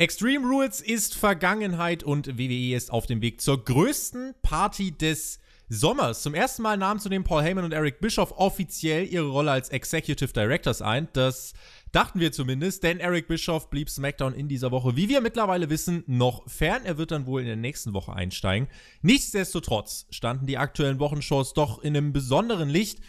Extreme Rules ist Vergangenheit und WWE ist auf dem Weg zur größten Party des Sommers. Zum ersten Mal nahmen zudem Paul Heyman und Eric Bischoff offiziell ihre Rolle als Executive Directors ein. Das dachten wir zumindest, denn Eric Bischoff blieb SmackDown in dieser Woche, wie wir mittlerweile wissen, noch fern. Er wird dann wohl in der nächsten Woche einsteigen. Nichtsdestotrotz standen die aktuellen Wochenshows doch in einem besonderen Licht.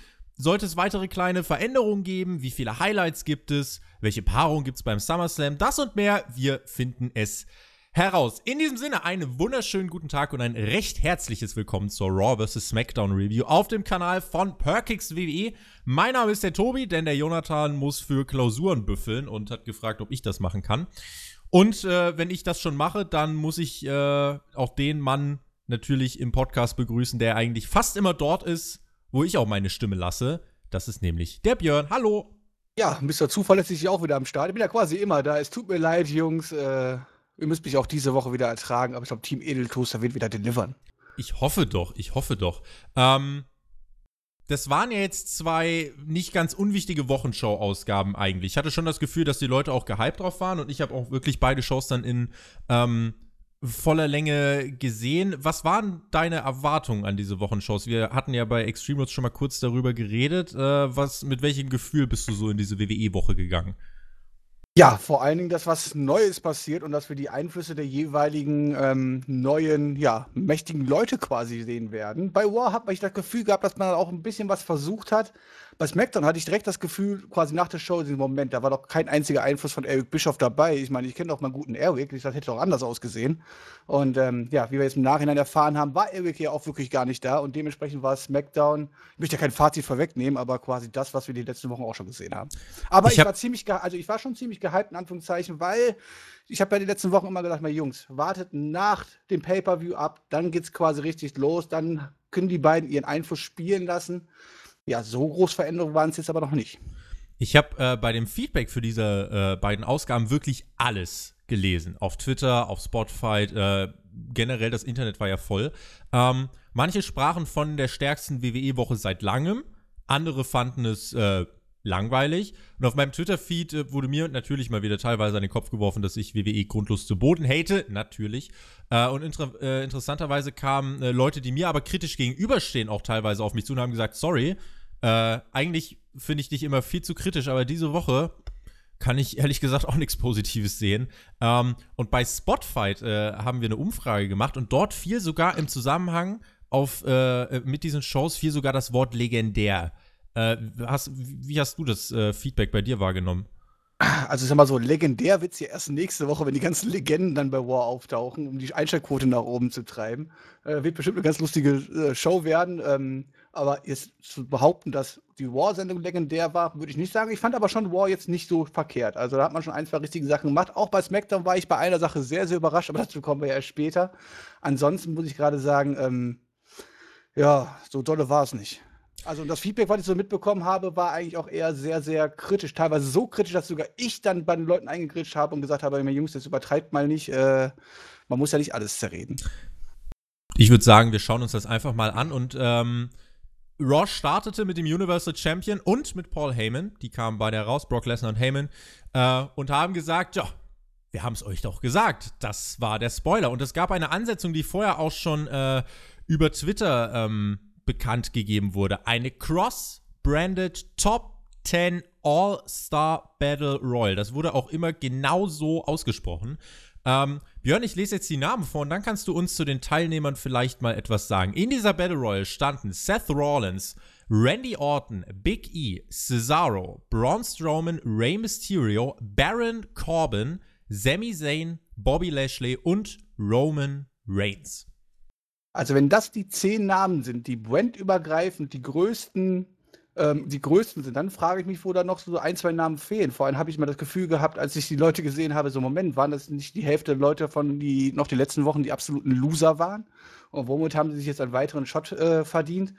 Sollte es weitere kleine Veränderungen geben? Wie viele Highlights gibt es? Welche Paarung gibt es beim SummerSlam? Das und mehr, wir finden es heraus. In diesem Sinne, einen wunderschönen guten Tag und ein recht herzliches Willkommen zur Raw vs. SmackDown Review auf dem Kanal von Perkix WWE. Mein Name ist der Tobi, denn der Jonathan muss für Klausuren büffeln und hat gefragt, ob ich das machen kann. Und äh, wenn ich das schon mache, dann muss ich äh, auch den Mann natürlich im Podcast begrüßen, der eigentlich fast immer dort ist, wo ich auch meine Stimme lasse. Das ist nämlich der Björn. Hallo. Ja, Mr. Zuverlässig auch wieder am Start. Ich bin ja quasi immer da. Es tut mir leid, Jungs. Äh, ihr müsst mich auch diese Woche wieder ertragen, aber ich glaube, Team Edeltoaster wird wieder delivern. Ich hoffe doch, ich hoffe doch. Ähm, das waren ja jetzt zwei nicht ganz unwichtige Wochenshow-Ausgaben eigentlich. Ich hatte schon das Gefühl, dass die Leute auch gehypt drauf waren und ich habe auch wirklich beide Shows dann in ähm, voller Länge gesehen. Was waren deine Erwartungen an diese Wochenshows? Wir hatten ja bei Extreme Rules schon mal kurz darüber geredet. Äh, was, mit welchem Gefühl bist du so in diese WWE-Woche gegangen? Ja, vor allen Dingen, dass was Neues passiert und dass wir die Einflüsse der jeweiligen ähm, neuen, ja, mächtigen Leute quasi sehen werden. Bei War hat man das Gefühl gehabt, dass man auch ein bisschen was versucht hat, bei SmackDown hatte ich direkt das Gefühl, quasi nach der Show, in diesem Moment, da war doch kein einziger Einfluss von Eric Bischoff dabei. Ich meine, ich kenne doch mal guten Eric, das hätte doch anders ausgesehen. Und ähm, ja, wie wir jetzt im Nachhinein erfahren haben, war Eric ja auch wirklich gar nicht da und dementsprechend war SmackDown, ich möchte ja kein Fazit vorwegnehmen, aber quasi das, was wir die letzten Wochen auch schon gesehen haben. Aber ich, ich war ziemlich, also ich war schon ziemlich gehypt, in Anführungszeichen, weil ich habe ja die letzten Wochen immer gesagt, mal Jungs, wartet nach dem Pay-Per-View ab, dann geht es quasi richtig los, dann können die beiden ihren Einfluss spielen lassen ja, so groß Veränderungen waren es jetzt aber noch nicht. Ich habe äh, bei dem Feedback für diese äh, beiden Ausgaben wirklich alles gelesen. Auf Twitter, auf Spotify, äh, generell das Internet war ja voll. Ähm, manche sprachen von der stärksten WWE-Woche seit langem, andere fanden es äh, langweilig. Und auf meinem Twitter-Feed äh, wurde mir natürlich mal wieder teilweise an den Kopf geworfen, dass ich WWE grundlos zu Boden hate. Natürlich. Äh, und inter äh, interessanterweise kamen äh, Leute, die mir aber kritisch gegenüberstehen, auch teilweise auf mich zu und haben gesagt, sorry, äh, eigentlich finde ich dich immer viel zu kritisch, aber diese Woche kann ich ehrlich gesagt auch nichts Positives sehen. Ähm, und bei Spotfight äh, haben wir eine Umfrage gemacht und dort fiel sogar im Zusammenhang auf, äh, mit diesen Shows fiel sogar das Wort legendär. Äh, hast, wie hast du das äh, Feedback bei dir wahrgenommen? Also ich sag mal so, legendär wird es ja erst nächste Woche, wenn die ganzen Legenden dann bei War auftauchen, um die Einschaltquote nach oben zu treiben. Äh, wird bestimmt eine ganz lustige äh, Show werden. Ähm, aber jetzt zu behaupten, dass die War-Sendung legendär war, würde ich nicht sagen. Ich fand aber schon War jetzt nicht so verkehrt. Also da hat man schon ein, zwei richtige Sachen gemacht. Auch bei SmackDown war ich bei einer Sache sehr, sehr überrascht, aber dazu kommen wir ja erst später. Ansonsten muss ich gerade sagen, ähm, ja, so dolle war es nicht. Also das Feedback, was ich so mitbekommen habe, war eigentlich auch eher sehr, sehr kritisch. Teilweise so kritisch, dass sogar ich dann bei den Leuten eingegritscht habe und gesagt habe, Jungs, das übertreibt mal nicht. Äh, man muss ja nicht alles zerreden. Ich würde sagen, wir schauen uns das einfach mal an und ähm, Raw startete mit dem Universal Champion und mit Paul Heyman. Die kamen beide heraus, Brock Lesnar und Heyman, äh, und haben gesagt, ja, wir haben es euch doch gesagt. Das war der Spoiler. Und es gab eine Ansetzung, die vorher auch schon äh, über Twitter ähm, bekannt gegeben wurde. Eine Cross-Branded Top 10 All-Star Battle Royal. Das wurde auch immer genau so ausgesprochen. Ähm, Björn, ich lese jetzt die Namen vor und dann kannst du uns zu den Teilnehmern vielleicht mal etwas sagen. In dieser Battle Royale standen Seth Rollins, Randy Orton, Big E, Cesaro, Braun Strowman, Rey Mysterio, Baron Corbin, Sami Zayn, Bobby Lashley und Roman Reigns. Also wenn das die zehn Namen sind, die brandübergreifend die größten ähm, die größten sind. Dann frage ich mich, wo da noch so ein, zwei Namen fehlen. Vor allem habe ich mal das Gefühl gehabt, als ich die Leute gesehen habe, so Moment, waren das nicht die Hälfte der Leute von die noch die letzten Wochen die absoluten Loser waren? Und womit haben sie sich jetzt einen weiteren Shot äh, verdient?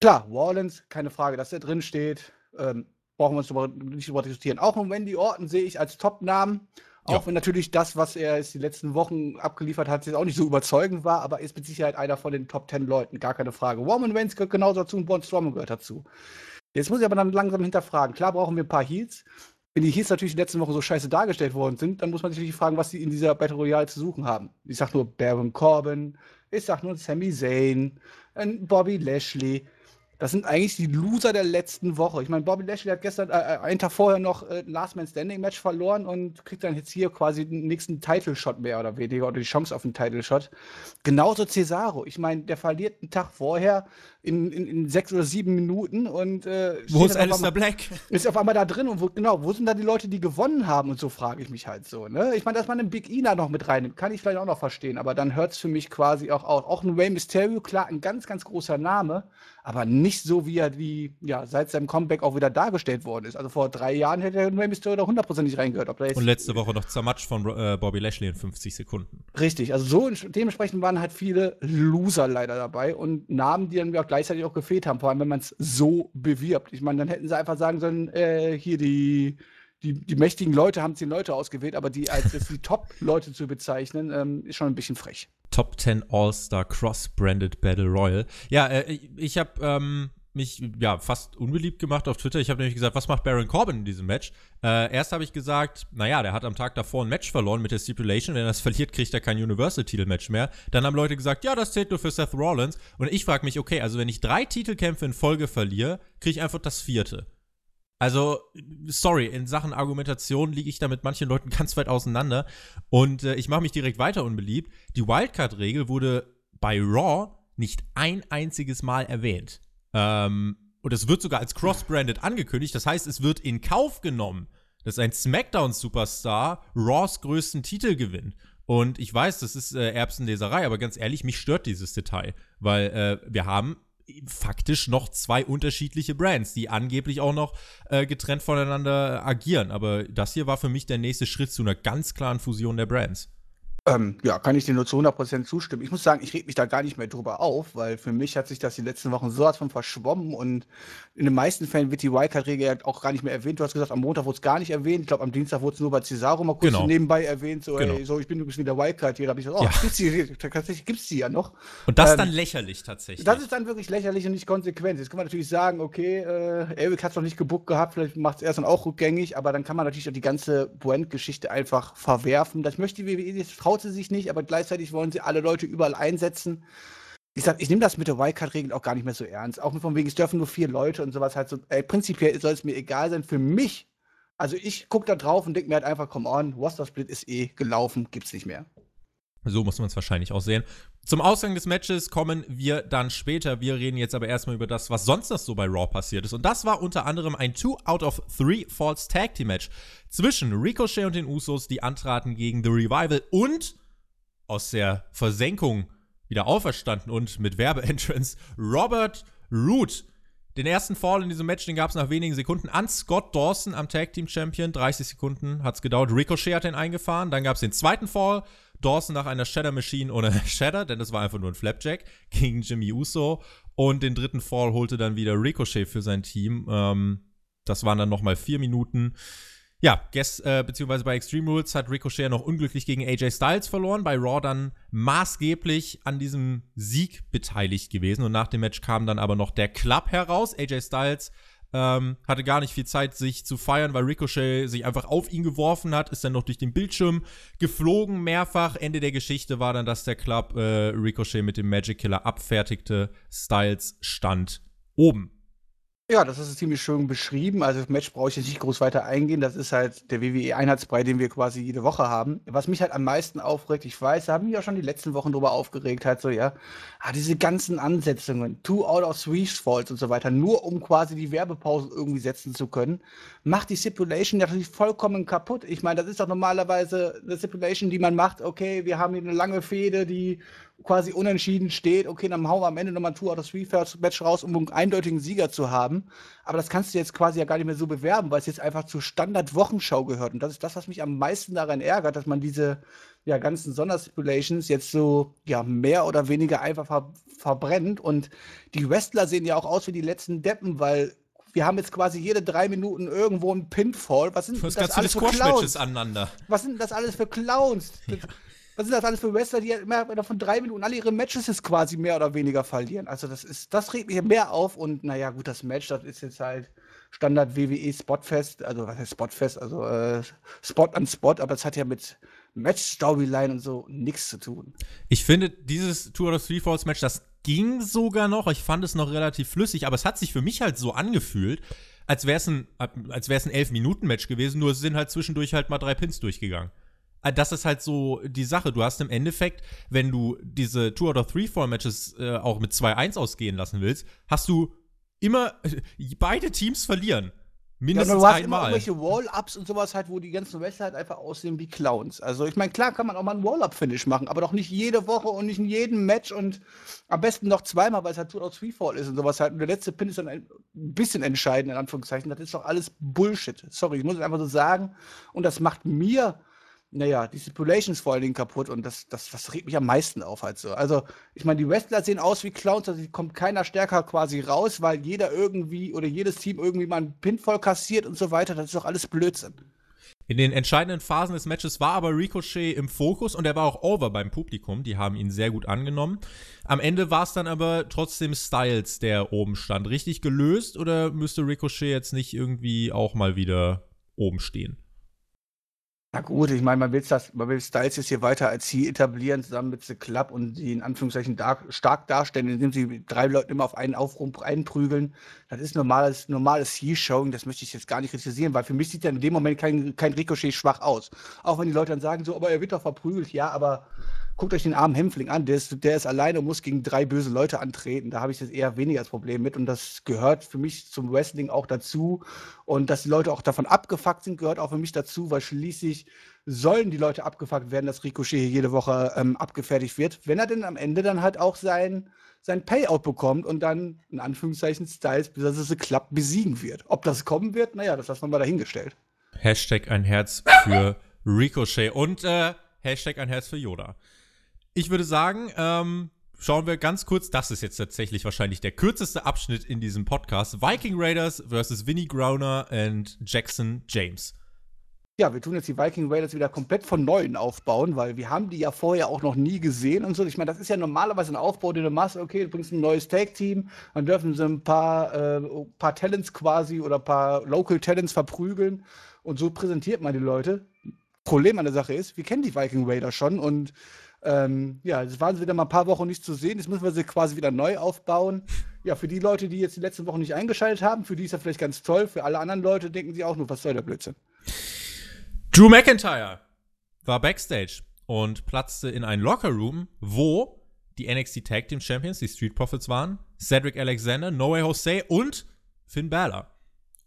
Klar, Warlands, keine Frage, dass der drin steht. Ähm, brauchen wir uns darüber, nicht darüber diskutieren. Auch im Wendy Orton sehe ich als Top-Namen. Auch ja. wenn natürlich das, was er jetzt die letzten Wochen abgeliefert hat, jetzt auch nicht so überzeugend war, aber ist mit Sicherheit einer von den Top 10 Leuten, gar keine Frage. Roman Reigns gehört genauso dazu und Braun Strowman gehört dazu. Jetzt muss ich aber dann langsam hinterfragen. Klar brauchen wir ein paar Heals. wenn die Heels natürlich in den letzten Wochen so scheiße dargestellt worden sind, dann muss man sich natürlich fragen, was sie in dieser Battle Royale zu suchen haben. Ich sag nur Baron Corbin, ich sag nur Sami Zayn, Bobby Lashley. Das sind eigentlich die Loser der letzten Woche. Ich meine, Bobby Lashley hat gestern, äh, äh einen Tag vorher noch äh, Last Man Standing Match verloren und kriegt dann jetzt hier quasi den nächsten Title Shot mehr oder weniger oder die Chance auf einen Title Shot. Genauso Cesaro. Ich meine, der verliert einen Tag vorher in, in, in sechs oder sieben Minuten und äh, wo ist Alistair Black? Ist auf einmal da drin und wo, genau, wo sind da die Leute, die gewonnen haben und so frage ich mich halt so. Ne? Ich meine, dass man einen Big Ina noch mit reinnimmt, kann ich vielleicht auch noch verstehen, aber dann hört es für mich quasi auch auf. Auch ein Rey Mysterio, klar, ein ganz, ganz großer Name, aber nicht so, wie er die, ja, seit seinem Comeback auch wieder dargestellt worden ist. Also vor drei Jahren hätte er Rey Mysterio da hundertprozentig reingehört. Ob und letzte Woche noch zermatscht von äh, Bobby Lashley in 50 Sekunden. Richtig, also so dementsprechend waren halt viele Loser leider dabei und Namen, die dann auch gleichzeitig auch gefehlt haben, vor allem wenn man es so bewirbt. Ich meine, dann hätten sie einfach sagen sollen, äh, hier die die, die mächtigen Leute haben zehn Leute ausgewählt, aber die als die Top-Leute zu bezeichnen, ähm, ist schon ein bisschen frech. Top 10 All-Star Cross-Branded Battle Royal. Ja, äh, ich habe ähm, mich ja fast unbeliebt gemacht auf Twitter. Ich habe nämlich gesagt, was macht Baron Corbin in diesem Match? Äh, erst habe ich gesagt, naja, der hat am Tag davor ein Match verloren mit der Stipulation. Wenn er das verliert, kriegt er kein Universal-Titel-Match mehr. Dann haben Leute gesagt, ja, das zählt nur für Seth Rollins. Und ich frage mich, okay, also wenn ich drei Titelkämpfe in Folge verliere, kriege ich einfach das vierte. Also, sorry, in Sachen Argumentation liege ich da mit manchen Leuten ganz weit auseinander. Und äh, ich mache mich direkt weiter unbeliebt. Die Wildcard-Regel wurde bei Raw nicht ein einziges Mal erwähnt. Ähm, und es wird sogar als cross-branded angekündigt. Das heißt, es wird in Kauf genommen, dass ein SmackDown-Superstar Raws größten Titel gewinnt. Und ich weiß, das ist äh, Erbsenleserei, aber ganz ehrlich, mich stört dieses Detail. Weil äh, wir haben faktisch noch zwei unterschiedliche Brands, die angeblich auch noch äh, getrennt voneinander agieren. Aber das hier war für mich der nächste Schritt zu einer ganz klaren Fusion der Brands. Ähm, ja, kann ich dir nur zu 100% zustimmen. Ich muss sagen, ich reg mich da gar nicht mehr drüber auf, weil für mich hat sich das die letzten Wochen so von verschwommen und in den meisten Fällen wird die Wildcard-Regel ja auch gar nicht mehr erwähnt. Du hast gesagt, am Montag wurde es gar nicht erwähnt. Ich glaube, am Dienstag wurde es nur bei Cesaro mal kurz genau. nebenbei erwähnt. So, genau. ey, so, ich bin übrigens wieder Wildcard hier. Da habe ich gesagt, oh, ja. gibt's die, tatsächlich gibt es die ja noch. Und das ähm, dann lächerlich tatsächlich. Das ist dann wirklich lächerlich und nicht konsequent. Jetzt kann man natürlich sagen, okay, äh, Eric hat es noch nicht gebuckt gehabt, vielleicht macht es erst dann auch rückgängig, aber dann kann man natürlich auch die ganze Brand-Geschichte einfach verwerfen. Das möchte die WWE, das traut sie sich nicht, aber gleich gleichzeitig wollen sie alle Leute überall einsetzen. Ich sag, ich nehme das mit der Wildcard-Regel auch gar nicht mehr so ernst. Auch von wegen, es dürfen nur vier Leute und sowas halt so. Ey, prinzipiell soll es mir egal sein. Für mich, also ich gucke da drauf und denke mir halt einfach, come on, Roster Split ist eh gelaufen, gibt's nicht mehr. So muss man es wahrscheinlich auch sehen. Zum Ausgang des Matches kommen wir dann später. Wir reden jetzt aber erstmal über das, was sonst noch so bei Raw passiert ist. Und das war unter anderem ein 2 out of 3 Falls Tag Team Match zwischen Ricochet und den Usos, die antraten gegen The Revival und aus der Versenkung wieder auferstanden und mit Werbeentrance Robert Root. Den ersten Fall in diesem Match, den gab es nach wenigen Sekunden an Scott Dawson am Tag Team Champion. 30 Sekunden hat es gedauert. Ricochet hat den eingefahren. Dann gab es den zweiten Fall. Dawson nach einer Shatter Machine ohne Shatter, denn das war einfach nur ein Flapjack, gegen Jimmy Uso. Und den dritten Fall holte dann wieder Ricochet für sein Team. Ähm, das waren dann nochmal vier Minuten. Ja, guess, äh, beziehungsweise bei Extreme Rules hat Ricochet noch unglücklich gegen AJ Styles verloren, bei Raw dann maßgeblich an diesem Sieg beteiligt gewesen. Und nach dem Match kam dann aber noch der Club heraus. AJ Styles ähm, hatte gar nicht viel Zeit, sich zu feiern, weil Ricochet sich einfach auf ihn geworfen hat, ist dann noch durch den Bildschirm geflogen, mehrfach. Ende der Geschichte war dann, dass der Club äh, Ricochet mit dem Magic Killer abfertigte. Styles stand oben. Ja, das ist ziemlich schön beschrieben. Also das Match brauche ich jetzt nicht groß weiter eingehen. Das ist halt der WWE-Einheitsbrei, den wir quasi jede Woche haben. Was mich halt am meisten aufregt, ich weiß, da haben wir auch schon die letzten Wochen drüber aufgeregt, halt so, ja. Ah, diese ganzen Ansetzungen, Two out of three Falls und so weiter, nur um quasi die Werbepause irgendwie setzen zu können, macht die Stipulation natürlich vollkommen kaputt. Ich meine, das ist doch normalerweise eine Stipulation, die man macht, okay, wir haben hier eine lange Fehde, die quasi unentschieden steht, okay, dann hauen wir am Ende nochmal ein Tour out of Three Match raus, um einen eindeutigen Sieger zu haben. Aber das kannst du jetzt quasi ja gar nicht mehr so bewerben, weil es jetzt einfach zur Standard-Wochenschau gehört. Und das ist das, was mich am meisten daran ärgert, dass man diese ja, ganzen Sonderstipulations jetzt so ja, mehr oder weniger einfach ver verbrennt. Und die Wrestler sehen ja auch aus wie die letzten Deppen, weil wir haben jetzt quasi jede drei Minuten irgendwo ein Pinfall. Was sind das alles für Clowns? aneinander. Was sind das alles für Clowns? Ja was sind das alles für Wrestler, die immer von drei Minuten alle ihre Matches jetzt quasi mehr oder weniger verlieren? Also das ist, das regt mich mehr auf und naja, gut, das Match, das ist jetzt halt, Standard WWE Spotfest, also was heißt Spotfest, also äh, Spot an Spot, aber es hat ja mit Match-Storyline und so nichts zu tun. Ich finde, dieses Tour of Three Falls Match, das ging sogar noch. Ich fand es noch relativ flüssig, aber es hat sich für mich halt so angefühlt, als wäre es ein, als wär's ein 11-Minuten-Match gewesen, nur es sind halt zwischendurch halt mal drei Pins durchgegangen. Äh, das ist halt so die Sache. Du hast im Endeffekt, wenn du diese Two out of Three Fall Matches äh, auch mit 2-1 ausgehen lassen willst, hast du immer beide Teams verlieren. Mindestens ja, du hast einmal. immer irgendwelche Wall-Ups und sowas halt, wo die ganzen Wrestler halt einfach aussehen wie Clowns. Also ich meine, klar kann man auch mal ein Wall-Up-Finish machen, aber doch nicht jede Woche und nicht in jedem Match und am besten noch zweimal, weil es halt Two out Three Fall ist und sowas halt. Und der letzte Pin ist dann ein bisschen entscheidend, in Anführungszeichen. Das ist doch alles Bullshit. Sorry, ich muss es einfach so sagen. Und das macht mir naja, die Stipulations vor allen Dingen kaputt und das, das, das regt mich am meisten auf halt so. Also, ich meine, die Wrestler sehen aus wie Clowns, also kommt keiner stärker quasi raus, weil jeder irgendwie oder jedes Team irgendwie mal einen Pin voll kassiert und so weiter. Das ist doch alles Blödsinn. In den entscheidenden Phasen des Matches war aber Ricochet im Fokus und er war auch over beim Publikum. Die haben ihn sehr gut angenommen. Am Ende war es dann aber trotzdem Styles, der oben stand. Richtig gelöst oder müsste Ricochet jetzt nicht irgendwie auch mal wieder oben stehen? Na gut, ich meine, man will das, man will Styles jetzt hier weiter als Ziel etablieren, zusammen mit The Club und die in Anführungszeichen dar stark darstellen, indem sie drei Leute immer auf einen Aufruhr einprügeln. Das ist normales, normales Heel-Showing, das möchte ich jetzt gar nicht kritisieren, weil für mich sieht ja in dem Moment kein, kein Ricochet schwach aus. Auch wenn die Leute dann sagen, so, aber er wird doch verprügelt, ja, aber guckt euch den armen Hämpfling an, der ist, der ist alleine und muss gegen drei böse Leute antreten. Da habe ich jetzt eher weniger das Problem mit. Und das gehört für mich zum Wrestling auch dazu. Und dass die Leute auch davon abgefuckt sind, gehört auch für mich dazu, weil schließlich sollen die Leute abgefuckt werden, dass Ricochet hier jede Woche ähm, abgefertigt wird, wenn er denn am Ende dann halt auch sein, sein Payout bekommt und dann in Anführungszeichen Styles, bis es klappt, besiegen wird. Ob das kommen wird, naja, das lassen wir mal dahingestellt. Hashtag ein Herz für Ricochet und äh, Hashtag ein Herz für Yoda. Ich würde sagen, ähm, schauen wir ganz kurz. Das ist jetzt tatsächlich wahrscheinlich der kürzeste Abschnitt in diesem Podcast. Viking Raiders versus Vinnie Growner und Jackson James. Ja, wir tun jetzt die Viking Raiders wieder komplett von Neuem aufbauen, weil wir haben die ja vorher auch noch nie gesehen und so. Ich meine, das ist ja normalerweise ein Aufbau, den du machst. Okay, du bringst ein neues Tag-Team, dann dürfen sie ein paar, äh, paar Talents quasi oder ein paar Local Talents verprügeln und so präsentiert man die Leute. Problem an der Sache ist, wir kennen die Viking Raiders schon und ähm, ja, es waren wieder mal ein paar Wochen nicht zu sehen. Jetzt müssen wir sie quasi wieder neu aufbauen. Ja, für die Leute, die jetzt die letzten Wochen nicht eingeschaltet haben, für die ist das vielleicht ganz toll. Für alle anderen Leute denken sie auch nur, was soll der Blödsinn? Drew McIntyre war backstage und platzte in einen Lockerroom, wo die NXT Tag Team Champions, die Street Profits waren, Cedric Alexander, No Way Jose und Finn Balor.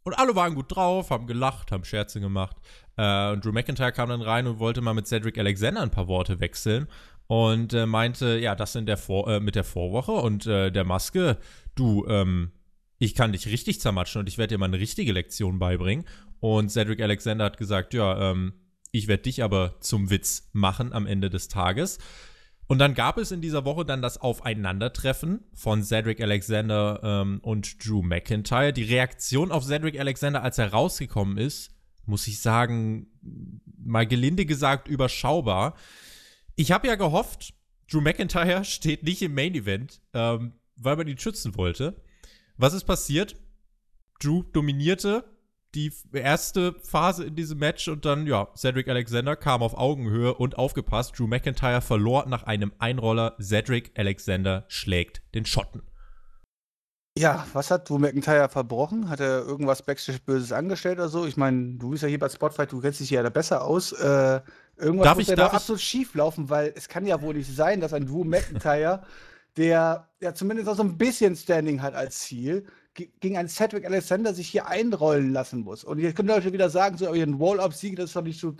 Und alle waren gut drauf, haben gelacht, haben Scherze gemacht. Äh, und Drew McIntyre kam dann rein und wollte mal mit Cedric Alexander ein paar Worte wechseln und äh, meinte, ja, das in der Vor äh, mit der Vorwoche und äh, der Maske, du, ähm, ich kann dich richtig zermatschen und ich werde dir mal eine richtige Lektion beibringen. Und Cedric Alexander hat gesagt, ja, ähm, ich werde dich aber zum Witz machen am Ende des Tages. Und dann gab es in dieser Woche dann das Aufeinandertreffen von Cedric Alexander ähm, und Drew McIntyre. Die Reaktion auf Cedric Alexander, als er rausgekommen ist, muss ich sagen, mal gelinde gesagt überschaubar. Ich habe ja gehofft, Drew McIntyre steht nicht im Main Event, ähm, weil man ihn schützen wollte. Was ist passiert? Drew dominierte die erste Phase in diesem Match und dann, ja, Cedric Alexander kam auf Augenhöhe und aufgepasst. Drew McIntyre verlor nach einem Einroller. Cedric Alexander schlägt den Schotten. Ja, was hat Drew McIntyre verbrochen? Hat er irgendwas Backstage Böses angestellt oder so? Ich meine, du bist ja hier bei Spotlight, du kennst dich ja da besser aus. Äh, irgendwas darf muss ich, ja da absolut schief laufen, weil es kann ja wohl nicht sein, dass ein Drew McIntyre, der ja zumindest auch so ein bisschen Standing hat als Ziel, gegen einen Cedric Alexander sich hier einrollen lassen muss. Und jetzt können Leute wieder sagen, so ein Wall-Up-Sieg, das ist doch nicht so,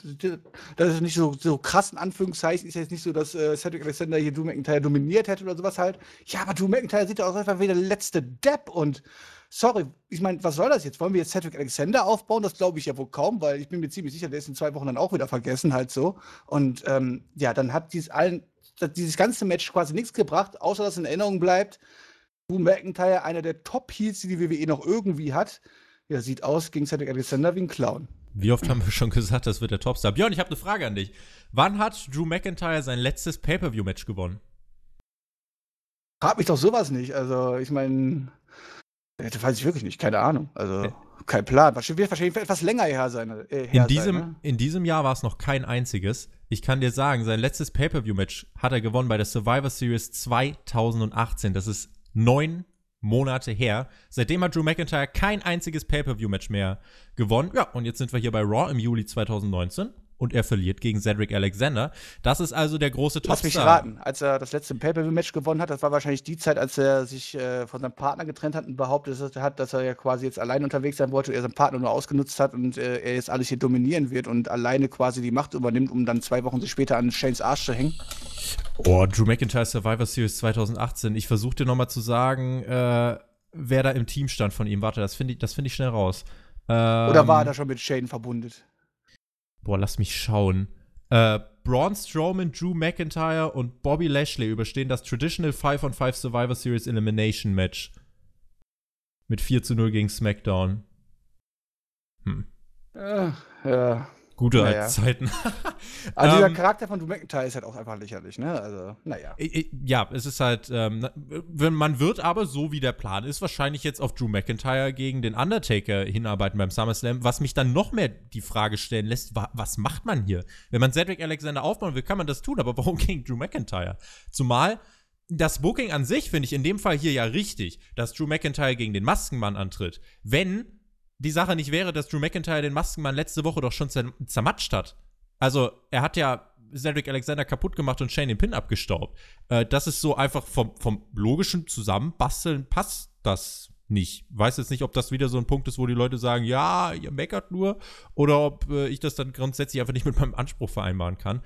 das ist nicht so, so krass, in Anführungszeichen, ist jetzt nicht so, dass äh, Cedric Alexander hier Drew McIntyre dominiert hätte oder sowas halt. Ja, aber Drew McIntyre sieht doch einfach wie der letzte Depp und sorry, ich meine, was soll das jetzt? Wollen wir jetzt Cedric Alexander aufbauen? Das glaube ich ja wohl kaum, weil ich bin mir ziemlich sicher, der ist in zwei Wochen dann auch wieder vergessen, halt so. Und ähm, ja, dann hat dies allen, dieses ganze Match quasi nichts gebracht, außer dass in Erinnerung bleibt, Drew McIntyre, einer der Top-Heels, die die WWE noch irgendwie hat, ja, sieht aus gegen Cedric Alexander wie ein Clown. Wie oft haben wir schon gesagt, das wird der Topstar? Björn, ich habe eine Frage an dich. Wann hat Drew McIntyre sein letztes Pay-Per-View-Match gewonnen? Frag mich doch sowas nicht. Also, ich meine, das weiß ich wirklich nicht. Keine Ahnung. Also. kein Plan. Das wird wahrscheinlich etwas länger her sein. Äh, her in, diesem, sein, ne? in diesem Jahr war es noch kein einziges. Ich kann dir sagen, sein letztes Pay-Per-View-Match hat er gewonnen bei der Survivor Series 2018. Das ist neun Monate her. Seitdem hat Drew McIntyre kein einziges Pay-Per-View-Match mehr gewonnen. Ja, und jetzt sind wir hier bei Raw im Juli 2019 und er verliert gegen Cedric Alexander. Das ist also der große Topstar. Lass mich raten, als er das letzte Pay-Per-View-Match gewonnen hat, das war wahrscheinlich die Zeit, als er sich äh, von seinem Partner getrennt hat und behauptet hat, dass er ja quasi jetzt allein unterwegs sein wollte, er seinen Partner nur ausgenutzt hat und äh, er jetzt alles hier dominieren wird und alleine quasi die Macht übernimmt, um dann zwei Wochen später an Shanes Arsch zu hängen. Oh, Drew McIntyre Survivor Series 2018. Ich versuche dir nochmal zu sagen, äh, wer da im Team stand von ihm. Warte, das finde ich, find ich schnell raus. Ähm, Oder war er da schon mit Shane verbunden? Boah, lass mich schauen. Äh, Braun Strowman, Drew McIntyre und Bobby Lashley überstehen das Traditional 5 on 5 Survivor Series Elimination Match. Mit 4 zu 0 gegen SmackDown. Hm. Äh, ja. Gute naja. Zeiten. also dieser ähm, Charakter von Drew McIntyre ist halt auch einfach lächerlich, ne? Also, naja. Ja, es ist halt, ähm, man wird aber, so wie der Plan ist, wahrscheinlich jetzt auf Drew McIntyre gegen den Undertaker hinarbeiten beim SummerSlam, was mich dann noch mehr die Frage stellen lässt, wa was macht man hier? Wenn man Cedric Alexander aufbauen will, kann man das tun, aber warum gegen Drew McIntyre? Zumal das Booking an sich finde ich in dem Fall hier ja richtig, dass Drew McIntyre gegen den Maskenmann antritt. Wenn die Sache nicht wäre, dass Drew McIntyre den Maskenmann letzte Woche doch schon zermatscht hat. Also, er hat ja Cedric Alexander kaputt gemacht und Shane den Pin abgestaubt. Äh, das ist so einfach vom, vom logischen Zusammenbasteln passt das nicht. Weiß jetzt nicht, ob das wieder so ein Punkt ist, wo die Leute sagen, ja, ihr meckert nur, oder ob äh, ich das dann grundsätzlich einfach nicht mit meinem Anspruch vereinbaren kann.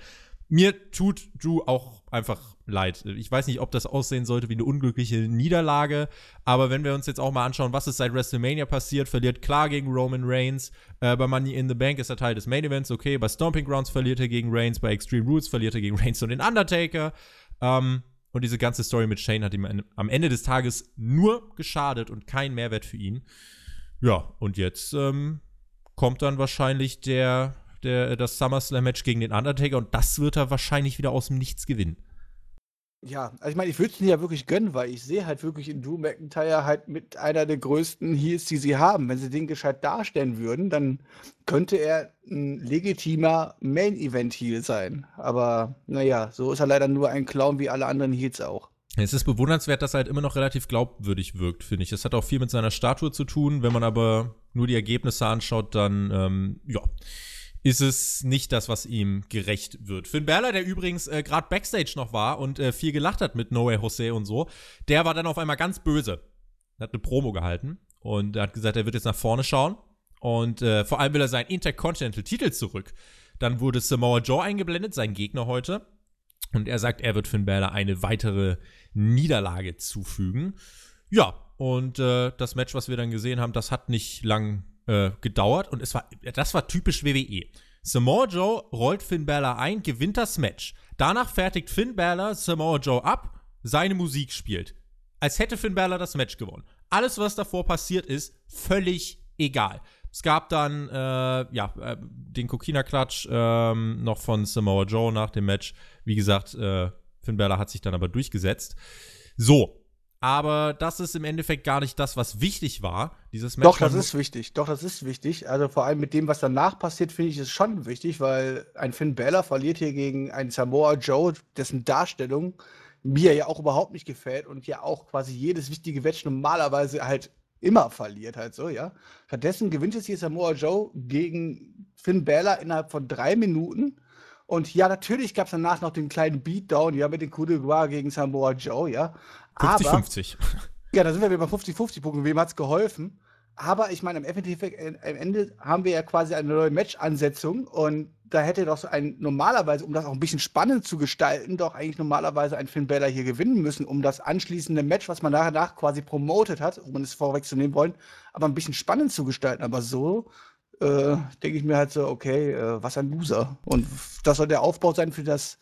Mir tut Drew auch einfach leid. Ich weiß nicht, ob das aussehen sollte wie eine unglückliche Niederlage, aber wenn wir uns jetzt auch mal anschauen, was ist seit WrestleMania passiert, verliert klar gegen Roman Reigns, äh, bei Money in the Bank ist er Teil des Main Events, okay, bei Stomping Grounds verliert er gegen Reigns, bei Extreme Rules verliert er gegen Reigns und den Undertaker. Ähm, und diese ganze Story mit Shane hat ihm am Ende des Tages nur geschadet und kein Mehrwert für ihn. Ja, und jetzt ähm, kommt dann wahrscheinlich der der, das SummerSlam-Match gegen den Undertaker und das wird er wahrscheinlich wieder aus dem Nichts gewinnen. Ja, also ich meine, ich würde es mir ja wirklich gönnen, weil ich sehe halt wirklich in Drew McIntyre halt mit einer der größten Heels, die sie haben. Wenn sie den gescheit darstellen würden, dann könnte er ein legitimer Main-Event-Heel sein. Aber naja, so ist er leider nur ein Clown wie alle anderen Heels auch. Es ist bewundernswert, dass er halt immer noch relativ glaubwürdig wirkt, finde ich. Das hat auch viel mit seiner Statue zu tun. Wenn man aber nur die Ergebnisse anschaut, dann, ähm, ja ist es nicht das, was ihm gerecht wird. Finn Balor, der übrigens äh, gerade Backstage noch war und äh, viel gelacht hat mit Noe Jose und so, der war dann auf einmal ganz böse. Er hat eine Promo gehalten und hat gesagt, er wird jetzt nach vorne schauen und äh, vor allem will er seinen Intercontinental-Titel zurück. Dann wurde Samoa Joe eingeblendet, sein Gegner heute. Und er sagt, er wird Finn Balor eine weitere Niederlage zufügen. Ja, und äh, das Match, was wir dann gesehen haben, das hat nicht lang äh, gedauert und es war, das war typisch WWE. Samoa Joe rollt Finn Balor ein, gewinnt das Match. Danach fertigt Finn Balor Samoa Joe ab, seine Musik spielt. Als hätte Finn Balor das Match gewonnen. Alles, was davor passiert ist, völlig egal. Es gab dann, äh, ja, äh, den Kokina-Klatsch ähm, noch von Samoa Joe nach dem Match. Wie gesagt, äh, Finn Balor hat sich dann aber durchgesetzt. So, aber das ist im Endeffekt gar nicht das, was wichtig war. Dieses Match Doch, das ist wichtig. Doch, das ist wichtig. Also vor allem mit dem, was danach passiert, finde ich es schon wichtig, weil ein Finn Balor verliert hier gegen einen Samoa Joe, dessen Darstellung mir ja auch überhaupt nicht gefällt und ja auch quasi jedes wichtige Match normalerweise halt immer verliert halt so, ja. Stattdessen gewinnt jetzt hier Samoa Joe gegen Finn Balor innerhalb von drei Minuten. Und ja, natürlich gab es danach noch den kleinen Beatdown, ja, mit dem Coup de Gras gegen Samoa Joe, ja. 50-50. Ja, da sind wir wieder bei 50-50 Punkten. Wem hat es geholfen? Aber ich meine, am Ende haben wir ja quasi eine neue Match-Ansetzung und da hätte doch so ein normalerweise, um das auch ein bisschen spannend zu gestalten, doch eigentlich normalerweise ein Finn Balor hier gewinnen müssen, um das anschließende Match, was man danach quasi promotet hat, um es vorwegzunehmen wollen, aber ein bisschen spannend zu gestalten. Aber so äh, denke ich mir halt so, okay, äh, was ein Loser. Und das soll der Aufbau sein für das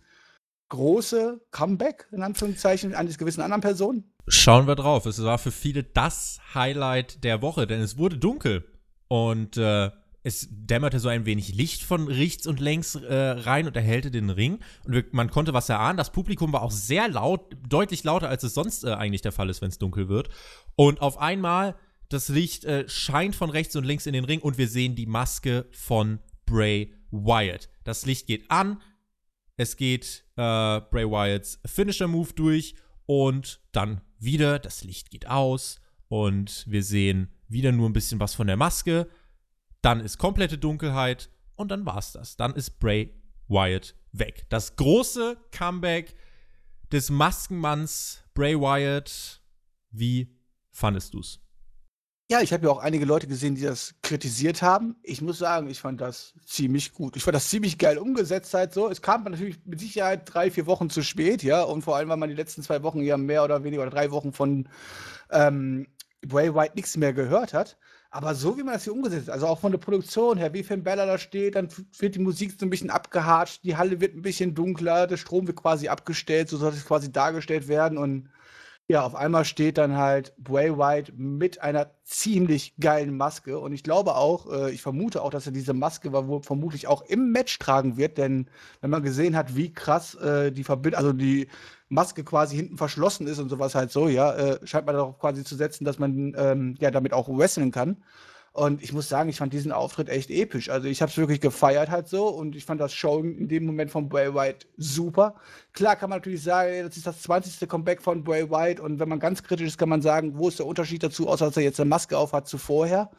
große Comeback, in Anführungszeichen, eines gewissen anderen Person? Schauen wir drauf. Es war für viele das Highlight der Woche, denn es wurde dunkel und äh, es dämmerte so ein wenig Licht von rechts und längs äh, rein und erhellte den Ring. Und wir, man konnte was erahnen. Das Publikum war auch sehr laut, deutlich lauter, als es sonst äh, eigentlich der Fall ist, wenn es dunkel wird. Und auf einmal Das Licht äh, scheint von rechts und links in den Ring und wir sehen die Maske von Bray Wyatt. Das Licht geht an, es geht äh, Bray Wyatts Finisher Move durch und dann wieder das Licht geht aus und wir sehen wieder nur ein bisschen was von der Maske. Dann ist komplette Dunkelheit und dann war's das. Dann ist Bray Wyatt weg. Das große Comeback des Maskenmanns Bray Wyatt. Wie fandest du's? Ja, ich habe ja auch einige Leute gesehen, die das kritisiert haben. Ich muss sagen, ich fand das ziemlich gut. Ich fand das ziemlich geil umgesetzt halt so. Es kam natürlich mit Sicherheit drei, vier Wochen zu spät, ja. Und vor allem, weil man die letzten zwei Wochen ja mehr oder weniger oder drei Wochen von ähm, Bray White nichts mehr gehört hat. Aber so wie man das hier umgesetzt hat, also auch von der Produktion her, wie Finn Bella da steht, dann wird die Musik so ein bisschen abgehatscht, die Halle wird ein bisschen dunkler, der Strom wird quasi abgestellt, so soll es quasi dargestellt werden und ja, auf einmal steht dann halt Bray White mit einer ziemlich geilen Maske. Und ich glaube auch, äh, ich vermute auch, dass er diese Maske wohl vermutlich auch im Match tragen wird, denn wenn man gesehen hat, wie krass äh, die Verbindung, also die Maske quasi hinten verschlossen ist und sowas halt so, ja, äh, scheint man darauf quasi zu setzen, dass man ähm, ja damit auch wresteln kann. Und ich muss sagen, ich fand diesen Auftritt echt episch. Also ich habe es wirklich gefeiert halt so und ich fand das Show in dem Moment von Bray White super. Klar kann man natürlich sagen, das ist das 20. Comeback von Bray White und wenn man ganz kritisch ist, kann man sagen, wo ist der Unterschied dazu, außer dass er jetzt eine Maske auf hat zu vorher.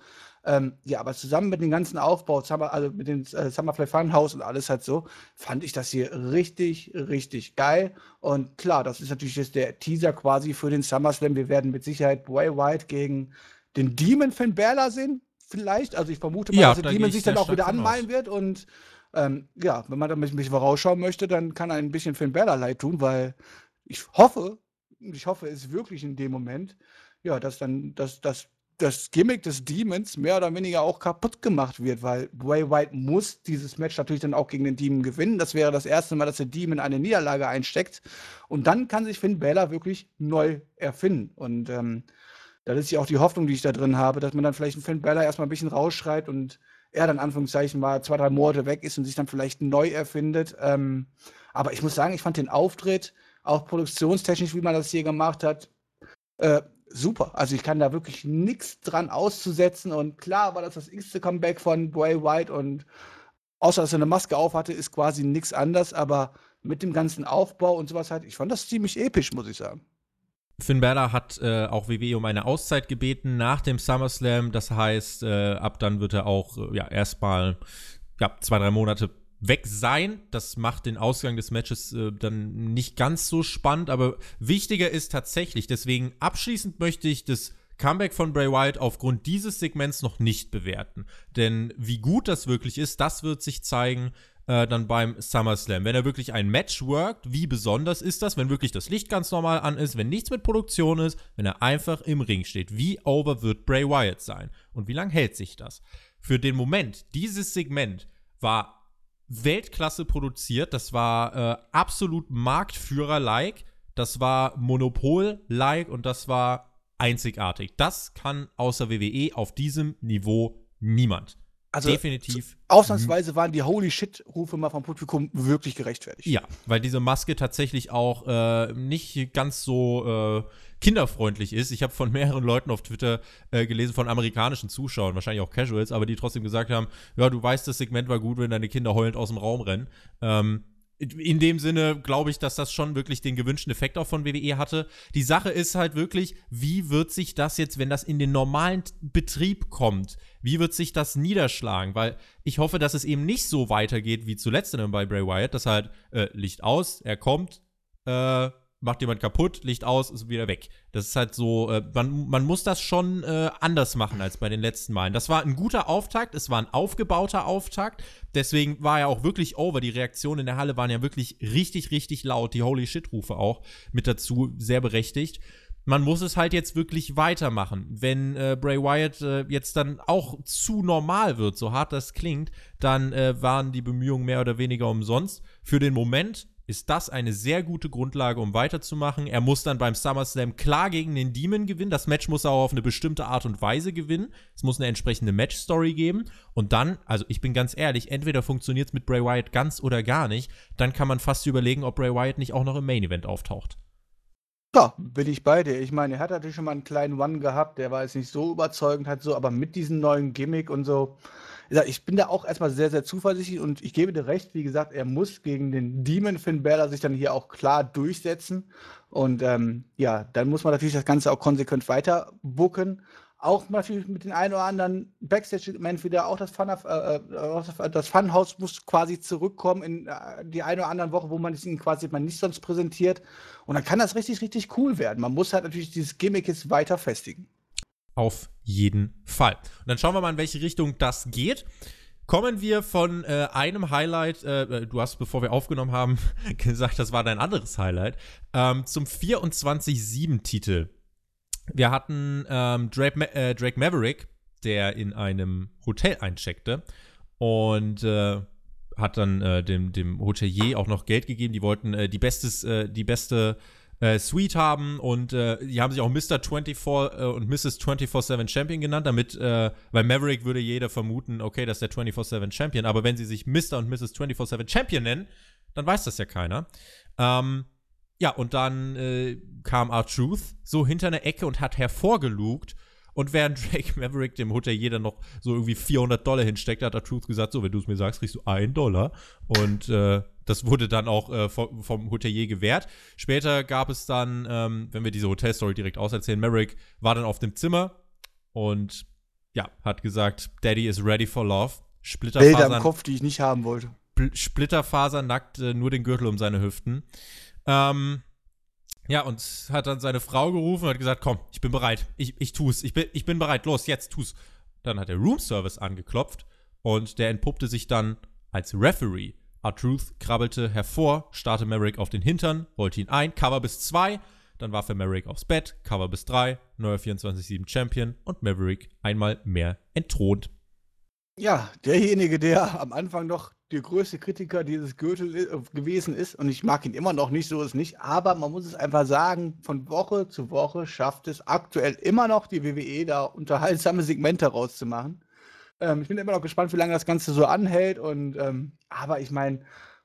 Ähm, ja, aber zusammen mit dem ganzen Aufbau, also mit dem äh, Summerfly Funhouse und alles halt so, fand ich das hier richtig, richtig geil. Und klar, das ist natürlich jetzt der Teaser quasi für den SummerSlam. Wir werden mit Sicherheit Bray White gegen den Demon Finn Balor sehen, vielleicht. Also ich vermute mal, ja, dass der Demon sich dann auch wieder anmalen aus. wird. Und ähm, ja, wenn man da ein bisschen vorausschauen möchte, dann kann er ein bisschen Finn Balor leid tun, weil ich hoffe, ich hoffe es wirklich in dem Moment, ja, dass dann dass, dass das Gimmick des Demons mehr oder weniger auch kaputt gemacht wird, weil Bray White muss dieses Match natürlich dann auch gegen den Demon gewinnen. Das wäre das erste Mal, dass der Demon eine Niederlage einsteckt. Und dann kann sich Finn Balor wirklich neu erfinden. Und ähm, das ist ja auch die Hoffnung, die ich da drin habe, dass man dann vielleicht einen Finn Bella erstmal ein bisschen rausschreit und er dann Anführungszeichen mal zwei, drei Monate weg ist und sich dann vielleicht neu erfindet. Ähm, aber ich muss sagen, ich fand den Auftritt, auch produktionstechnisch, wie man das hier gemacht hat, äh, super. Also ich kann da wirklich nichts dran auszusetzen. Und klar war das das x-te Comeback von Bray White und außer dass er eine Maske auf hatte, ist quasi nichts anders. Aber mit dem ganzen Aufbau und sowas halt, ich fand das ziemlich episch, muss ich sagen. Finn Balor hat äh, auch WWE um eine Auszeit gebeten nach dem SummerSlam. Das heißt, äh, ab dann wird er auch äh, ja, erstmal ja, zwei, drei Monate weg sein. Das macht den Ausgang des Matches äh, dann nicht ganz so spannend, aber wichtiger ist tatsächlich, deswegen abschließend möchte ich das Comeback von Bray Wyatt aufgrund dieses Segments noch nicht bewerten. Denn wie gut das wirklich ist, das wird sich zeigen, äh, dann beim SummerSlam. Wenn er wirklich ein Match workt, wie besonders ist das, wenn wirklich das Licht ganz normal an ist, wenn nichts mit Produktion ist, wenn er einfach im Ring steht? Wie over wird Bray Wyatt sein? Und wie lange hält sich das? Für den Moment, dieses Segment war Weltklasse produziert, das war äh, absolut Marktführer-like, das war Monopol-like und das war einzigartig. Das kann außer WWE auf diesem Niveau niemand. Also definitiv. Ausnahmsweise waren die Holy Shit-Rufe mal vom Publikum wirklich gerechtfertigt. Ja, weil diese Maske tatsächlich auch äh, nicht ganz so äh, kinderfreundlich ist. Ich habe von mehreren Leuten auf Twitter äh, gelesen, von amerikanischen Zuschauern, wahrscheinlich auch Casuals, aber die trotzdem gesagt haben: Ja, du weißt, das Segment war gut, wenn deine Kinder heulend aus dem Raum rennen. Ähm, in dem Sinne glaube ich, dass das schon wirklich den gewünschten Effekt auch von WWE hatte. Die Sache ist halt wirklich, wie wird sich das jetzt, wenn das in den normalen Betrieb kommt, wie wird sich das niederschlagen? Weil ich hoffe, dass es eben nicht so weitergeht wie zuletzt bei Bray Wyatt, dass halt äh, Licht aus, er kommt, äh, macht jemand kaputt, Licht aus, ist wieder weg. Das ist halt so, äh, man, man muss das schon äh, anders machen als bei den letzten Malen. Das war ein guter Auftakt, es war ein aufgebauter Auftakt, deswegen war er auch wirklich over. Die Reaktionen in der Halle waren ja wirklich richtig, richtig laut. Die Holy Shit-Rufe auch mit dazu, sehr berechtigt. Man muss es halt jetzt wirklich weitermachen. Wenn äh, Bray Wyatt äh, jetzt dann auch zu normal wird, so hart das klingt, dann äh, waren die Bemühungen mehr oder weniger umsonst. Für den Moment ist das eine sehr gute Grundlage, um weiterzumachen. Er muss dann beim SummerSlam klar gegen den Demon gewinnen. Das Match muss er auch auf eine bestimmte Art und Weise gewinnen. Es muss eine entsprechende Match-Story geben. Und dann, also ich bin ganz ehrlich, entweder funktioniert es mit Bray Wyatt ganz oder gar nicht. Dann kann man fast überlegen, ob Bray Wyatt nicht auch noch im Main Event auftaucht. Ja, bin ich bei dir. Ich meine, er hat natürlich schon mal einen kleinen One gehabt, der war jetzt nicht so überzeugend halt so, aber mit diesem neuen Gimmick und so, ich bin da auch erstmal sehr, sehr zuversichtlich und ich gebe dir recht, wie gesagt, er muss gegen den Demon Finn Balor sich dann hier auch klar durchsetzen und ähm, ja, dann muss man natürlich das Ganze auch konsequent weiter booken auch natürlich mit den ein oder anderen Backstage-Segment wieder, auch das, Fun, äh, äh das Funhouse muss quasi zurückkommen in äh, die eine oder andere Woche, wo man es ihnen quasi mal nicht sonst präsentiert. Und dann kann das richtig, richtig cool werden. Man muss halt natürlich dieses Gimmick jetzt weiter festigen. Auf jeden Fall. Und dann schauen wir mal, in welche Richtung das geht. Kommen wir von äh, einem Highlight, äh, äh du hast, bevor wir aufgenommen haben, gesagt, das war dein anderes Highlight, ähm, zum 24-7-Titel wir hatten ähm, Drake, Ma äh, Drake, Maverick, der in einem Hotel eincheckte und äh, hat dann äh, dem, dem Hotelier auch noch Geld gegeben. Die wollten die, bestes, die beste äh, Suite haben und die haben sich auch Mr. 24 und Mrs. 24-7 Champion genannt, damit, weil Maverick würde jeder vermuten, okay, das ist der 24-7 Champion, aber wenn sie sich Mr. und Mrs. 24-7 Champion nennen, dann weiß das ja keiner. Ähm, ja, und dann äh, kam R-Truth so hinter einer Ecke und hat hervorgelugt. Und während Drake Maverick dem Hotelier dann noch so irgendwie 400 Dollar hinsteckt, hat R-Truth gesagt, so, wenn du es mir sagst, kriegst du einen Dollar. Und äh, das wurde dann auch äh, vom, vom, Hotelier gewährt. Später gab es dann, ähm, wenn wir diese Hotelstory direkt auserzählen, Maverick war dann auf dem Zimmer und ja, hat gesagt, Daddy is ready for love. Splitterfasern. Bilder im Kopf, die ich nicht haben wollte. Splitterfaser nackt, äh, nur den Gürtel um seine Hüften. Ähm, ja, und hat dann seine Frau gerufen und hat gesagt, komm, ich bin bereit, ich, ich tu's, ich bin, ich bin bereit, los, jetzt tu's. Dann hat der Roomservice angeklopft und der entpuppte sich dann als Referee. R-Truth krabbelte hervor, starrte Merrick auf den Hintern, rollte ihn ein, Cover bis 2, dann warf er Merrick aufs Bett, Cover bis 3, neuer 24-7 Champion und Maverick einmal mehr entthront. Ja, derjenige, der am Anfang noch der größte Kritiker dieses Gürtel äh, gewesen ist und ich mag ihn immer noch nicht, so ist nicht, aber man muss es einfach sagen, von Woche zu Woche schafft es aktuell immer noch die WWE da unterhaltsame Segmente rauszumachen. Ähm, ich bin immer noch gespannt, wie lange das Ganze so anhält und ähm, aber ich meine,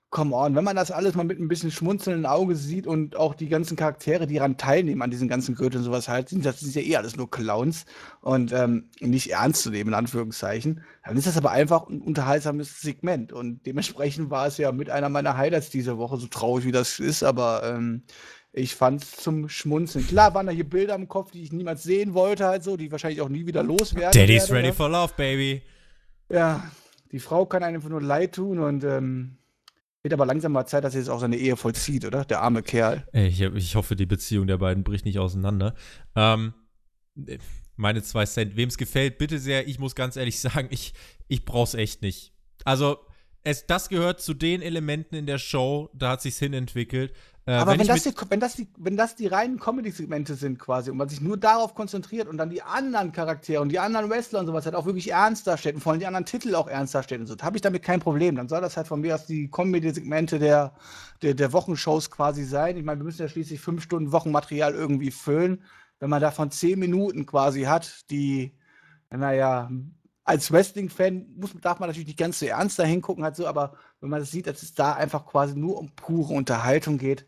come on, wenn man das alles mal mit ein bisschen schmunzelndem Auge sieht und auch die ganzen Charaktere, die daran teilnehmen, an diesen ganzen Gürteln und sowas halt, sind das sind ja eh alles nur Clowns und ähm, nicht ernst zu nehmen, in Anführungszeichen. Dann ist das aber einfach ein unterhaltsames Segment und dementsprechend war es ja mit einer meiner Highlights diese Woche, so traurig wie das ist, aber ähm, ich fand es zum Schmunzeln. Klar waren da hier Bilder im Kopf, die ich niemals sehen wollte, halt so, die wahrscheinlich auch nie wieder loswerden. Daddy's werde, ready ja. for love, baby. Ja, die Frau kann einem einfach nur leid tun und ähm, wird aber langsam mal Zeit, dass er jetzt auch seine Ehe vollzieht, oder? Der arme Kerl. Ich, ich hoffe, die Beziehung der beiden bricht nicht auseinander. Ähm, meine zwei Cent. Wem es gefällt, bitte sehr. Ich muss ganz ehrlich sagen, ich, ich brauch's echt nicht. Also, es, das gehört zu den Elementen in der Show, da hat sich's hinentwickelt. Äh, Aber wenn, wenn das die, wenn, das die, wenn das die reinen Comedy-Segmente sind quasi und man sich nur darauf konzentriert und dann die anderen Charaktere und die anderen Wrestler und sowas halt auch wirklich ernst darstellt und vor allem die anderen Titel auch ernst darstellt und so, habe ich damit kein Problem. Dann soll das halt von mir aus die Comedy-Segmente der, der, der Wochenshows quasi sein. Ich meine, wir müssen ja schließlich fünf Stunden Wochenmaterial irgendwie füllen. Wenn man davon zehn Minuten quasi hat, die, naja, als Wrestling-Fan darf man natürlich nicht ganz so ernst da hingucken, halt so, aber wenn man das sieht, dass es da einfach quasi nur um pure Unterhaltung geht,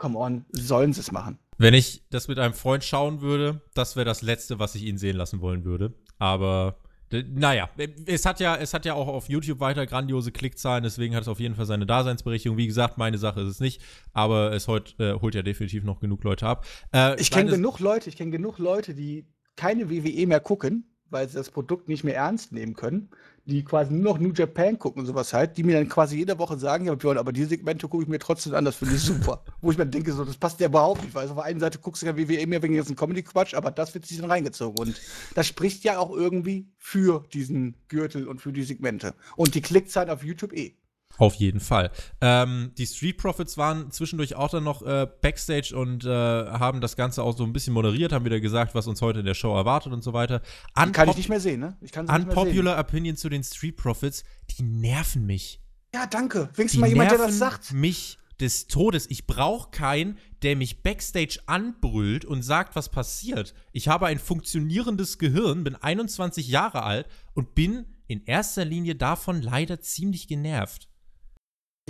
come on, sollen sie es machen. Wenn ich das mit einem Freund schauen würde, das wäre das Letzte, was ich ihn sehen lassen wollen würde. Aber naja, es hat ja, es hat ja auch auf YouTube weiter grandiose Klickzahlen, deswegen hat es auf jeden Fall seine Daseinsberechtigung. Wie gesagt, meine Sache ist es nicht, aber es heut, äh, holt ja definitiv noch genug Leute ab. Äh, ich kenne genug Leute, ich kenne genug Leute, die keine WWE mehr gucken, weil sie das Produkt nicht mehr ernst nehmen können, die quasi nur noch New Japan gucken und sowas halt, die mir dann quasi jede Woche sagen, ja, Björn, aber die Segmente gucke ich mir trotzdem an, das finde ich super. Wo ich mir denke, so, das passt ja überhaupt nicht, weil auf der einen Seite guckst du ja WWE mehr wegen diesem Comedy-Quatsch, aber das wird sich dann reingezogen. Und das spricht ja auch irgendwie für diesen Gürtel und für die Segmente. Und die Klickzahlen auf YouTube eh. Auf jeden Fall. Ähm, die Street Profits waren zwischendurch auch dann noch äh, Backstage und äh, haben das Ganze auch so ein bisschen moderiert, haben wieder gesagt, was uns heute in der Show erwartet und so weiter. Unpop kann ich nicht mehr sehen, ne? Ich kann Unpopular Opinion zu den Street Profits, die nerven mich. Ja, danke. Wenigstens mal jemand, der das sagt. mich des Todes. Ich brauche keinen, der mich backstage anbrüllt und sagt, was passiert. Ich habe ein funktionierendes Gehirn, bin 21 Jahre alt und bin in erster Linie davon leider ziemlich genervt.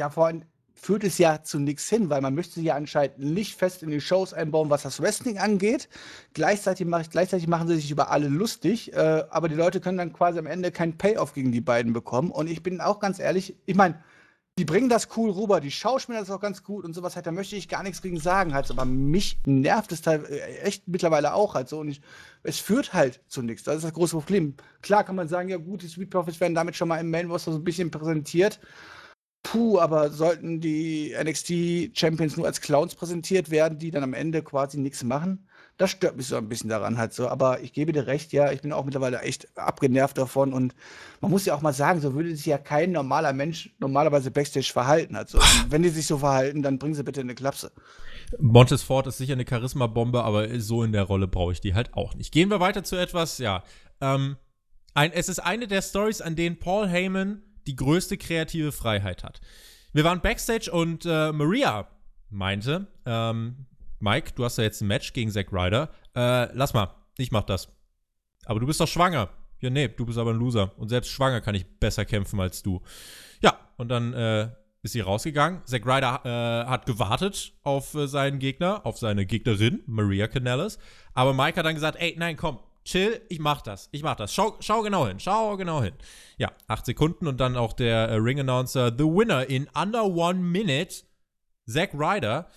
Ja, vor allem, führt es ja zu nichts hin, weil man möchte ja anscheinend nicht fest in die Shows einbauen, was das Wrestling angeht. Gleichzeitig, mach, gleichzeitig machen sie sich über alle lustig, äh, aber die Leute können dann quasi am Ende keinen Payoff gegen die beiden bekommen. Und ich bin auch ganz ehrlich, ich meine, die bringen das cool rüber, die Schauspieler das auch ganz gut und sowas halt, da möchte ich gar nichts gegen sagen halt, aber mich nervt es halt echt mittlerweile auch halt so und ich, es führt halt zu nichts, das ist das große Problem. Klar kann man sagen, ja gut, die Sweet Profits werden damit schon mal im Main so ein bisschen präsentiert, puh, aber sollten die NXT Champions nur als Clowns präsentiert werden, die dann am Ende quasi nichts machen, das stört mich so ein bisschen daran halt so. Aber ich gebe dir recht, ja, ich bin auch mittlerweile echt abgenervt davon. Und man muss ja auch mal sagen, so würde sich ja kein normaler Mensch normalerweise Backstage verhalten. Also, wenn die sich so verhalten, dann bringen sie bitte eine Klapse. Montes Ford ist sicher eine Charisma-Bombe, aber so in der Rolle brauche ich die halt auch nicht. Gehen wir weiter zu etwas, ja. Ähm, ein, es ist eine der Stories, an denen Paul Heyman die größte kreative Freiheit hat. Wir waren Backstage und äh, Maria meinte, ähm, Mike, du hast ja jetzt ein Match gegen Zack Ryder. Äh, lass mal, ich mach das. Aber du bist doch schwanger. Ja, nee, du bist aber ein Loser. Und selbst schwanger kann ich besser kämpfen als du. Ja, und dann äh, ist sie rausgegangen. Zack Ryder äh, hat gewartet auf äh, seinen Gegner, auf seine Gegnerin, Maria Canellis. Aber Mike hat dann gesagt, ey, nein, komm, chill, ich mach das. Ich mach das. Schau, schau genau hin. Schau genau hin. Ja, acht Sekunden und dann auch der äh, Ring-Announcer, the winner in under one minute, Zack Ryder.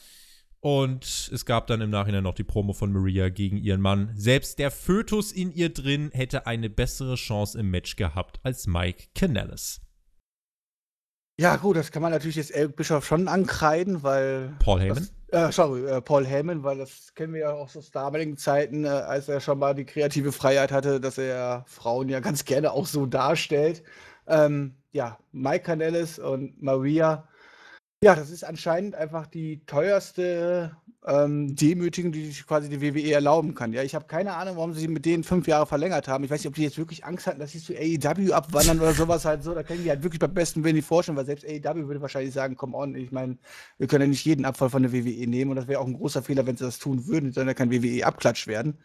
Und es gab dann im Nachhinein noch die Promo von Maria gegen ihren Mann. Selbst der Fötus in ihr drin hätte eine bessere Chance im Match gehabt als Mike Canellis. Ja, gut, das kann man natürlich jetzt Eric Bischoff schon ankreiden, weil. Paul Heyman? Äh, sorry, äh, Paul Heyman, weil das kennen wir ja auch aus damaligen Zeiten, äh, als er schon mal die kreative Freiheit hatte, dass er Frauen ja ganz gerne auch so darstellt. Ähm, ja, Mike Canellis und Maria ja, das ist anscheinend einfach die teuerste ähm, Demütigung, die sich quasi die WWE erlauben kann. Ja, ich habe keine Ahnung, warum sie mit denen fünf Jahre verlängert haben. Ich weiß nicht, ob die jetzt wirklich Angst hatten, dass sie zu AEW abwandern oder sowas halt so. Da können die halt wirklich beim besten Willen nicht vorstellen, weil selbst AEW würde wahrscheinlich sagen, komm on, ich meine, wir können ja nicht jeden Abfall von der WWE nehmen und das wäre auch ein großer Fehler, wenn sie das tun würden, dann kann WWE abklatscht werden.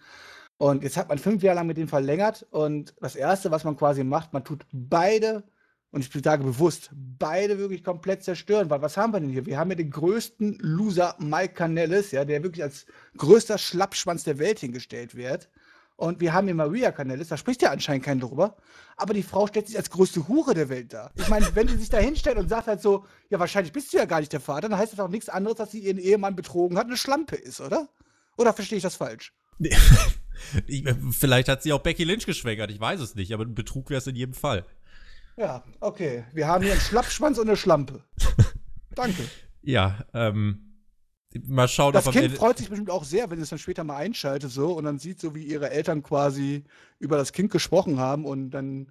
Und jetzt hat man fünf Jahre lang mit denen verlängert und das Erste, was man quasi macht, man tut beide und ich sage bewusst, beide wirklich komplett zerstören, weil was haben wir denn hier? Wir haben ja den größten Loser Mike Canellis, ja, der wirklich als größter Schlappschwanz der Welt hingestellt wird. Und wir haben hier Maria Canellis, da spricht ja anscheinend keiner drüber. Aber die Frau stellt sich als größte Hure der Welt dar. Ich meine, wenn die sich da hinstellt und sagt halt so, ja, wahrscheinlich bist du ja gar nicht der Vater, dann heißt das auch nichts anderes, dass sie ihren Ehemann betrogen hat eine Schlampe ist, oder? Oder verstehe ich das falsch? Vielleicht hat sie auch Becky Lynch geschwängert, ich weiß es nicht, aber ein Betrug wäre es in jedem Fall. Ja, okay. Wir haben hier einen Schlappschwanz und eine Schlampe. Danke. Ja, ähm. Mal schauen, das Kind freut sich bestimmt auch sehr, wenn es dann später mal einschaltet so und dann sieht so, wie ihre Eltern quasi über das Kind gesprochen haben und dann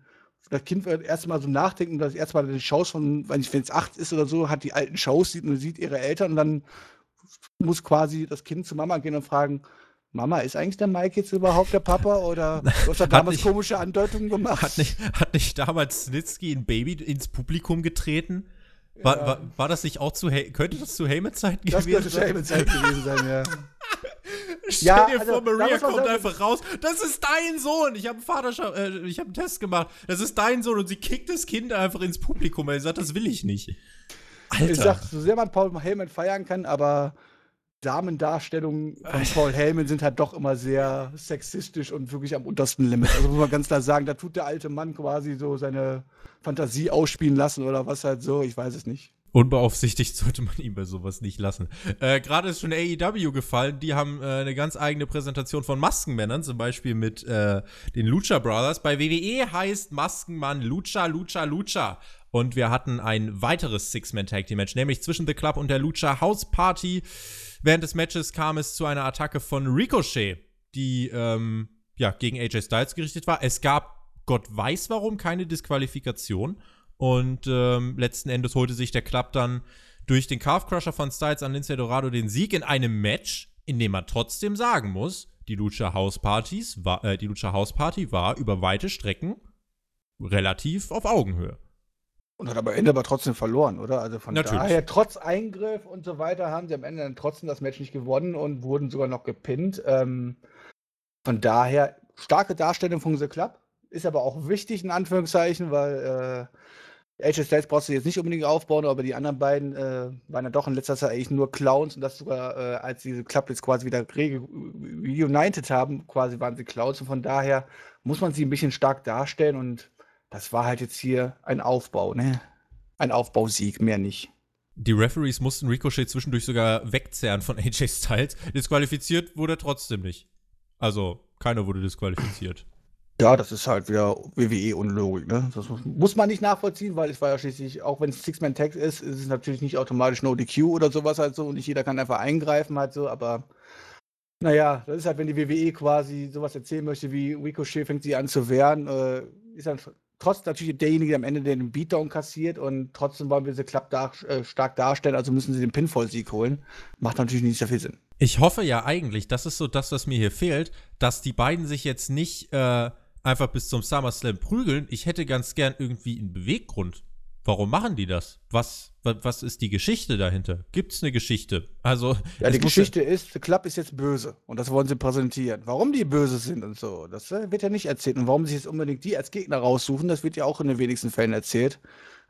das Kind wird erstmal so nachdenken und das erstmal die Shows von, wenn es acht ist oder so, hat die alten Shows sieht und sieht ihre Eltern und dann muss quasi das Kind zu Mama gehen und fragen, Mama, ist eigentlich der Mike jetzt überhaupt der Papa oder du hast da damals nicht, komische Andeutungen gemacht? Hat nicht, hat nicht damals Snitsky ein Baby ins Publikum getreten? War, ja. war, war, das nicht auch zu könnte das zu Heyman-Zeiten gewesen sein? Das könnte zu Heyman-Zeiten gewesen sein, ja. Stell ja, dir also, vor, Maria kommt sagen, einfach raus. Das ist dein Sohn. Ich habe einen äh, ich habe einen Test gemacht. Das ist dein Sohn und sie kickt das Kind einfach ins Publikum, weil sie sagt, das will ich nicht. Alter. Ich sag, so sehr man Paul Heyman feiern kann, aber Damendarstellungen von Paul Heyman sind halt doch immer sehr sexistisch und wirklich am untersten Limit. Also muss man ganz klar sagen, da tut der alte Mann quasi so seine Fantasie ausspielen lassen oder was halt so, ich weiß es nicht. Unbeaufsichtigt sollte man ihm bei sowas nicht lassen. Äh, Gerade ist schon AEW gefallen, die haben äh, eine ganz eigene Präsentation von Maskenmännern, zum Beispiel mit äh, den Lucha Brothers. Bei WWE heißt Maskenmann Lucha, Lucha, Lucha. Und wir hatten ein weiteres Six-Man-Tag-Team-Match, nämlich zwischen The Club und der Lucha House Party. Während des Matches kam es zu einer Attacke von Ricochet, die ähm, ja, gegen AJ Styles gerichtet war. Es gab, Gott weiß warum, keine Disqualifikation. Und ähm, letzten Endes holte sich der Club dann durch den Calf Crusher von Styles an Lince Dorado den Sieg in einem Match, in dem man trotzdem sagen muss, die Lucha House Partys war, äh, die Lucha House Party war über weite Strecken relativ auf Augenhöhe. Und hat am Ende aber trotzdem verloren, oder? Also von Natürlich. daher, trotz Eingriff und so weiter, haben sie am Ende dann trotzdem das Match nicht gewonnen und wurden sogar noch gepinnt. Ähm, von daher, starke Darstellung von The Club. Ist aber auch wichtig, in Anführungszeichen, weil äh, AJ Styles brauchst du jetzt nicht unbedingt aufbauen, aber die anderen beiden äh, waren ja doch in letzter Zeit eigentlich nur Clowns und das sogar, äh, als diese Club jetzt quasi wieder reunited haben, quasi waren sie Clowns und von daher muss man sie ein bisschen stark darstellen und das war halt jetzt hier ein Aufbau, ne? Ein Aufbausieg, mehr nicht. Die Referees mussten Ricochet zwischendurch sogar wegzerren von AJ Styles. Disqualifiziert wurde er trotzdem nicht. Also, keiner wurde disqualifiziert. Ja, das ist halt wieder WWE-Unlogik, ne? Das muss man nicht nachvollziehen, weil es war ja schließlich, auch wenn es Six-Man-Tag ist, ist es natürlich nicht automatisch No DQ oder sowas halt so und nicht jeder kann einfach eingreifen halt so, aber naja, das ist halt, wenn die WWE quasi sowas erzählen möchte, wie Ricochet fängt sie an zu wehren, äh, ist dann trotzdem natürlich derjenige, der am Ende den Beatdown kassiert und trotzdem wollen wir sie klapp dar äh, stark darstellen, also müssen sie den Pinfall-Sieg holen. Macht natürlich nicht sehr viel Sinn. Ich hoffe ja eigentlich, das ist so das, was mir hier fehlt, dass die beiden sich jetzt nicht äh einfach bis zum SummerSlam prügeln. Ich hätte ganz gern irgendwie einen Beweggrund. Warum machen die das? Was, was, ist die Geschichte dahinter? Gibt es eine Geschichte? Also, ja, die Geschichte ja ist, The Club ist jetzt böse und das wollen sie präsentieren. Warum die böse sind und so, das äh, wird ja nicht erzählt. Und warum sie jetzt unbedingt die als Gegner raussuchen, das wird ja auch in den wenigsten Fällen erzählt.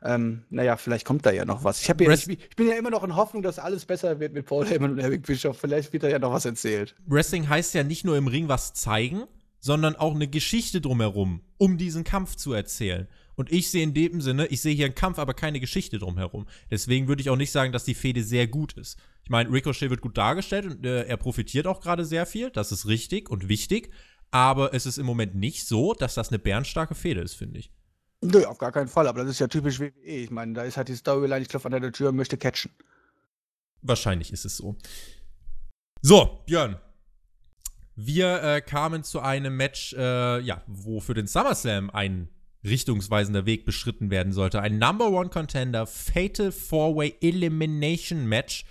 Ähm, naja, vielleicht kommt da ja noch was. Ich, ja, ich, ich, bin ja immer noch in Hoffnung, dass alles besser wird mit Paul Heyman und Eric Bischoff. Vielleicht wird da ja noch was erzählt. Wrestling heißt ja nicht nur im Ring was zeigen, sondern auch eine Geschichte drumherum, um diesen Kampf zu erzählen. Und ich sehe in dem Sinne, ich sehe hier einen Kampf, aber keine Geschichte drumherum. Deswegen würde ich auch nicht sagen, dass die Fehde sehr gut ist. Ich meine, Ricochet wird gut dargestellt und äh, er profitiert auch gerade sehr viel. Das ist richtig und wichtig. Aber es ist im Moment nicht so, dass das eine bärenstarke Fehde ist, finde ich. Nö, auf gar keinen Fall. Aber das ist ja typisch WWE. Ich meine, da ist halt die Storyline, ich klopfe an der Tür und möchte catchen. Wahrscheinlich ist es so. So, Björn, wir äh, kamen zu einem Match, äh, ja, wo für den SummerSlam ein richtungsweisender Weg beschritten werden sollte. Ein Number One Contender Fatal Four-Way Elimination Match.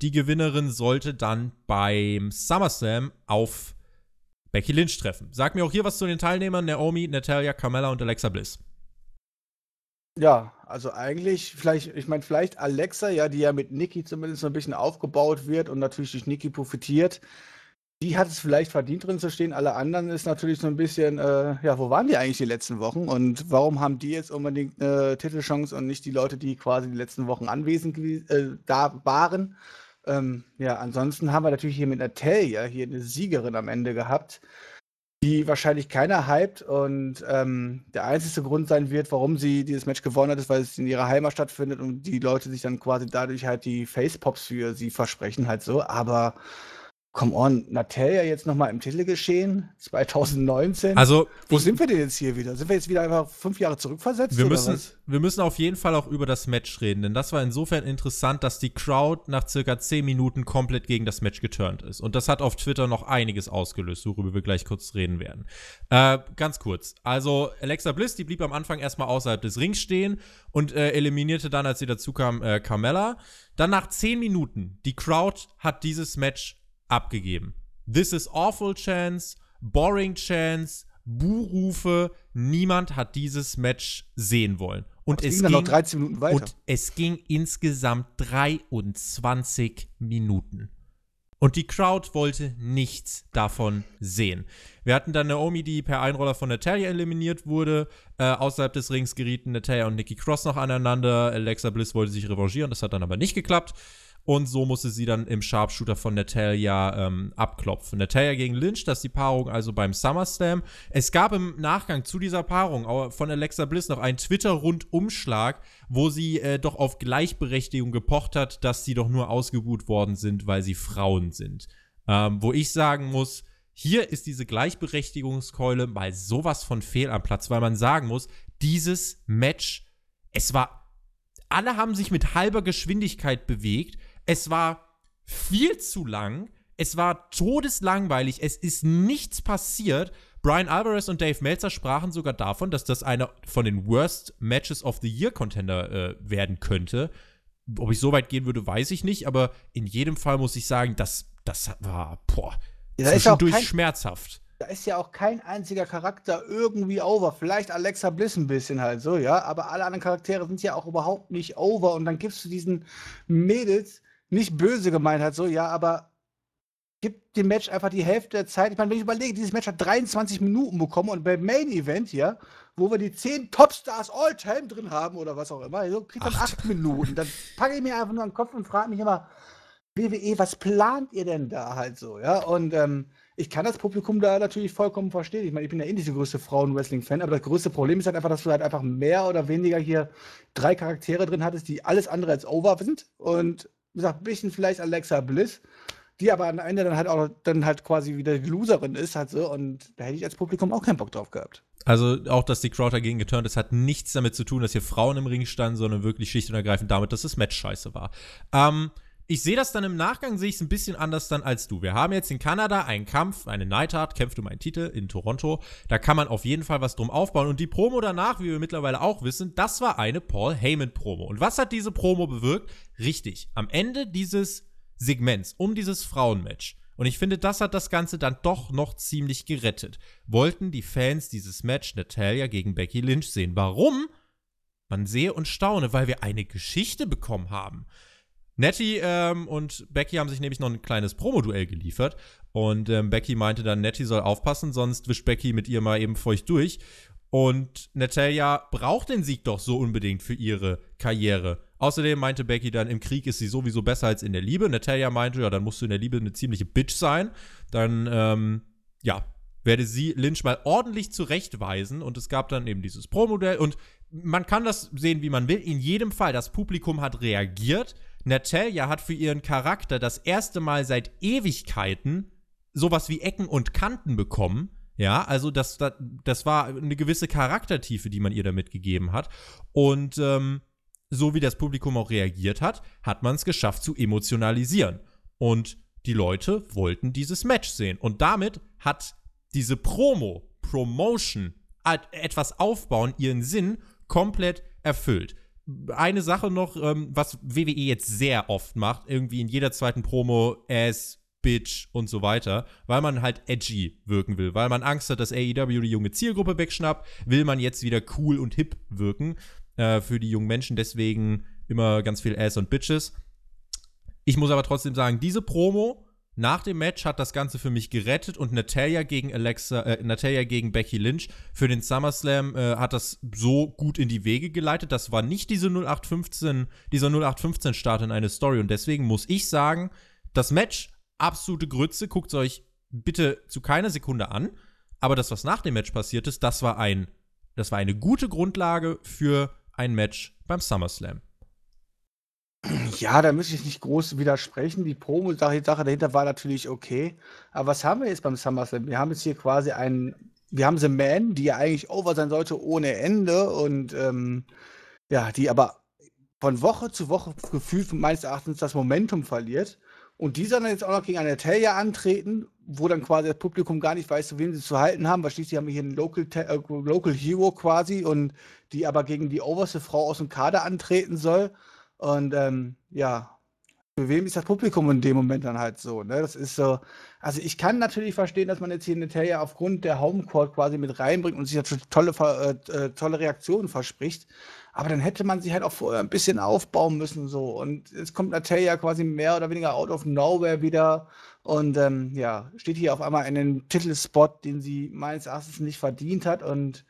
Die Gewinnerin sollte dann beim SummerSlam auf Becky Lynch treffen. Sag mir auch hier was zu den Teilnehmern: Naomi, Natalia, Carmella und Alexa Bliss. Ja, also eigentlich, vielleicht, ich meine, vielleicht Alexa, ja, die ja mit Nikki zumindest so ein bisschen aufgebaut wird und natürlich durch Nikki profitiert die hat es vielleicht verdient drin zu stehen. Alle anderen ist natürlich so ein bisschen, äh, ja, wo waren die eigentlich die letzten Wochen und warum haben die jetzt unbedingt eine Titelchance und nicht die Leute, die quasi die letzten Wochen anwesend äh, da waren? Ähm, ja, ansonsten haben wir natürlich hier mit Natalia hier eine Siegerin am Ende gehabt, die wahrscheinlich keiner hypt und ähm, der einzige Grund sein wird, warum sie dieses Match gewonnen hat, ist, weil es in ihrer Heimat stattfindet und die Leute sich dann quasi dadurch halt die Facepops für sie versprechen, halt so. Aber Come on, Natalia jetzt nochmal im Titelgeschehen 2019. Also, wo sind wir denn jetzt hier wieder? Sind wir jetzt wieder einfach fünf Jahre zurückversetzt? Wir, müssen, wir müssen auf jeden Fall auch über das Match reden, denn das war insofern interessant, dass die Crowd nach circa zehn Minuten komplett gegen das Match geturnt ist. Und das hat auf Twitter noch einiges ausgelöst, worüber wir gleich kurz reden werden. Äh, ganz kurz. Also, Alexa Bliss, die blieb am Anfang erstmal außerhalb des Rings stehen und äh, eliminierte dann, als sie dazu kam, äh, Carmella. Dann nach zehn Minuten, die Crowd hat dieses Match abgegeben. This is awful chance, boring chance, Buhrufe. Niemand hat dieses Match sehen wollen. Und es, ging, noch 13 Minuten weiter. Und es ging insgesamt 23 Minuten. Und die Crowd wollte nichts davon sehen. Wir hatten dann Naomi, die per Einroller von Natalia eliminiert wurde. Äh, außerhalb des Rings gerieten Natalia und Nikki Cross noch aneinander. Alexa Bliss wollte sich revanchieren, das hat dann aber nicht geklappt. Und so musste sie dann im Sharpshooter von Natalia ähm, abklopfen. Natalia gegen Lynch, das ist die Paarung also beim SummerSlam. Es gab im Nachgang zu dieser Paarung von Alexa Bliss noch einen Twitter-Rundumschlag, wo sie äh, doch auf Gleichberechtigung gepocht hat, dass sie doch nur ausgebuht worden sind, weil sie Frauen sind. Ähm, wo ich sagen muss, hier ist diese Gleichberechtigungskeule mal sowas von fehl am Platz, weil man sagen muss, dieses Match, es war alle haben sich mit halber Geschwindigkeit bewegt. Es war viel zu lang. Es war todeslangweilig. Es ist nichts passiert. Brian Alvarez und Dave Meltzer sprachen sogar davon, dass das einer von den Worst Matches of the Year Contender äh, werden könnte. Ob ich so weit gehen würde, weiß ich nicht, aber in jedem Fall muss ich sagen, das, das war boah, ja, zwischendurch kein, schmerzhaft. Da ist ja auch kein einziger Charakter irgendwie over. Vielleicht Alexa Bliss ein bisschen halt so, ja, aber alle anderen Charaktere sind ja auch überhaupt nicht over und dann gibst du diesen Mädels nicht böse gemeint halt so, ja, aber gibt dem Match einfach die Hälfte der Zeit. Ich meine, wenn ich überlege, dieses Match hat 23 Minuten bekommen und beim Main Event hier, wo wir die 10 Topstars All-Time drin haben oder was auch immer, so kriegt dann 8 Minuten. Dann packe ich mir einfach nur an den Kopf und frage mich immer, WWE, was plant ihr denn da halt so, ja? Und ähm, ich kann das Publikum da natürlich vollkommen verstehen. Ich meine, ich bin ja eh nicht der größte Frauen-Wrestling-Fan, aber das größte Problem ist halt einfach, dass du halt einfach mehr oder weniger hier drei Charaktere drin hattest, die alles andere als over sind. Und gesagt, ein bisschen vielleicht Alexa Bliss, die aber am Ende dann halt auch dann halt quasi wieder die Loserin ist, halt so. Und da hätte ich als Publikum auch keinen Bock drauf gehabt. Also auch, dass die Crowd dagegen geturnt ist, hat nichts damit zu tun, dass hier Frauen im Ring standen, sondern wirklich schlicht und ergreifend damit, dass das Match scheiße war. Ähm, ich sehe das dann im Nachgang, sehe ich es ein bisschen anders dann als du. Wir haben jetzt in Kanada einen Kampf, eine Neidhart, kämpft um einen Titel in Toronto. Da kann man auf jeden Fall was drum aufbauen. Und die Promo danach, wie wir mittlerweile auch wissen, das war eine Paul Heyman-Promo. Und was hat diese Promo bewirkt? Richtig, am Ende dieses Segments um dieses Frauenmatch. Und ich finde, das hat das Ganze dann doch noch ziemlich gerettet. Wollten die Fans dieses Match Natalia gegen Becky Lynch sehen. Warum? Man sehe und staune, weil wir eine Geschichte bekommen haben. Nettie ähm, und Becky haben sich nämlich noch ein kleines Promoduell geliefert. Und ähm, Becky meinte dann, Nettie soll aufpassen, sonst wischt Becky mit ihr mal eben feucht durch. Und Natalia braucht den Sieg doch so unbedingt für ihre Karriere. Außerdem meinte Becky dann, im Krieg ist sie sowieso besser als in der Liebe. Natalia meinte, ja, dann musst du in der Liebe eine ziemliche Bitch sein. Dann, ähm, ja, werde sie Lynch mal ordentlich zurechtweisen. Und es gab dann eben dieses Pro-Modell. Und man kann das sehen, wie man will. In jedem Fall, das Publikum hat reagiert. Natalia hat für ihren Charakter das erste Mal seit Ewigkeiten sowas wie Ecken und Kanten bekommen. Ja, also das, das, das war eine gewisse Charaktertiefe, die man ihr damit gegeben hat. Und ähm, so wie das Publikum auch reagiert hat, hat man es geschafft zu emotionalisieren. Und die Leute wollten dieses Match sehen. Und damit hat diese Promo, Promotion, etwas aufbauen, ihren Sinn komplett erfüllt eine Sache noch, ähm, was WWE jetzt sehr oft macht, irgendwie in jeder zweiten Promo, Ass, Bitch und so weiter, weil man halt edgy wirken will, weil man Angst hat, dass AEW die junge Zielgruppe wegschnappt, will man jetzt wieder cool und hip wirken äh, für die jungen Menschen, deswegen immer ganz viel Ass und Bitches. Ich muss aber trotzdem sagen, diese Promo nach dem Match hat das Ganze für mich gerettet und Natalia gegen Alexa, äh, Natalia gegen Becky Lynch für den SummerSlam äh, hat das so gut in die Wege geleitet. Das war nicht diese 0815, dieser 0815 Start in eine Story und deswegen muss ich sagen, das Match absolute Grütze. Guckt es euch bitte zu keiner Sekunde an. Aber das, was nach dem Match passiert ist, das war ein, das war eine gute Grundlage für ein Match beim SummerSlam. Ja, da müsste ich nicht groß widersprechen. Die Promo-Sache dahinter war natürlich okay. Aber was haben wir jetzt beim SummerSlam? Wir haben jetzt hier quasi einen, wir haben The Man, die ja eigentlich over sein sollte ohne Ende und ähm, ja, die aber von Woche zu Woche gefühlt meines Erachtens das Momentum verliert. Und die sollen dann jetzt auch noch gegen eine Talia antreten, wo dann quasi das Publikum gar nicht weiß, zu wem sie zu halten haben, weil schließlich haben wir hier einen Local, äh, Local Hero quasi und die aber gegen die oberste Frau aus dem Kader antreten soll. Und ähm, ja, für wem ist das Publikum in dem Moment dann halt so? Ne? Das ist so. Also ich kann natürlich verstehen, dass man jetzt hier Natalia aufgrund der Homecourt quasi mit reinbringt und sich natürlich tolle, äh, äh, tolle Reaktionen verspricht. Aber dann hätte man sie halt auch vorher ein bisschen aufbauen müssen so. Und jetzt kommt Natalia quasi mehr oder weniger out of nowhere wieder und ähm, ja, steht hier auf einmal in einem Titelspot, den sie meines Erachtens nicht verdient hat und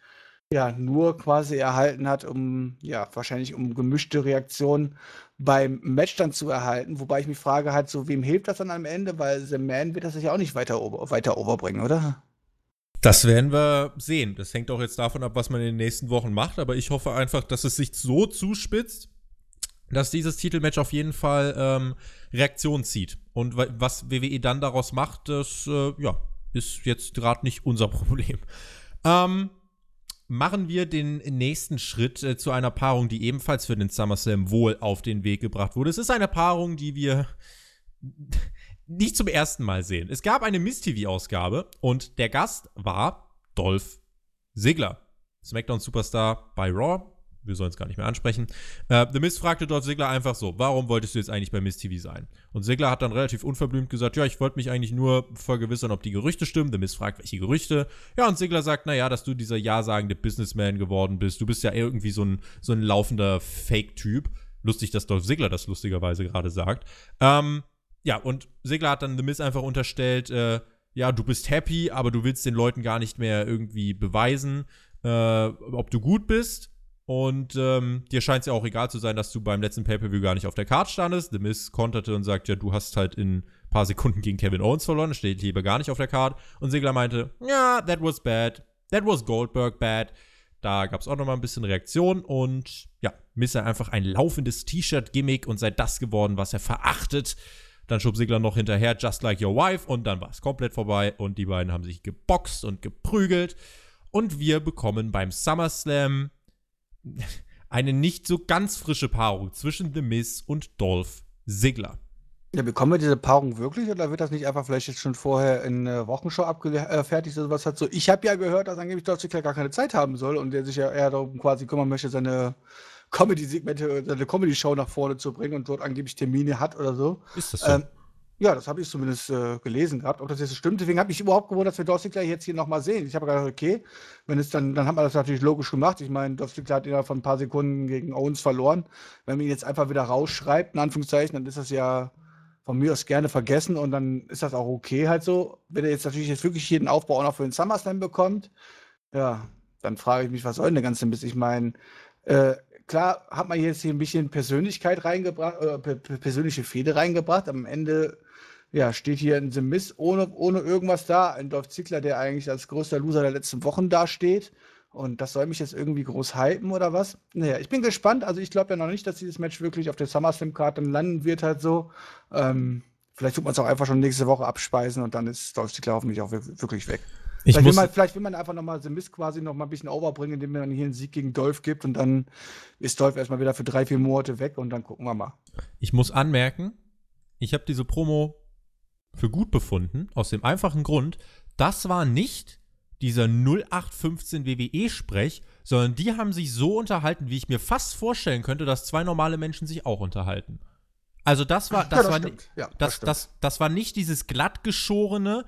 ja, nur quasi erhalten hat, um, ja, wahrscheinlich um gemischte Reaktionen beim Match dann zu erhalten. Wobei ich mich frage halt so, wem hilft das dann am Ende? Weil The Man wird das sich auch nicht weiter, weiter overbringen, oder? Das werden wir sehen. Das hängt auch jetzt davon ab, was man in den nächsten Wochen macht. Aber ich hoffe einfach, dass es sich so zuspitzt, dass dieses Titelmatch auf jeden Fall ähm, Reaktion zieht. Und was WWE dann daraus macht, das äh, ja, ist jetzt gerade nicht unser Problem. Ähm, machen wir den nächsten Schritt äh, zu einer Paarung, die ebenfalls für den SummerSlam wohl auf den Weg gebracht wurde. Es ist eine Paarung, die wir nicht zum ersten Mal sehen. Es gab eine Miss-TV-Ausgabe und der Gast war Dolph Ziggler, SmackDown-Superstar bei Raw wir sollen es gar nicht mehr ansprechen. Äh, The Mist fragte Dolph Ziggler einfach so, warum wolltest du jetzt eigentlich bei Miss TV sein? Und Ziggler hat dann relativ unverblümt gesagt, ja, ich wollte mich eigentlich nur vergewissern, ob die Gerüchte stimmen. The Mist fragt, welche Gerüchte? Ja, und Ziggler sagt, naja, dass du dieser ja-sagende Businessman geworden bist. Du bist ja irgendwie so ein, so ein laufender Fake-Typ. Lustig, dass Dolph Ziggler das lustigerweise gerade sagt. Ähm, ja, und Sigler hat dann The Miz einfach unterstellt, äh, ja, du bist happy, aber du willst den Leuten gar nicht mehr irgendwie beweisen, äh, ob du gut bist. Und ähm, dir scheint es ja auch egal zu sein, dass du beim letzten Pay-Per-View gar nicht auf der Karte standest. The Miz konterte und sagt, ja, du hast halt in ein paar Sekunden gegen Kevin Owens verloren, steht lieber gar nicht auf der Karte. Und Sigler meinte, ja, that was bad. That was Goldberg bad. Da gab es auch nochmal ein bisschen Reaktion und ja, Miz einfach ein laufendes T-Shirt-Gimmick und sei das geworden, was er verachtet. Dann schob Sigler noch hinterher, just like your wife, und dann war es komplett vorbei und die beiden haben sich geboxt und geprügelt. Und wir bekommen beim SummerSlam eine nicht so ganz frische Paarung zwischen The Miz und Dolph Ziggler. Ja, bekommen wir diese Paarung wirklich oder wird das nicht einfach vielleicht jetzt schon vorher in der Wochenshow abgefertigt äh, oder sowas hat? So, ich habe ja gehört, dass angeblich Dolph Ziggler gar keine Zeit haben soll und der sich ja eher darum quasi kümmern möchte, seine Comedy-Segmente, seine Comedy-Show nach vorne zu bringen und dort angeblich Termine hat oder so. Ist das so? Ähm, ja, das habe ich zumindest äh, gelesen gehabt, ob das jetzt stimmt. Deswegen habe ich überhaupt gewundert, dass wir Dolph Ziggler jetzt hier nochmal sehen. Ich habe gedacht, okay, wenn es dann, dann haben wir das natürlich logisch gemacht. Ich meine, Dolph Ziggler hat innerhalb von ein paar Sekunden gegen Owens verloren. Wenn man ihn jetzt einfach wieder rausschreibt, in Anführungszeichen, dann ist das ja von mir aus gerne vergessen und dann ist das auch okay halt so. Wenn er jetzt natürlich jetzt wirklich jeden Aufbau auch noch für den SummerSlam bekommt, ja, dann frage ich mich, was soll denn der ganze Mist? Ich meine, äh, klar hat man jetzt hier ein bisschen Persönlichkeit reingebracht, äh, persönliche Fehde reingebracht. Am Ende ja, steht hier ein The Miss ohne, ohne irgendwas da. Ein Dolph Ziggler, der eigentlich als größter Loser der letzten Wochen dasteht. Und das soll mich jetzt irgendwie groß hypen oder was? Naja, ich bin gespannt. Also ich glaube ja noch nicht, dass dieses Match wirklich auf der SummerSlam-Card dann landen wird halt so. Ähm, vielleicht tut man es auch einfach schon nächste Woche abspeisen und dann ist Dolph Ziggler hoffentlich auch wirklich weg. Ich vielleicht, will man, vielleicht will man einfach nochmal The Mist quasi noch mal ein bisschen overbringen, indem man hier einen Sieg gegen Dolph gibt und dann ist Dolph erstmal wieder für drei, vier Monate weg und dann gucken wir mal. Ich muss anmerken, ich habe diese Promo für gut befunden, aus dem einfachen Grund, das war nicht dieser 0815 WWE-Sprech, sondern die haben sich so unterhalten, wie ich mir fast vorstellen könnte, dass zwei normale Menschen sich auch unterhalten. Also das war, das, ja, das war, ja, das, das, das, das, war nicht dieses glattgeschorene,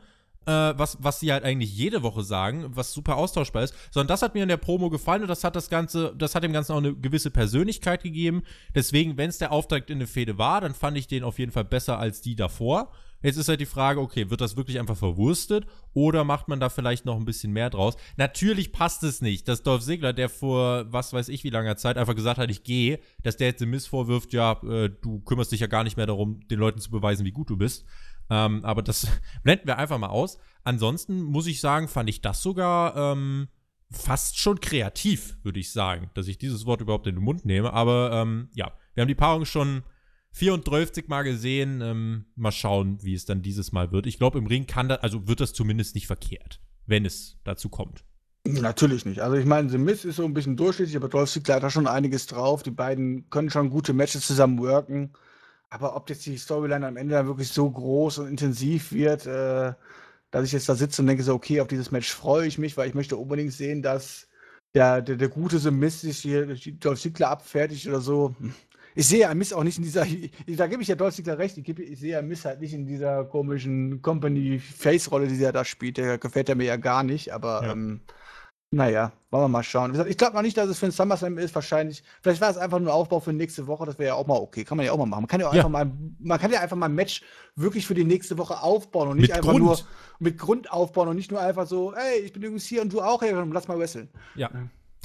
äh, was, was sie halt eigentlich jede Woche sagen, was super austauschbar ist, sondern das hat mir in der Promo gefallen und das hat das Ganze, das hat dem Ganzen auch eine gewisse Persönlichkeit gegeben. Deswegen, wenn es der Auftakt in eine Fehde war, dann fand ich den auf jeden Fall besser als die davor. Jetzt ist halt die Frage, okay, wird das wirklich einfach verwurstet oder macht man da vielleicht noch ein bisschen mehr draus? Natürlich passt es nicht, dass Dolph Ziggler, der vor was weiß ich wie langer Zeit einfach gesagt hat, ich gehe, dass der jetzt den Miss vorwirft, ja, äh, du kümmerst dich ja gar nicht mehr darum, den Leuten zu beweisen, wie gut du bist. Ähm, aber das blenden wir einfach mal aus. Ansonsten muss ich sagen, fand ich das sogar ähm, fast schon kreativ, würde ich sagen, dass ich dieses Wort überhaupt in den Mund nehme. Aber ähm, ja, wir haben die Paarung schon 34 Mal gesehen. Ähm, mal schauen, wie es dann dieses Mal wird. Ich glaube, im Ring kann das, also wird das zumindest nicht verkehrt, wenn es dazu kommt. Natürlich nicht. Also ich meine, The Miz ist so ein bisschen durchschnittlich, aber Dolph Ziggler hat da schon einiges drauf. Die beiden können schon gute Matches zusammen worken. Aber ob jetzt die Storyline am Ende dann wirklich so groß und intensiv wird, äh, dass ich jetzt da sitze und denke so, okay, auf dieses Match freue ich mich, weil ich möchte unbedingt sehen, dass der, der, der gute Simis sich hier Dolph Ziggler abfertigt oder so. Ich sehe ja Miss auch nicht in dieser, da gebe ich ja Dolph Ziggler recht, ich, ich sehe ja Miss halt nicht in dieser komischen Company-Face-Rolle, die er da spielt. Der gefällt er mir ja gar nicht, aber ja. ähm, naja, wollen wir mal schauen. Ich glaube noch nicht, dass es für ein SummerSlam ist. Wahrscheinlich, vielleicht war es einfach nur Aufbau für nächste Woche. Das wäre ja auch mal okay. Kann man ja auch mal machen. Man kann ja, ja. einfach mal, man kann ja einfach mal ein Match wirklich für die nächste Woche aufbauen und nicht mit einfach Grund. nur mit Grund aufbauen und nicht nur einfach so, ey, ich bin übrigens hier und du auch, hey, lass mal wresteln. Ja.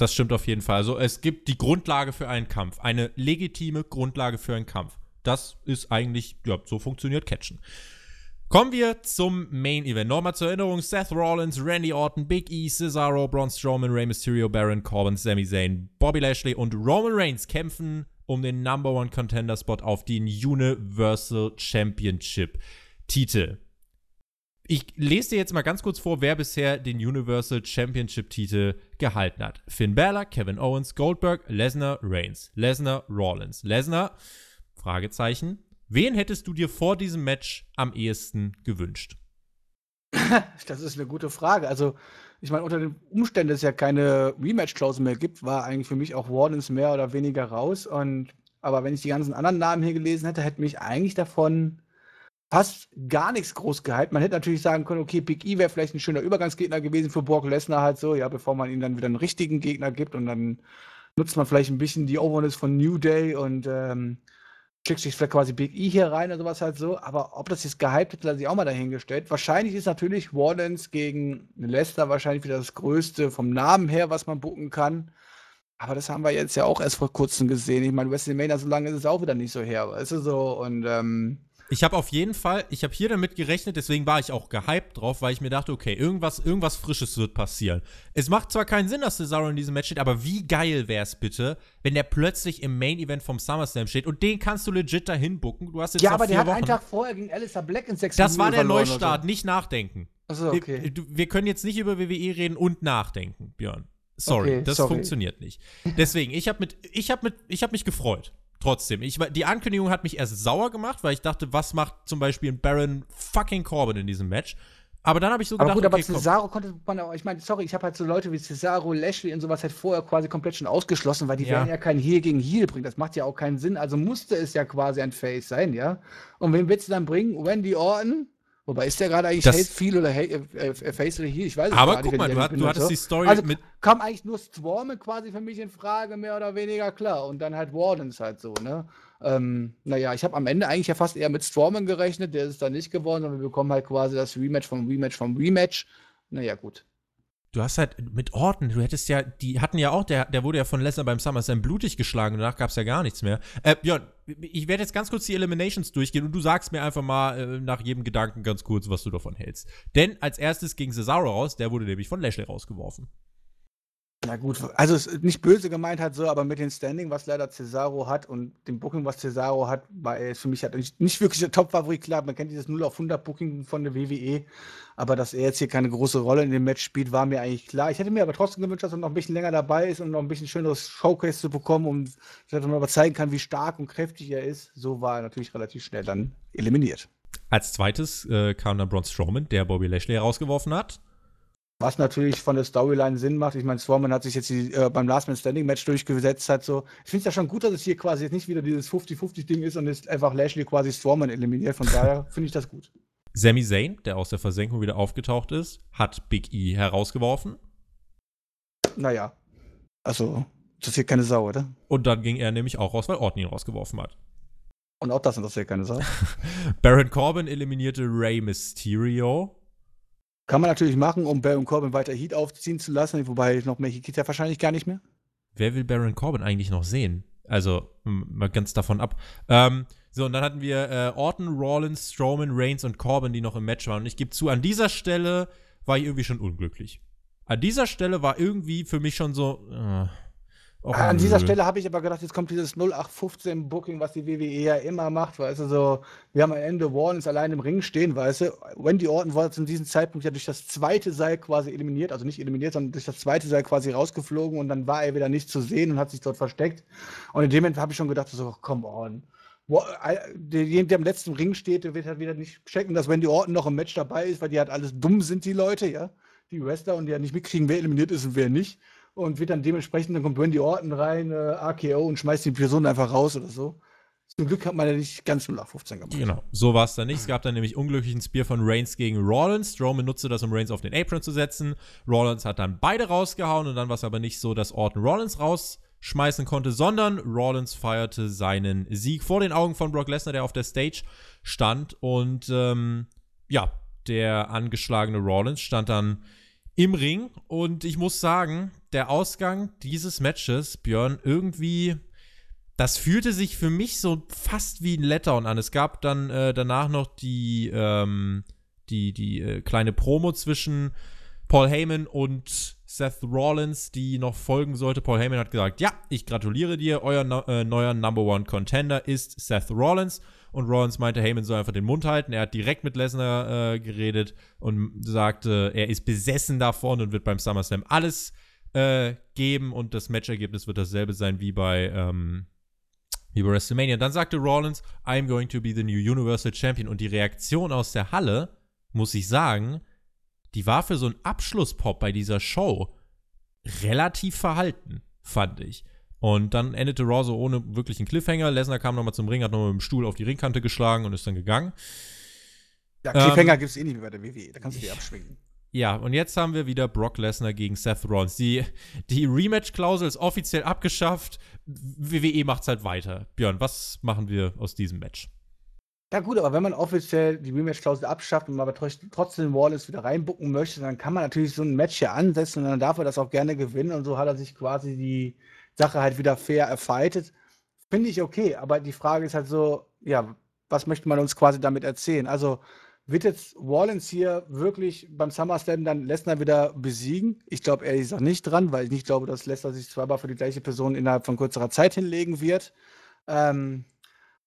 Das stimmt auf jeden Fall. Also es gibt die Grundlage für einen Kampf. Eine legitime Grundlage für einen Kampf. Das ist eigentlich, ja, so funktioniert Catchen. Kommen wir zum Main Event. Nochmal zur Erinnerung: Seth Rollins, Randy Orton, Big E, Cesaro, Braun Strowman, Rey Mysterio, Baron Corbin, Sami Zayn, Bobby Lashley und Roman Reigns kämpfen um den Number One Contender Spot auf den Universal Championship Titel. Ich lese dir jetzt mal ganz kurz vor, wer bisher den Universal Championship Titel gehalten hat. Finn Balor, Kevin Owens, Goldberg, Lesnar, Reigns, Lesnar, Rollins. Lesnar, Fragezeichen, Wen hättest du dir vor diesem Match am ehesten gewünscht? Das ist eine gute Frage. Also, ich meine, unter den Umständen, dass es ja keine Rematch-Klausel mehr gibt, war eigentlich für mich auch Wardens mehr oder weniger raus. Und, aber wenn ich die ganzen anderen Namen hier gelesen hätte, hätte mich eigentlich davon fast gar nichts groß gehalten. Man hätte natürlich sagen können, okay, Big E wäre vielleicht ein schöner Übergangsgegner gewesen für Brock Lesnar halt so, ja, bevor man ihm dann wieder einen richtigen Gegner gibt und dann nutzt man vielleicht ein bisschen die Overness von New Day und ähm, schickt sich vielleicht quasi Big E hier rein oder sowas halt so. Aber ob das jetzt gehypt ist, lasse ich auch mal dahingestellt. Wahrscheinlich ist natürlich Wardens gegen Leicester wahrscheinlich wieder das Größte vom Namen her, was man bucken kann. Aber das haben wir jetzt ja auch erst vor kurzem gesehen. Ich meine, WrestleMania, so lange ist es auch wieder nicht so her, weißt du so. Und ähm, ich habe auf jeden Fall, ich habe hier damit gerechnet, deswegen war ich auch gehypt drauf, weil ich mir dachte, okay, irgendwas, irgendwas Frisches wird passieren. Es macht zwar keinen Sinn, dass Cesaro in diesem Match steht, aber wie geil wäre es bitte, wenn der plötzlich im Main Event vom SummerSlam steht und den kannst du legit dahin bucken. Du hast jetzt ja, aber der hat einen Tag vorher gegen Alistair Black in sechs Das war der Neustart, nicht nachdenken. Achso, okay. Wir, wir können jetzt nicht über WWE reden und nachdenken, Björn. Sorry, okay, das sorry. funktioniert nicht. Deswegen, ich habe mit, ich habe mit, ich habe mich gefreut trotzdem. Ich, die Ankündigung hat mich erst sauer gemacht, weil ich dachte, was macht zum Beispiel Baron fucking Corbin in diesem Match? Aber dann habe ich so aber gedacht, gut, okay, aber Cesaro komm. konnte man auch, ich meine, sorry, ich habe halt so Leute wie Cesaro, Lashley und sowas halt vorher quasi komplett schon ausgeschlossen, weil die ja. werden ja kein Heel gegen Heel bringen. Das macht ja auch keinen Sinn. Also musste es ja quasi ein Face sein, ja. Und wen willst du dann bringen? Wendy Orton? Wobei ist der gerade eigentlich das, Hate oder Hate, äh, äh, Face oder Heel? Ich weiß es aber gar nicht. Aber guck mal, du, hat, du hattest die Story also, mit. Kam eigentlich nur Storme quasi für mich in Frage, mehr oder weniger klar. Und dann halt Wardens halt so, ne? Ähm, naja, ich habe am Ende eigentlich ja fast eher mit Strowman gerechnet, der ist dann nicht geworden, sondern wir bekommen halt quasi das Rematch vom Rematch vom Rematch. Naja, gut. Du hast halt mit Orton, du hättest ja, die hatten ja auch, der, der wurde ja von Lesnar beim SummerSlam blutig geschlagen, danach gab es ja gar nichts mehr. Äh, Björn, ich werde jetzt ganz kurz die Eliminations durchgehen und du sagst mir einfach mal äh, nach jedem Gedanken ganz kurz, was du davon hältst. Denn als erstes ging Cesaro raus, der wurde nämlich von Lashley rausgeworfen. Na gut, also nicht böse gemeint halt so, aber mit dem Standing, was leider Cesaro hat und dem Booking, was Cesaro hat, war er für mich halt nicht, nicht wirklich der Top-Favorit. Klar, man kennt dieses 0 auf 100 Booking von der WWE, aber dass er jetzt hier keine große Rolle in dem Match spielt, war mir eigentlich klar. Ich hätte mir aber trotzdem gewünscht, dass er noch ein bisschen länger dabei ist und noch ein bisschen schöneres Showcase zu bekommen und dass man aber zeigen kann, wie stark und kräftig er ist. So war er natürlich relativ schnell dann eliminiert. Als zweites äh, kam dann Braun Strowman, der Bobby Lashley herausgeworfen hat. Was natürlich von der Storyline Sinn macht. Ich meine, Strowman hat sich jetzt die, äh, beim Last Man Standing Match durchgesetzt. Hat so. Ich finde es ja schon gut, dass es hier quasi jetzt nicht wieder dieses 50-50-Ding ist und es einfach Lashley quasi Strowman eliminiert. Von daher finde ich das gut. Sami Zayn, der aus der Versenkung wieder aufgetaucht ist, hat Big E herausgeworfen. Naja. Also, das hier keine Sau, oder? Und dann ging er nämlich auch raus, weil Orton ihn rausgeworfen hat. Und auch das interessiert keine Sau. Baron Corbin eliminierte Rey Mysterio. Kann man natürlich machen, um Baron Corbin weiter Heat aufziehen zu lassen, wobei noch mehr Heat geht ja wahrscheinlich gar nicht mehr. Wer will Baron Corbin eigentlich noch sehen? Also, mal ganz davon ab. Ähm, so, und dann hatten wir äh, Orton, Rollins, Strowman, Reigns und Corbin, die noch im Match waren. Und ich gebe zu, an dieser Stelle war ich irgendwie schon unglücklich. An dieser Stelle war irgendwie für mich schon so. Äh, Oh, An dieser Stelle habe ich aber gedacht, jetzt kommt dieses 0815 Booking, was die WWE ja immer macht, weißt du, so, wir haben am Ende Warnings allein im Ring stehen, weißt du. Wendy Orton wurde zu diesem Zeitpunkt ja durch das zweite Seil quasi eliminiert, also nicht eliminiert, sondern durch das zweite Seil quasi rausgeflogen und dann war er wieder nicht zu sehen und hat sich dort versteckt. Und in dem Moment habe ich schon gedacht, so, come on. Derjenige, der im letzten Ring steht, der wird halt wieder nicht checken, dass Wendy Orton noch im Match dabei ist, weil die halt alles dumm sind, die Leute, ja. Die Wrestler und die ja nicht mitkriegen, wer eliminiert ist und wer nicht und wird dann dementsprechend, dann kommt Wendy Orton rein, äh, AKO und schmeißt die Person einfach raus oder so. Zum Glück hat man ja nicht ganz 0 nach 15 gemacht. Genau, so war es dann nicht. Es gab dann nämlich unglücklichen Spear von Reigns gegen Rollins. Strowman nutzte das, um Reigns auf den Apron zu setzen. Rollins hat dann beide rausgehauen und dann war es aber nicht so, dass Orton Rollins rausschmeißen konnte, sondern Rollins feierte seinen Sieg vor den Augen von Brock Lesnar, der auf der Stage stand. Und ähm, ja, der angeschlagene Rollins stand dann im Ring. Und ich muss sagen, der Ausgang dieses Matches, Björn, irgendwie, das fühlte sich für mich so fast wie ein Letdown an. Es gab dann äh, danach noch die, ähm, die, die äh, kleine Promo zwischen Paul Heyman und Seth Rollins, die noch folgen sollte. Paul Heyman hat gesagt, ja, ich gratuliere dir, euer äh, neuer Number One Contender ist Seth Rollins. Und Rollins meinte, Heyman soll einfach den Mund halten. Er hat direkt mit Lesnar äh, geredet und sagte, er ist besessen davon und wird beim SummerSlam alles äh, geben und das Matchergebnis wird dasselbe sein wie bei, ähm, wie bei WrestleMania. Dann sagte Rollins, I'm going to be the new Universal Champion. Und die Reaktion aus der Halle, muss ich sagen, die war für so einen Abschlusspop bei dieser Show relativ verhalten, fand ich. Und dann endete Raw so ohne wirklichen Cliffhanger. Lesnar kam nochmal zum Ring, hat nochmal mit dem Stuhl auf die Ringkante geschlagen und ist dann gegangen. Ja, Cliffhanger ähm, gibt es eh nicht mehr bei der WWE. Da kannst du die abschwingen. Ja, und jetzt haben wir wieder Brock Lesnar gegen Seth Rollins. Die, die Rematch-Klausel ist offiziell abgeschafft. WWE macht's halt weiter. Björn, was machen wir aus diesem Match? Ja gut, aber wenn man offiziell die Rematch-Klausel abschafft und man aber trotzdem Wallace wieder reinbucken möchte, dann kann man natürlich so ein Match hier ansetzen und dann darf er das auch gerne gewinnen und so hat er sich quasi die Sache halt wieder fair erfightet. Finde ich okay, aber die Frage ist halt so, ja, was möchte man uns quasi damit erzählen? Also wird jetzt Wallens hier wirklich beim SummerSlam dann Lesnar wieder besiegen? Ich glaube ehrlich gesagt nicht dran, weil ich nicht glaube, dass Lesnar sich zweimal für die gleiche Person innerhalb von kürzerer Zeit hinlegen wird. Ähm,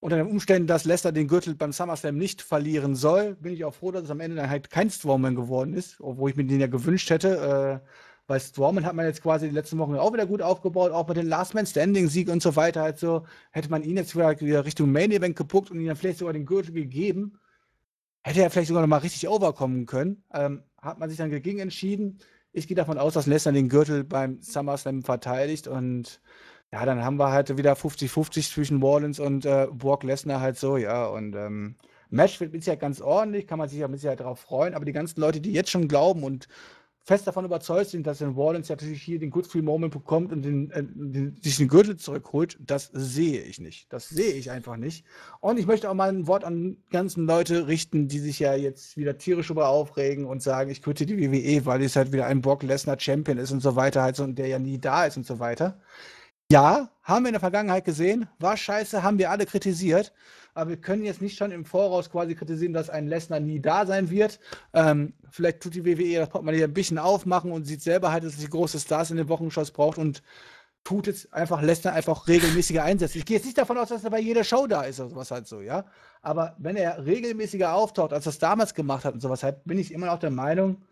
unter den Umständen, dass Leicester den Gürtel beim SummerSlam nicht verlieren soll, bin ich auch froh, dass es am Ende dann halt kein Strowman geworden ist, obwohl ich mir den ja gewünscht hätte. Äh, weil Strowman hat man jetzt quasi die letzten Wochen auch wieder gut aufgebaut, auch mit dem Last Man Standing Sieg und so weiter. Halt hätte man ihn jetzt wieder Richtung Main Event gepuckt und ihm dann vielleicht sogar den Gürtel gegeben, hätte er vielleicht sogar noch mal richtig overkommen können. Ähm, hat man sich dann dagegen entschieden. Ich gehe davon aus, dass Lesnar den Gürtel beim SummerSlam verteidigt und ja, dann haben wir halt wieder 50-50 zwischen Wallens und äh, Brock Lesnar halt so, ja. Und ähm, Match wird bisher ganz ordentlich, kann man sich ja Sicherheit darauf freuen. Aber die ganzen Leute, die jetzt schon glauben und fest davon überzeugt sind, dass in Wallens natürlich hier den Good Free Moment bekommt und den, äh, den, sich den Gürtel zurückholt, das sehe ich nicht. Das sehe ich einfach nicht. Und ich möchte auch mal ein Wort an ganzen Leute richten, die sich ja jetzt wieder tierisch über aufregen und sagen, ich quitte die WWE, weil es halt wieder ein Brock Lesnar Champion ist und so weiter, halt so, und der ja nie da ist und so weiter. Ja, haben wir in der Vergangenheit gesehen, war scheiße, haben wir alle kritisiert. Aber wir können jetzt nicht schon im Voraus quasi kritisieren, dass ein Lesnar nie da sein wird. Ähm, vielleicht tut die WWE das Portemonnaie ein bisschen aufmachen und sieht selber halt, dass sie große Stars in den Wochenshows braucht und tut jetzt einfach Lesnar einfach regelmäßiger einsetzen. Ich gehe jetzt nicht davon aus, dass er bei jeder Show da ist oder sowas halt so, ja. Aber wenn er regelmäßiger auftaucht, als er es damals gemacht hat und sowas halt, bin ich immer noch der Meinung,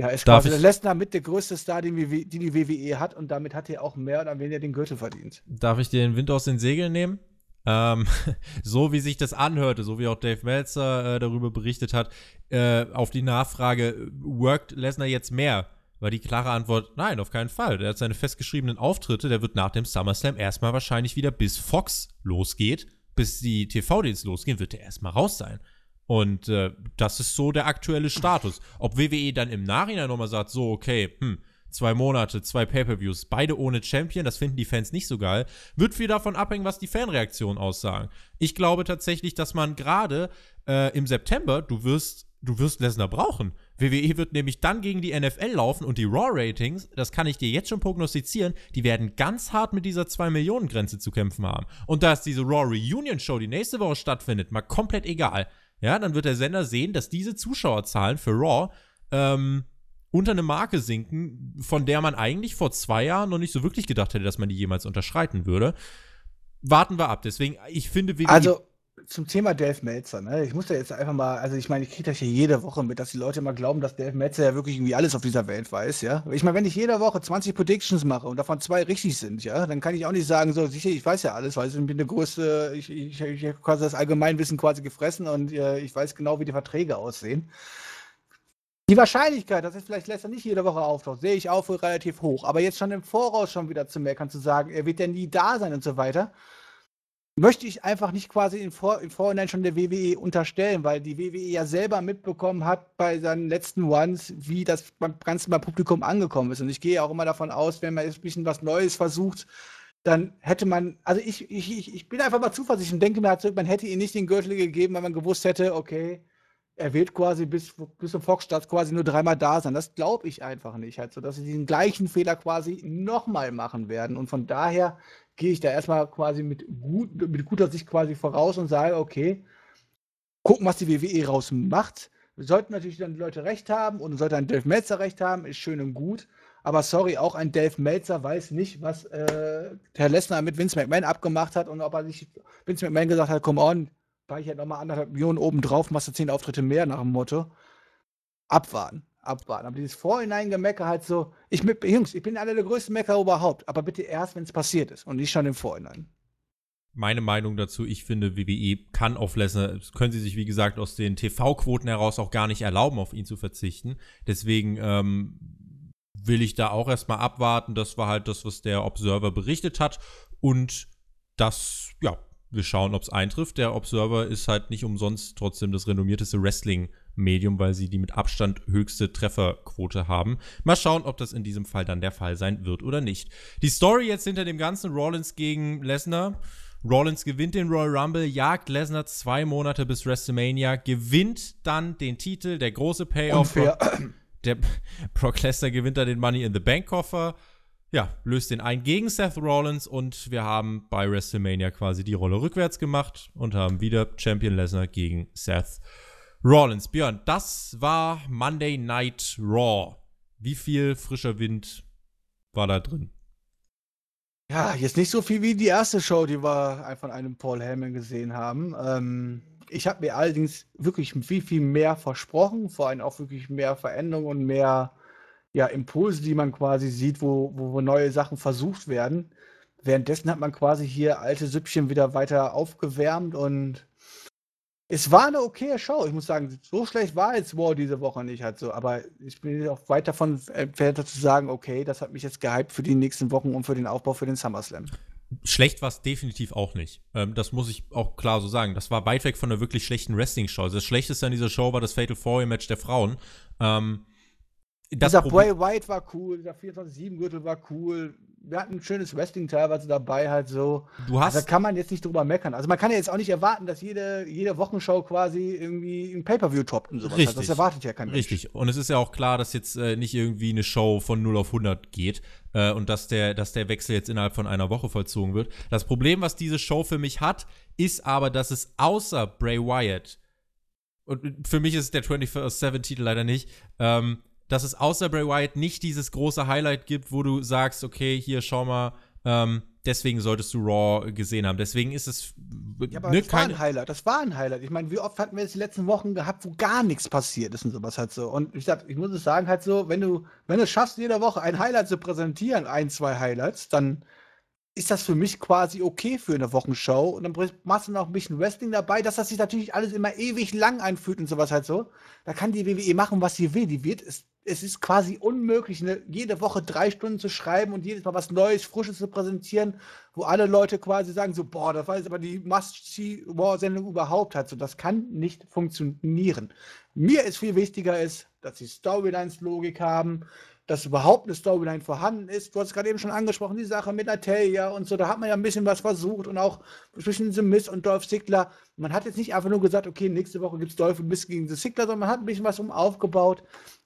ja, ist Darf quasi Lesnar mit der größte Star, den, die die WWE hat und damit hat er auch mehr oder weniger den Gürtel verdient. Darf ich dir den Wind aus den Segeln nehmen? Ähm, so wie sich das anhörte, so wie auch Dave Meltzer äh, darüber berichtet hat, äh, auf die Nachfrage, worked Lesnar jetzt mehr? War die klare Antwort, nein, auf keinen Fall. Der hat seine festgeschriebenen Auftritte, der wird nach dem SummerSlam erstmal wahrscheinlich wieder bis Fox losgeht, bis die TV-Deals losgehen, wird er erstmal raus sein. Und äh, das ist so der aktuelle Status. Ob WWE dann im Nachhinein nochmal sagt, so, okay, hm, zwei Monate, zwei Pay-Per-Views, beide ohne Champion, das finden die Fans nicht so geil, wird viel davon abhängen, was die Fanreaktionen aussagen. Ich glaube tatsächlich, dass man gerade äh, im September, du wirst, du wirst Lesnar brauchen. WWE wird nämlich dann gegen die NFL laufen und die Raw-Ratings, das kann ich dir jetzt schon prognostizieren, die werden ganz hart mit dieser 2-Millionen-Grenze zu kämpfen haben. Und da ist diese Raw Reunion-Show, die nächste Woche stattfindet, mal komplett egal ja, dann wird der Sender sehen, dass diese Zuschauerzahlen für Raw ähm, unter eine Marke sinken, von der man eigentlich vor zwei Jahren noch nicht so wirklich gedacht hätte, dass man die jemals unterschreiten würde. Warten wir ab. Deswegen, ich finde, WWE also zum Thema Dave Meltzer, ne? Ich muss da jetzt einfach mal, also ich meine, ich kriege das hier jede Woche mit, dass die Leute immer glauben, dass Dave Meltzer ja wirklich irgendwie alles auf dieser Welt weiß, ja. Ich meine, wenn ich jede Woche 20 Predictions mache und davon zwei richtig sind, ja, dann kann ich auch nicht sagen, so sicher, ich weiß ja alles, weil ich bin der größte, ich, ich, ich habe quasi das Allgemeinwissen quasi gefressen und äh, ich weiß genau, wie die Verträge aussehen. Die Wahrscheinlichkeit, dass es vielleicht Lester nicht jede Woche auftaucht, sehe ich auch für relativ hoch. Aber jetzt schon im Voraus schon wieder zu meckern, zu sagen, er wird ja nie da sein und so weiter, möchte ich einfach nicht quasi im, Vor im Vorhinein schon der WWE unterstellen, weil die WWE ja selber mitbekommen hat bei seinen letzten Ones, wie das beim ganzen beim Publikum angekommen ist. Und ich gehe auch immer davon aus, wenn man jetzt ein bisschen was Neues versucht, dann hätte man, also ich, ich, ich bin einfach mal zuversichtlich und denke mir, halt man hätte ihm nicht den Gürtel gegeben, wenn man gewusst hätte, okay, er wird quasi bis, bis zum Foxstart quasi nur dreimal da sein. Das glaube ich einfach nicht. Halt so, dass sie diesen gleichen Fehler quasi nochmal machen werden. Und von daher gehe ich da erstmal quasi mit, gut, mit guter Sicht quasi voraus und sage, okay, gucken, was die WWE raus macht. Wir sollten natürlich dann die Leute recht haben und sollte ein Dave Meltzer recht haben, ist schön und gut. Aber sorry, auch ein Dave Meltzer weiß nicht, was äh, Herr Lesnar mit Vince McMahon abgemacht hat und ob er sich Vince McMahon gesagt hat, come on, war ich halt nochmal anderthalb Millionen oben drauf, machst du zehn Auftritte mehr nach dem Motto. Abwarten abwarten. Aber dieses Vorhinein-Gemecker halt so, ich mit, Jungs, ich bin einer der größten Mecker überhaupt, aber bitte erst, wenn es passiert ist und nicht schon im Vorhinein. Meine Meinung dazu, ich finde, WWE kann auf Lesnar, können sie sich, wie gesagt, aus den TV-Quoten heraus auch gar nicht erlauben, auf ihn zu verzichten. Deswegen ähm, will ich da auch erstmal abwarten. Das war halt das, was der Observer berichtet hat. Und das, ja, wir schauen, ob es eintrifft. Der Observer ist halt nicht umsonst trotzdem das renommierteste Wrestling-Medium, weil sie die mit Abstand höchste Trefferquote haben. Mal schauen, ob das in diesem Fall dann der Fall sein wird oder nicht. Die Story jetzt hinter dem ganzen Rollins gegen Lesnar. Rollins gewinnt den Royal Rumble, jagt Lesnar zwei Monate bis WrestleMania, gewinnt dann den Titel, der große Payoff. Unfair. Der Brock Lesnar gewinnt da den Money in the Bank Koffer ja, löst den ein gegen Seth Rollins und wir haben bei WrestleMania quasi die Rolle rückwärts gemacht und haben wieder Champion Lesnar gegen Seth Rollins. Björn, das war Monday Night Raw. Wie viel frischer Wind war da drin? Ja, jetzt nicht so viel wie die erste Show, die wir von einem Paul Heyman gesehen haben. Ähm, ich habe mir allerdings wirklich viel, viel mehr versprochen, vor allem auch wirklich mehr Veränderungen und mehr ja, Impulse, die man quasi sieht, wo, wo, neue Sachen versucht werden. Währenddessen hat man quasi hier alte Süppchen wieder weiter aufgewärmt und es war eine okaye Show. Ich muss sagen, so schlecht war jetzt War diese Woche nicht halt so. Aber ich bin auch weit davon entfernt zu sagen, okay, das hat mich jetzt gehypt für die nächsten Wochen und für den Aufbau für den SummerSlam. Schlecht war es definitiv auch nicht. Ähm, das muss ich auch klar so sagen. Das war weit weg von einer wirklich schlechten Wrestling-Show. Also das Schlechteste an dieser Show war das Fatal Four-Match der Frauen. Ähm, das dieser Bray White war cool, dieser 24-7-Gürtel war cool. Wir hatten ein schönes Wrestling teilweise dabei, halt so. Du hast. Also, da kann man jetzt nicht drüber meckern. Also man kann ja jetzt auch nicht erwarten, dass jede, jede Wochenshow quasi irgendwie ein Pay-Per-View toppt und sowas. Richtig. Das erwartet ja kein Mensch. Richtig. Und es ist ja auch klar, dass jetzt äh, nicht irgendwie eine Show von 0 auf 100 geht äh, und dass der, dass der Wechsel jetzt innerhalb von einer Woche vollzogen wird. Das Problem, was diese Show für mich hat, ist aber, dass es außer Bray Wyatt und für mich ist der 24-7-Titel leider nicht, ähm, dass es außer Bray Wyatt nicht dieses große Highlight gibt, wo du sagst, okay, hier schau mal, ähm, deswegen solltest du Raw gesehen haben. Deswegen ist es ja, aber ne, das war ein Highlight. Das war ein Highlight. Ich meine, wie oft hatten wir jetzt die letzten Wochen gehabt, wo gar nichts passiert ist und sowas halt so. Und ich sag, ich muss es sagen, halt so, wenn du, wenn du es schaffst, jede Woche ein Highlight zu präsentieren, ein, zwei Highlights, dann ist das für mich quasi okay für eine Wochenshow. Und dann machst du noch ein bisschen Wrestling dabei, dass das sich natürlich alles immer ewig lang anfühlt und sowas halt so. Da kann die WWE machen, was sie will. Die wird es es ist quasi unmöglich, eine, jede Woche drei Stunden zu schreiben und jedes Mal was Neues, Frisches zu präsentieren, wo alle Leute quasi sagen so, boah, das war jetzt aber die Must-See-War-Sendung überhaupt halt so. Das kann nicht funktionieren. Mir ist viel wichtiger ist, dass die Storylines Logik haben, dass überhaupt eine Storyline vorhanden ist. Du hast gerade eben schon angesprochen, die Sache mit Natalia und so, da hat man ja ein bisschen was versucht und auch zwischen The Miss und Dolph Ziggler. Man hat jetzt nicht einfach nur gesagt, okay, nächste Woche gibt es Dolph und Miss gegen The Ziggler, sondern man hat ein bisschen was um aufgebaut.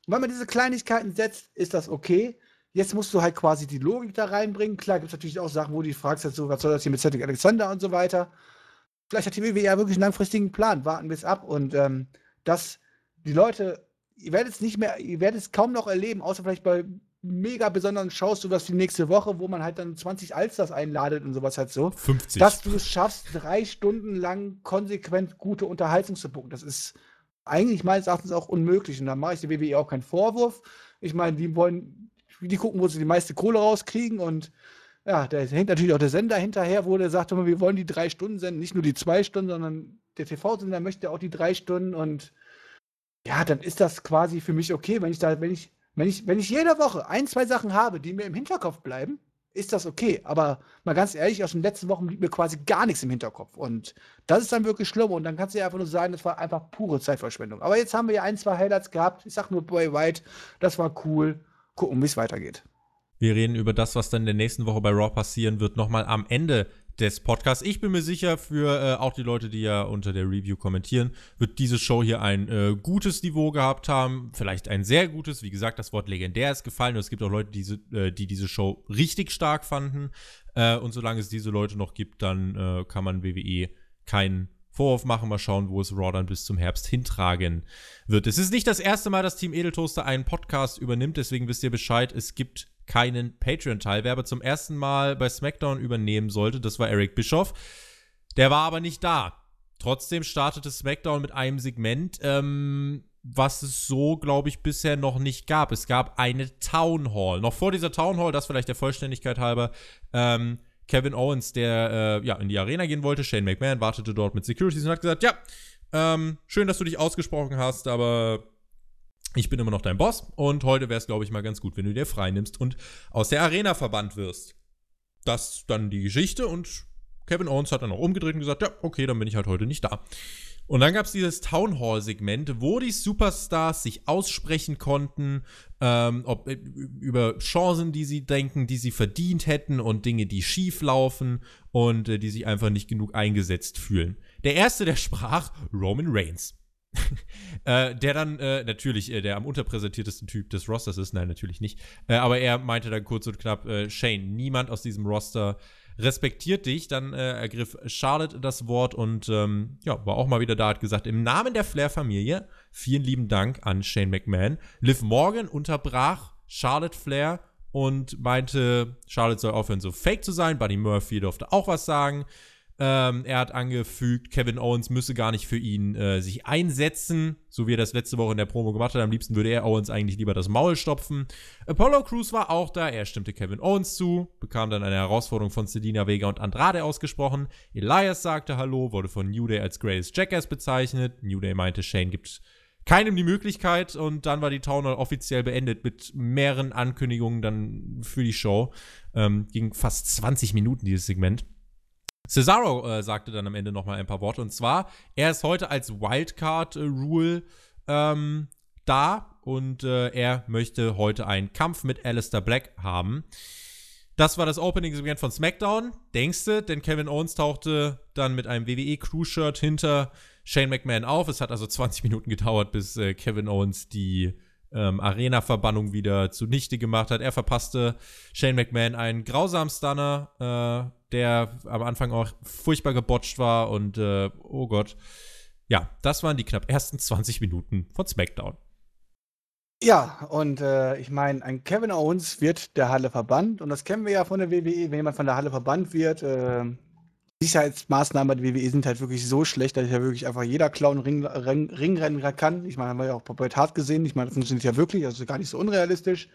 Und wenn man diese Kleinigkeiten setzt, ist das okay. Jetzt musst du halt quasi die Logik da reinbringen. Klar gibt es natürlich auch Sachen, wo du fragst, halt so, was soll das hier mit Cedric Alexander und so weiter. Vielleicht hat die WWE ja wirklich einen langfristigen Plan. Warten wir es ab. Und ähm, dass die Leute ihr werdet es nicht mehr, ihr werdet es kaum noch erleben, außer vielleicht bei mega besonderen Shows, sowas wie nächste Woche, wo man halt dann 20 Alsters einladet und sowas halt so. 50. Dass du es schaffst, drei Stunden lang konsequent gute Unterhaltung zu buchen. Das ist eigentlich meines Erachtens auch unmöglich. Und da mache ich der WWE auch keinen Vorwurf. Ich meine, die wollen, die gucken, wo sie die meiste Kohle rauskriegen und ja, da hängt natürlich auch der Sender hinterher, wo der sagt, wir wollen die drei Stunden senden, nicht nur die zwei Stunden, sondern der TV-Sender möchte auch die drei Stunden und ja, dann ist das quasi für mich okay, wenn ich da, wenn ich, wenn ich, wenn ich jede Woche ein, zwei Sachen habe, die mir im Hinterkopf bleiben, ist das okay. Aber mal ganz ehrlich, aus den letzten Wochen blieb mir quasi gar nichts im Hinterkopf. Und das ist dann wirklich schlimm. Und dann kannst du ja einfach nur sagen, das war einfach pure Zeitverschwendung. Aber jetzt haben wir ja ein, zwei Highlights gehabt. Ich sag nur Boy White, das war cool. Gucken, wie es weitergeht. Wir reden über das, was dann in der nächsten Woche bei Raw passieren wird, nochmal am Ende des Podcasts. Ich bin mir sicher, für äh, auch die Leute, die ja unter der Review kommentieren, wird diese Show hier ein äh, gutes Niveau gehabt haben. Vielleicht ein sehr gutes. Wie gesagt, das Wort legendär ist gefallen. Und es gibt auch Leute, die, äh, die diese Show richtig stark fanden. Äh, und solange es diese Leute noch gibt, dann äh, kann man WWE keinen Vorwurf machen. Mal schauen, wo es Raw dann bis zum Herbst hintragen wird. Es ist nicht das erste Mal, dass Team Edeltoaster einen Podcast übernimmt. Deswegen wisst ihr Bescheid. Es gibt keinen Patreon-Teil. Wer aber zum ersten Mal bei SmackDown übernehmen sollte, das war Eric Bischoff. Der war aber nicht da. Trotzdem startete SmackDown mit einem Segment, ähm, was es so, glaube ich, bisher noch nicht gab. Es gab eine Town Hall. Noch vor dieser Town Hall, das vielleicht der Vollständigkeit halber, ähm, Kevin Owens, der äh, ja in die Arena gehen wollte, Shane McMahon wartete dort mit Securities und hat gesagt, ja, ähm, schön, dass du dich ausgesprochen hast, aber ich bin immer noch dein Boss und heute wäre es, glaube ich, mal ganz gut, wenn du dir frei nimmst und aus der Arena verbannt wirst. Das dann die Geschichte und Kevin Owens hat dann auch umgedreht und gesagt, ja, okay, dann bin ich halt heute nicht da. Und dann gab es dieses Town Hall-Segment, wo die Superstars sich aussprechen konnten, ähm, ob, äh, über Chancen, die sie denken, die sie verdient hätten und Dinge, die schief laufen und äh, die sich einfach nicht genug eingesetzt fühlen. Der erste, der sprach, Roman Reigns. äh, der dann äh, natürlich äh, der am unterpräsentiertesten Typ des Rosters ist, nein, natürlich nicht. Äh, aber er meinte dann kurz und knapp, äh, Shane, niemand aus diesem Roster respektiert dich. Dann äh, ergriff Charlotte das Wort und ähm, ja, war auch mal wieder da, hat gesagt, im Namen der Flair-Familie, vielen lieben Dank an Shane McMahon. Liv Morgan unterbrach Charlotte Flair und meinte, Charlotte soll aufhören, so fake zu sein. Buddy Murphy durfte auch was sagen. Ähm, er hat angefügt, Kevin Owens müsse gar nicht für ihn äh, sich einsetzen, so wie er das letzte Woche in der Promo gemacht hat. Am liebsten würde er Owens eigentlich lieber das Maul stopfen. Apollo Crews war auch da, er stimmte Kevin Owens zu, bekam dann eine Herausforderung von Selina Vega und Andrade ausgesprochen. Elias sagte Hallo, wurde von New Day als Greatest Jackass bezeichnet. New Day meinte, Shane gibt keinem die Möglichkeit und dann war die Town Hall offiziell beendet mit mehreren Ankündigungen dann für die Show. Ähm, ging fast 20 Minuten dieses Segment. Cesaro äh, sagte dann am Ende nochmal ein paar Worte. Und zwar, er ist heute als Wildcard-Rule ähm, da und äh, er möchte heute einen Kampf mit Alistair Black haben. Das war das Opening-Segment von SmackDown. Denkst du, denn Kevin Owens tauchte dann mit einem WWE-Crew-Shirt hinter Shane McMahon auf. Es hat also 20 Minuten gedauert, bis äh, Kevin Owens die ähm, Arena-Verbannung wieder zunichte gemacht hat. Er verpasste Shane McMahon einen grausamen Stunner, äh, der am Anfang auch furchtbar gebotcht war und äh, oh Gott. Ja, das waren die knapp ersten 20 Minuten von SmackDown. Ja, und äh, ich meine, ein Kevin Owens wird der Halle verbannt und das kennen wir ja von der WWE. Wenn jemand von der Halle verbannt wird, Sicherheitsmaßnahmen der WWE sind halt wirklich so schlecht, dass ja wirklich einfach jeder Clown Ring, Ring, Ringrennen kann. Ich meine, haben wir ja auch bei Bret Hart gesehen. Ich meine, das funktioniert ja wirklich, also gar nicht so unrealistisch.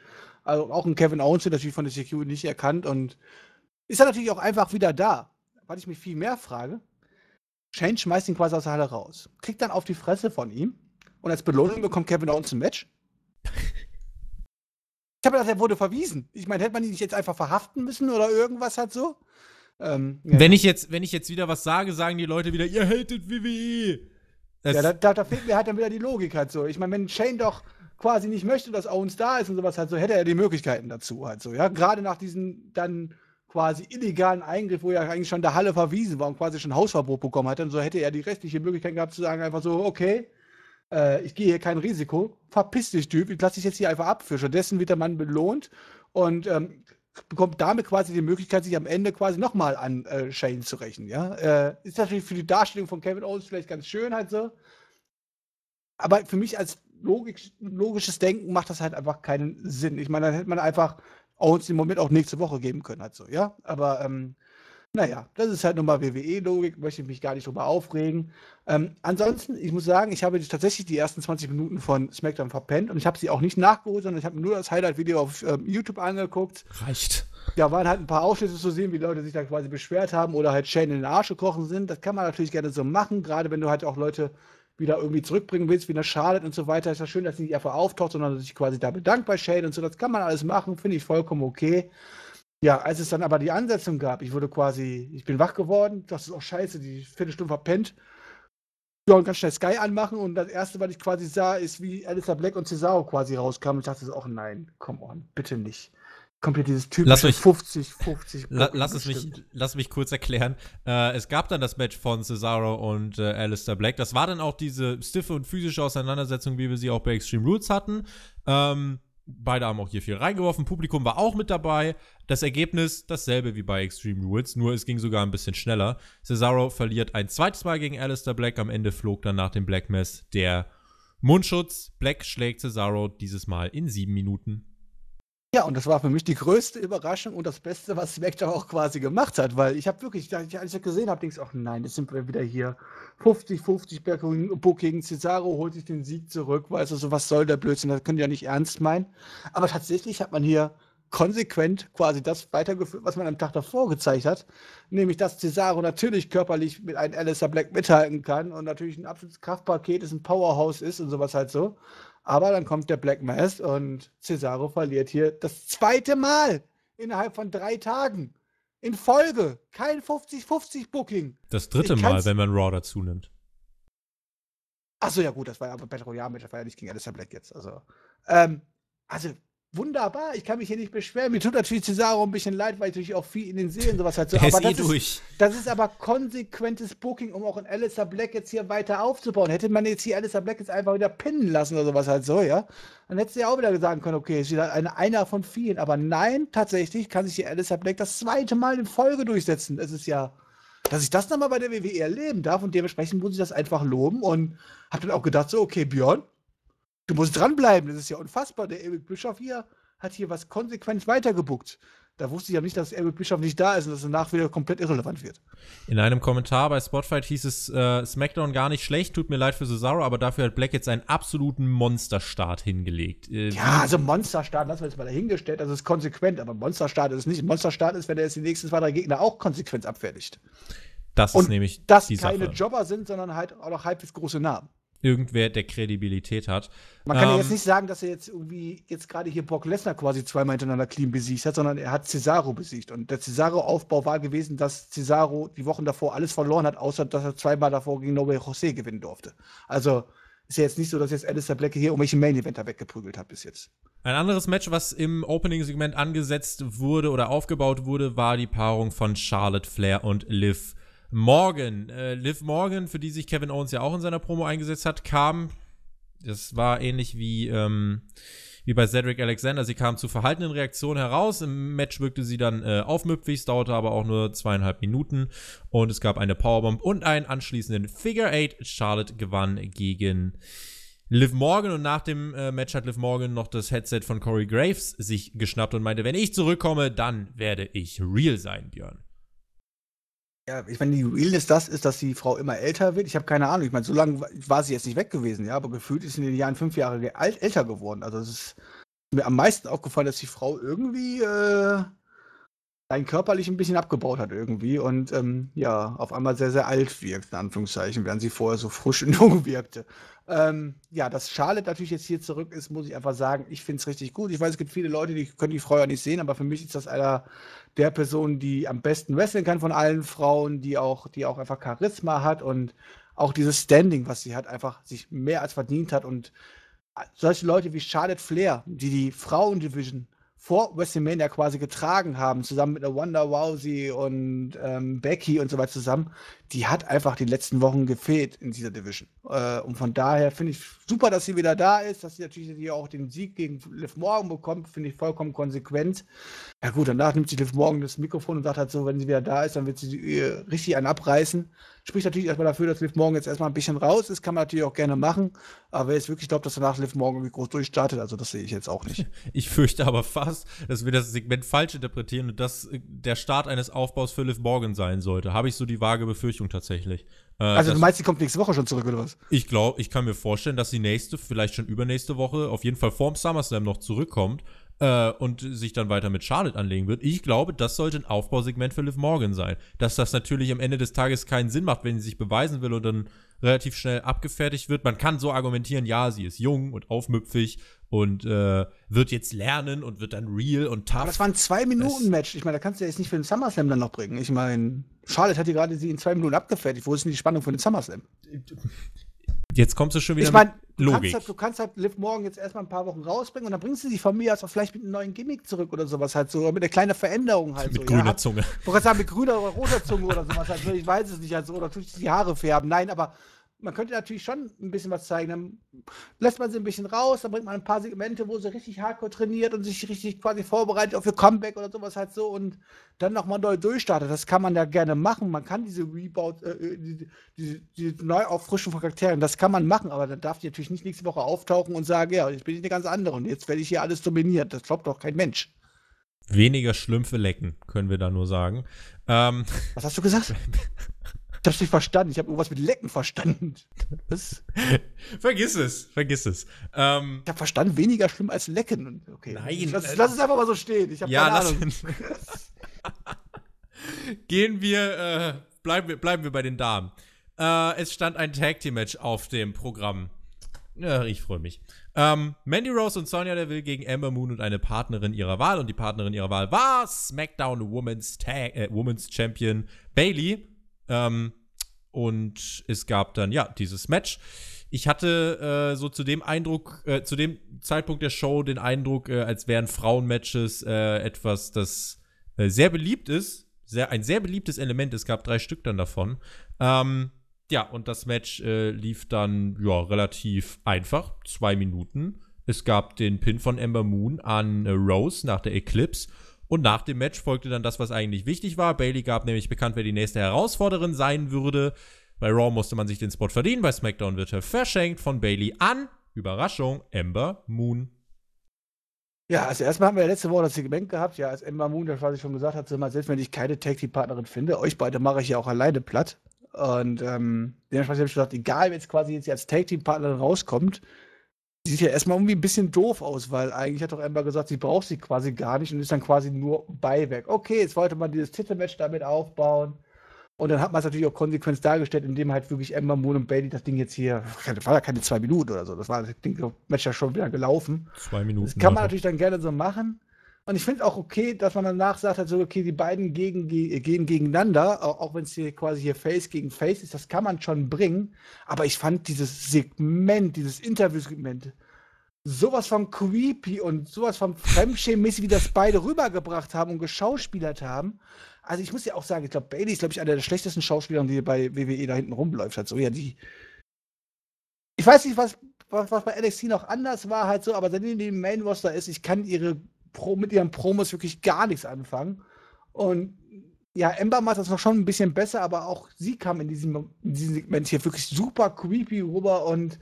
Also auch ein Kevin Owens wird natürlich von der Security nicht erkannt und ist dann natürlich auch einfach wieder da. Was ich mich viel mehr frage, Shane schmeißt ihn quasi aus der Halle raus, kriegt dann auf die Fresse von ihm und als Belohnung bekommt Kevin Owens ein Match. Ich habe gedacht, er wurde verwiesen. Ich meine, hätte man ihn nicht jetzt einfach verhaften müssen oder irgendwas halt so? Ähm, ja. Wenn ich jetzt, wenn ich jetzt wieder was sage, sagen die Leute wieder, ihr hatet WWE. Das ja, da, da, da, fehlt mir halt dann wieder die Logik halt so. Ich meine, wenn Shane doch quasi nicht möchte, dass Owens da ist und sowas halt so, hätte er die Möglichkeiten dazu halt so, ja. Gerade nach diesem dann quasi illegalen Eingriff, wo er eigentlich schon der Halle verwiesen war und quasi schon Hausverbot bekommen hat, und so hätte er die restliche Möglichkeit gehabt zu sagen, einfach so, okay, äh, ich gehe hier kein Risiko, verpiss dich, Typ, ich lasse dich jetzt hier einfach ab. Für stattdessen wird der Mann belohnt und ähm, bekommt damit quasi die Möglichkeit, sich am Ende quasi nochmal an äh, Shane zu rächen. Ja? Äh, ist natürlich für die Darstellung von Kevin Owens vielleicht ganz schön halt so. Aber für mich als logisch, logisches Denken macht das halt einfach keinen Sinn. Ich meine, dann hätte man einfach Owens im Moment auch nächste Woche geben können, halt so, ja. Aber ähm, naja, das ist halt nochmal WWE-Logik, möchte ich mich gar nicht drüber aufregen. Ähm, ansonsten, ich muss sagen, ich habe tatsächlich die ersten 20 Minuten von SmackDown verpennt und ich habe sie auch nicht nachgeholt, sondern ich habe nur das Highlight-Video auf ähm, YouTube angeguckt. Reicht. Ja, waren halt ein paar Ausschnitte zu sehen, wie Leute sich da quasi beschwert haben oder halt Shane in den Arsch gekrochen sind. Das kann man natürlich gerne so machen, gerade wenn du halt auch Leute wieder irgendwie zurückbringen willst, wie eine Charlotte und so weiter. Ist ja schön, dass sie nicht einfach auftaucht, sondern sich quasi da bedankt bei Shane und so. Das kann man alles machen, finde ich vollkommen okay. Ja, als es dann aber die Ansetzung gab, ich wurde quasi, ich bin wach geworden, das ist auch scheiße, die Viertelstunde verpennt. Ja, und ganz schnell Sky anmachen und das erste, was ich quasi sah, ist, wie Alistair Black und Cesaro quasi rauskamen. Ich dachte so, oh nein, come on, bitte nicht. Kommt hier dieses mich, 50, 50. La, lass, es mich, lass mich kurz erklären. Äh, es gab dann das Match von Cesaro und äh, Alistair Black. Das war dann auch diese stiffe und physische Auseinandersetzung, wie wir sie auch bei Extreme Rules hatten. Ähm, Beide haben auch hier viel reingeworfen. Publikum war auch mit dabei. Das Ergebnis dasselbe wie bei Extreme Rules, nur es ging sogar ein bisschen schneller. Cesaro verliert ein zweites Mal gegen Alistair Black. Am Ende flog dann nach dem Black Mess der Mundschutz. Black schlägt Cesaro dieses Mal in sieben Minuten. Ja, und das war für mich die größte Überraschung und das Beste, was SmackDown auch quasi gemacht hat, weil ich habe wirklich, als ich das gesehen habe, denkst du, ach nein, jetzt sind wir wieder hier. 50-50 Booking, Cesaro holt sich den Sieg zurück, weißt du, so was soll der Blödsinn, das können die ja nicht ernst meinen. Aber tatsächlich hat man hier konsequent quasi das weitergeführt, was man am Tag davor gezeigt hat, nämlich dass Cesaro natürlich körperlich mit einem Alistair Black mithalten kann und natürlich ein absolutes Kraftpaket ist, ein Powerhouse ist und sowas halt so. Aber dann kommt der Black Mass und Cesaro verliert hier das zweite Mal innerhalb von drei Tagen. In Folge. Kein 50-50-Booking. Das dritte Mal, wenn man Raw dazu nimmt. Achso, ja gut, das war ja aber Battle Royale, das war ja nicht gegen Alistair Black jetzt. Also, ähm, also wunderbar, ich kann mich hier nicht beschweren. Mir tut natürlich Cesaro ein bisschen leid, weil ich natürlich auch viel in den Serien sowas halt so. Der aber ist eh das, durch. Ist, das ist aber konsequentes Booking, um auch in Alistair Black jetzt hier weiter aufzubauen. Hätte man jetzt hier Alistair Black jetzt einfach wieder pinnen lassen oder sowas halt so, ja, dann hättest du ja auch wieder sagen können, okay, ist wieder eine, einer von vielen. Aber nein, tatsächlich kann sich hier Alistair Black das zweite Mal in Folge durchsetzen. Es ist ja dass ich das nochmal bei der WWE erleben darf und dementsprechend muss ich das einfach loben und habe dann auch gedacht, so, okay, Björn, du musst dranbleiben, das ist ja unfassbar. Der Eric Bischoff hier hat hier was konsequent weitergebuckt. Da wusste ich ja nicht, dass Eric Bischoff nicht da ist und dass er danach wieder komplett irrelevant wird. In einem Kommentar bei Spotfight hieß es, äh, SmackDown gar nicht schlecht, tut mir leid für Cesaro, aber dafür hat Black jetzt einen absoluten Monsterstart hingelegt. Äh, ja, also Monsterstart, das wird jetzt mal dahingestellt, das ist konsequent, aber Monsterstart ist nicht. Monsterstart ist, wenn er jetzt die nächsten zwei, drei Gegner auch konsequent abfertigt. Das und ist nämlich dass die keine Sache. Jobber sind, sondern halt auch noch halbwegs große Namen irgendwer, der Kredibilität hat. Man kann ähm, ja jetzt nicht sagen, dass er jetzt irgendwie jetzt gerade hier Brock Lesnar quasi zweimal hintereinander clean besiegt hat, sondern er hat Cesaro besiegt. Und der Cesaro-Aufbau war gewesen, dass Cesaro die Wochen davor alles verloren hat, außer dass er zweimal davor gegen Noble José gewinnen durfte. Also ist ja jetzt nicht so, dass jetzt Alistair Black hier irgendwelche Main-Eventer weggeprügelt hat bis jetzt. Ein anderes Match, was im Opening-Segment angesetzt wurde oder aufgebaut wurde, war die Paarung von Charlotte Flair und Liv Morgan. Äh, Liv Morgan, für die sich Kevin Owens ja auch in seiner Promo eingesetzt hat, kam, das war ähnlich wie, ähm, wie bei Cedric Alexander, sie kam zu verhaltenen Reaktionen heraus. Im Match wirkte sie dann äh, aufmüpfig, es dauerte aber auch nur zweieinhalb Minuten und es gab eine Powerbomb und einen anschließenden Figure 8. Charlotte gewann gegen Liv Morgan und nach dem äh, Match hat Liv Morgan noch das Headset von Corey Graves sich geschnappt und meinte, wenn ich zurückkomme, dann werde ich real sein, Björn. Ja, ich meine, die Realness das ist, dass die Frau immer älter wird. Ich habe keine Ahnung. Ich meine, so lange war sie jetzt nicht weg gewesen, ja, aber gefühlt ist sie in den Jahren fünf Jahre alt, älter geworden. Also es ist mir am meisten aufgefallen, dass die Frau irgendwie äh, rein körperlich ein bisschen abgebaut hat irgendwie und ähm, ja, auf einmal sehr, sehr alt wirkt, in Anführungszeichen, während sie vorher so frisch und jung wirkte. Ähm, ja, dass Charlotte natürlich jetzt hier zurück ist, muss ich einfach sagen, ich finde es richtig gut. Ich weiß, es gibt viele Leute, die können die Frau ja nicht sehen, aber für mich ist das einer der Personen, die am besten wresteln kann von allen Frauen, die auch, die auch einfach Charisma hat und auch dieses Standing, was sie hat, einfach sich mehr als verdient hat und solche Leute wie Charlotte Flair, die die Frauendivision vor WrestleMania quasi getragen haben, zusammen mit der Wanda Rousey und ähm, Becky und so weiter zusammen, die hat einfach die letzten Wochen gefehlt in dieser Division. Äh, und von daher finde ich super, dass sie wieder da ist, dass sie natürlich hier auch den Sieg gegen Liv Morgan bekommt, finde ich vollkommen konsequent. Ja gut, danach nimmt sie Liv Morgan das Mikrofon und sagt halt so, wenn sie wieder da ist, dann wird sie äh, richtig einen abreißen. Spricht natürlich erstmal dafür, dass Liv Morgan jetzt erstmal ein bisschen raus ist, kann man natürlich auch gerne machen. Aber wer jetzt wirklich glaubt, dass danach Liv Morgan irgendwie groß durchstartet, also das sehe ich jetzt auch nicht. Ich fürchte aber fast, dass wir das Segment falsch interpretieren und dass äh, der Start eines Aufbaus für Liv Morgan sein sollte. Habe ich so die vage Befürchtung tatsächlich. Äh, also du meinst, sie kommt nächste Woche schon zurück, oder was? Ich glaube, ich kann mir vorstellen, dass sie nächste, vielleicht schon übernächste Woche, auf jeden Fall vorm SummerSlam noch zurückkommt äh, und sich dann weiter mit Charlotte anlegen wird. Ich glaube, das sollte ein Aufbausegment für Liv Morgan sein. Dass das natürlich am Ende des Tages keinen Sinn macht, wenn sie sich beweisen will und dann relativ schnell abgefertigt wird. Man kann so argumentieren, ja, sie ist jung und aufmüpfig und äh, wird jetzt lernen und wird dann real und tough. Aber das war ein Zwei-Minuten-Match. Ich meine, da kannst du ja jetzt nicht für den SummerSlam dann noch bringen. Ich meine, Charlotte hat die gerade sie in zwei Minuten abgefertigt. Wo ist denn die Spannung für den SummerSlam? Jetzt kommst du schon wieder ich mein, mit Logik. Kannst halt, du kannst halt Liv Morgan jetzt erstmal ein paar Wochen rausbringen und dann bringst du sie von mir aus auch vielleicht mit einem neuen Gimmick zurück oder sowas halt so, mit einer kleinen Veränderung halt mit so. grüner ja, Zunge. Ich wollte sagen, mit grüner oder roter Zunge oder sowas halt so. Ich weiß es nicht halt so. Oder tue ich die Haare färben. Nein, aber man könnte natürlich schon ein bisschen was zeigen. Dann lässt man sie ein bisschen raus, dann bringt man ein paar Segmente, wo sie richtig hardcore trainiert und sich richtig quasi vorbereitet auf ihr Comeback oder sowas halt so und dann nochmal neu durchstartet. Das kann man ja gerne machen. Man kann diese Rebound, äh, äh diese, diese, diese Neuauffrischung von Charakteren, das kann man machen, aber dann darf die natürlich nicht nächste Woche auftauchen und sagen, ja, jetzt bin ich eine ganz andere und jetzt werde ich hier alles dominiert. Das glaubt doch kein Mensch. Weniger Schlümpfe lecken, können wir da nur sagen. Ähm, was hast du gesagt? Ich hab's nicht verstanden. Ich habe irgendwas mit Lecken verstanden. Was? vergiss es, vergiss es. Ähm, ich habe verstanden, weniger schlimm als Lecken. Okay. Nein. Lass, lass es einfach mal so stehen. Ich habe ja, keine Ahnung. Gehen wir, äh, bleiben wir, bleiben wir bei den Damen. Äh, es stand ein Tag Team Match auf dem Programm. Ja, ich freue mich. Ähm, Mandy Rose und Sonja Deville gegen Ember Moon und eine Partnerin ihrer Wahl. Und die Partnerin ihrer Wahl war SmackDown Women's, Tag, äh, Women's Champion Bailey. Ähm, und es gab dann, ja, dieses Match. Ich hatte äh, so zu dem Eindruck, äh, zu dem Zeitpunkt der Show den Eindruck, äh, als wären Frauenmatches äh, etwas, das äh, sehr beliebt ist. Sehr, ein sehr beliebtes Element. Es gab drei Stück dann davon. Ähm, ja, und das Match äh, lief dann ja relativ einfach, zwei Minuten. Es gab den Pin von Ember Moon an Rose nach der Eclipse. Und nach dem Match folgte dann das, was eigentlich wichtig war. Bailey gab nämlich bekannt, wer die nächste Herausforderin sein würde. Bei Raw musste man sich den Spot verdienen, bei SmackDown wird er verschenkt von Bailey an, Überraschung, Ember Moon. Ja, also erstmal haben wir ja letzte Woche das Segment gehabt, ja, als Ember Moon, das was ich schon gesagt habe, selbst wenn ich keine Tag Team Partnerin finde, euch beide mache ich ja auch alleine platt. Und ähm, dementsprechend habe ich gesagt, egal, wenn es quasi jetzt als Tag Team Partnerin rauskommt, sieht ja erstmal irgendwie ein bisschen doof aus, weil eigentlich hat doch Ember gesagt, sie braucht sie quasi gar nicht und ist dann quasi nur Beiwerk. Okay, jetzt wollte man dieses Titelmatch damit aufbauen. Und dann hat man es natürlich auch konsequent dargestellt, indem halt wirklich Ember Moon und Bailey das Ding jetzt hier, das war ja keine zwei Minuten oder so, das war das Ding, das Match ja schon wieder gelaufen. Zwei Minuten. Das kann man natürlich dann gerne so machen. Und ich finde auch okay, dass man danach sagt, halt okay, die beiden gegen, gehen gegeneinander, auch, wenn es hier quasi hier Face gegen Face ist, das kann man schon bringen. Aber ich fand dieses Segment, dieses Interviewsegment, sowas von creepy und sowas von fremdschämmäßig, wie das beide rübergebracht haben und geschauspielert haben. Also ich muss ja auch sagen, ich glaube, Bailey ist, glaube ich, einer der schlechtesten Schauspieler, die bei WWE da hinten rumläuft. Halt ja, die. Ich weiß nicht, was, was, was bei NXT noch anders war, halt so, aber seitdem die Main Roster ist, ich kann ihre Pro, mit ihren Promos wirklich gar nichts anfangen. Und ja, Ember macht das noch schon ein bisschen besser, aber auch sie kam in diesem, in diesem Segment hier wirklich super creepy rüber und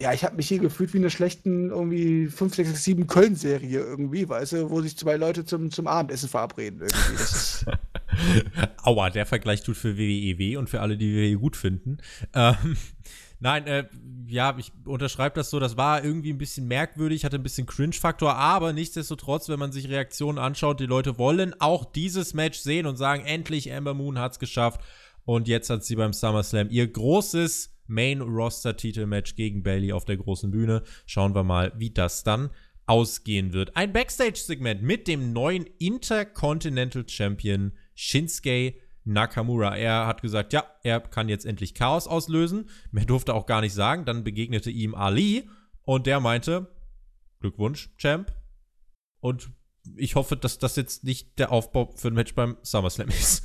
ja, ich habe mich hier gefühlt wie eine schlechten irgendwie 5, 6, 6, 7 Köln-Serie irgendwie, weißt du, wo sich zwei Leute zum, zum Abendessen verabreden irgendwie. Aua, der Vergleich tut für WWE weh und für alle, die WWE gut finden. Ähm, Nein, äh, ja, ich unterschreibe das so, das war irgendwie ein bisschen merkwürdig, hatte ein bisschen Cringe-Faktor, aber nichtsdestotrotz, wenn man sich Reaktionen anschaut, die Leute wollen auch dieses Match sehen und sagen, endlich Amber Moon hat's geschafft und jetzt hat sie beim SummerSlam ihr großes Main-Roster-Titel-Match gegen Bailey auf der großen Bühne. Schauen wir mal, wie das dann ausgehen wird. Ein Backstage-Segment mit dem neuen Intercontinental Champion Shinsuke Nakamura. Er hat gesagt, ja, er kann jetzt endlich Chaos auslösen. Mehr durfte auch gar nicht sagen. Dann begegnete ihm Ali und der meinte, Glückwunsch, Champ. Und ich hoffe, dass das jetzt nicht der Aufbau für ein Match beim SummerSlam ist.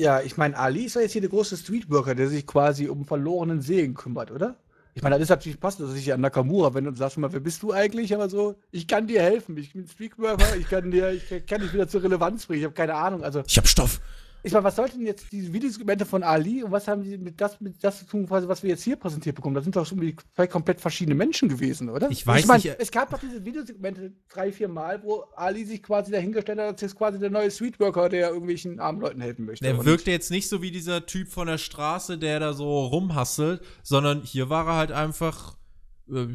Ja, ich meine, Ali ist ja jetzt hier der große Streetworker, der sich quasi um verlorenen Seelen kümmert, oder? Ich meine, das ist natürlich passend, dass ich an Nakamura wenn und sagst mal, wer bist du eigentlich? Aber so, ich kann dir helfen. Ich bin Streetworker, ich kann dir, ich kann dich wieder zur Relevanz bringen. Ich habe keine Ahnung. Also, ich habe Stoff. Ich meine, was sollten jetzt diese Videosegmente von Ali und was haben die mit das, mit das zu tun, was wir jetzt hier präsentiert bekommen? Das sind doch schon zwei komplett verschiedene Menschen gewesen, oder? Ich weiß ich mein, nicht. Es gab doch diese Videosegmente drei, vier Mal, wo Ali sich quasi dahingestellt hat, als jetzt quasi der neue Streetworker, der irgendwelchen armen Leuten helfen möchte. Der wirkte jetzt nicht so wie dieser Typ von der Straße, der da so rumhasselt, sondern hier war er halt einfach, äh,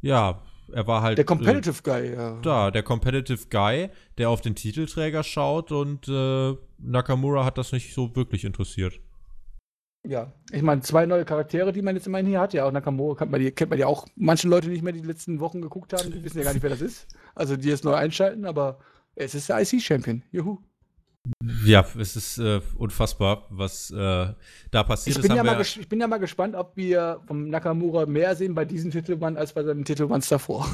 ja, er war halt. Der Competitive äh, Guy, ja. Da, der Competitive Guy, der auf den Titelträger schaut und äh, Nakamura hat das nicht so wirklich interessiert. Ja, ich meine, zwei neue Charaktere, die man jetzt immerhin hier hat. Ja, auch Nakamura kennt man, die, kennt man ja auch manche Leute nicht mehr, die, die letzten Wochen geguckt haben, die wissen ja gar nicht, wer das ist. Also die jetzt neu einschalten, aber es ist der IC-Champion. Juhu. Ja, es ist äh, unfassbar, was äh, da passiert ich bin ist. Ja mal ich bin ja mal gespannt, ob wir vom Nakamura mehr sehen bei diesem Titelmann als bei seinen Titelmanns davor.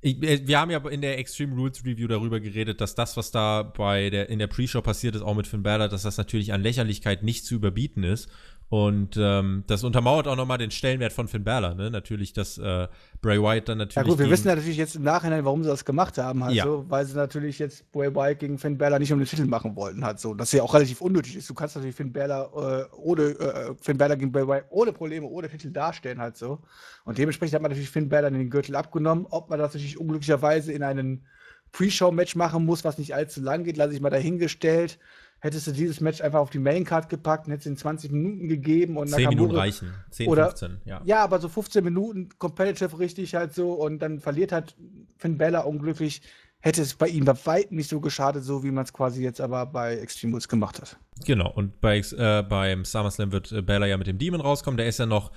Ich, äh, wir haben ja in der Extreme Rules Review darüber geredet, dass das, was da bei der, in der Pre-Show passiert ist, auch mit Finn Balor, dass das natürlich an Lächerlichkeit nicht zu überbieten ist. Und ähm, das untermauert auch nochmal den Stellenwert von Finn Balor, ne? Natürlich, dass äh, Bray Wyatt dann natürlich. Ja gut, wir wissen ja natürlich jetzt im Nachhinein, warum sie das gemacht haben, halt ja. so, weil sie natürlich jetzt Bray Wyatt gegen Finn Balor nicht um den Titel machen wollten, halt so. Das ja auch relativ unnötig ist. Du kannst natürlich Finn Balor äh, ohne äh, Finn Balor gegen Bray Wyatt ohne Probleme, ohne Titel darstellen, halt so. Und dementsprechend hat man natürlich Finn Balor den Gürtel abgenommen. Ob man das natürlich unglücklicherweise in einen Pre-Show-Match machen muss, was nicht allzu lang geht, lasse ich mal dahingestellt hättest du dieses Match einfach auf die Maincard gepackt und hättest ihn 20 Minuten gegeben und 10 Nakamura, Minuten reichen. 10, oder, 15, ja. Ja, aber so 15 Minuten competitive richtig halt so und dann verliert halt Finn Bella unglücklich. Hätte es bei ihm bei weitem nicht so geschadet, so wie man es quasi jetzt aber bei Extreme Rules gemacht hat. Genau, und bei, äh, beim SummerSlam wird äh, Bella ja mit dem Demon rauskommen. Der ist ja noch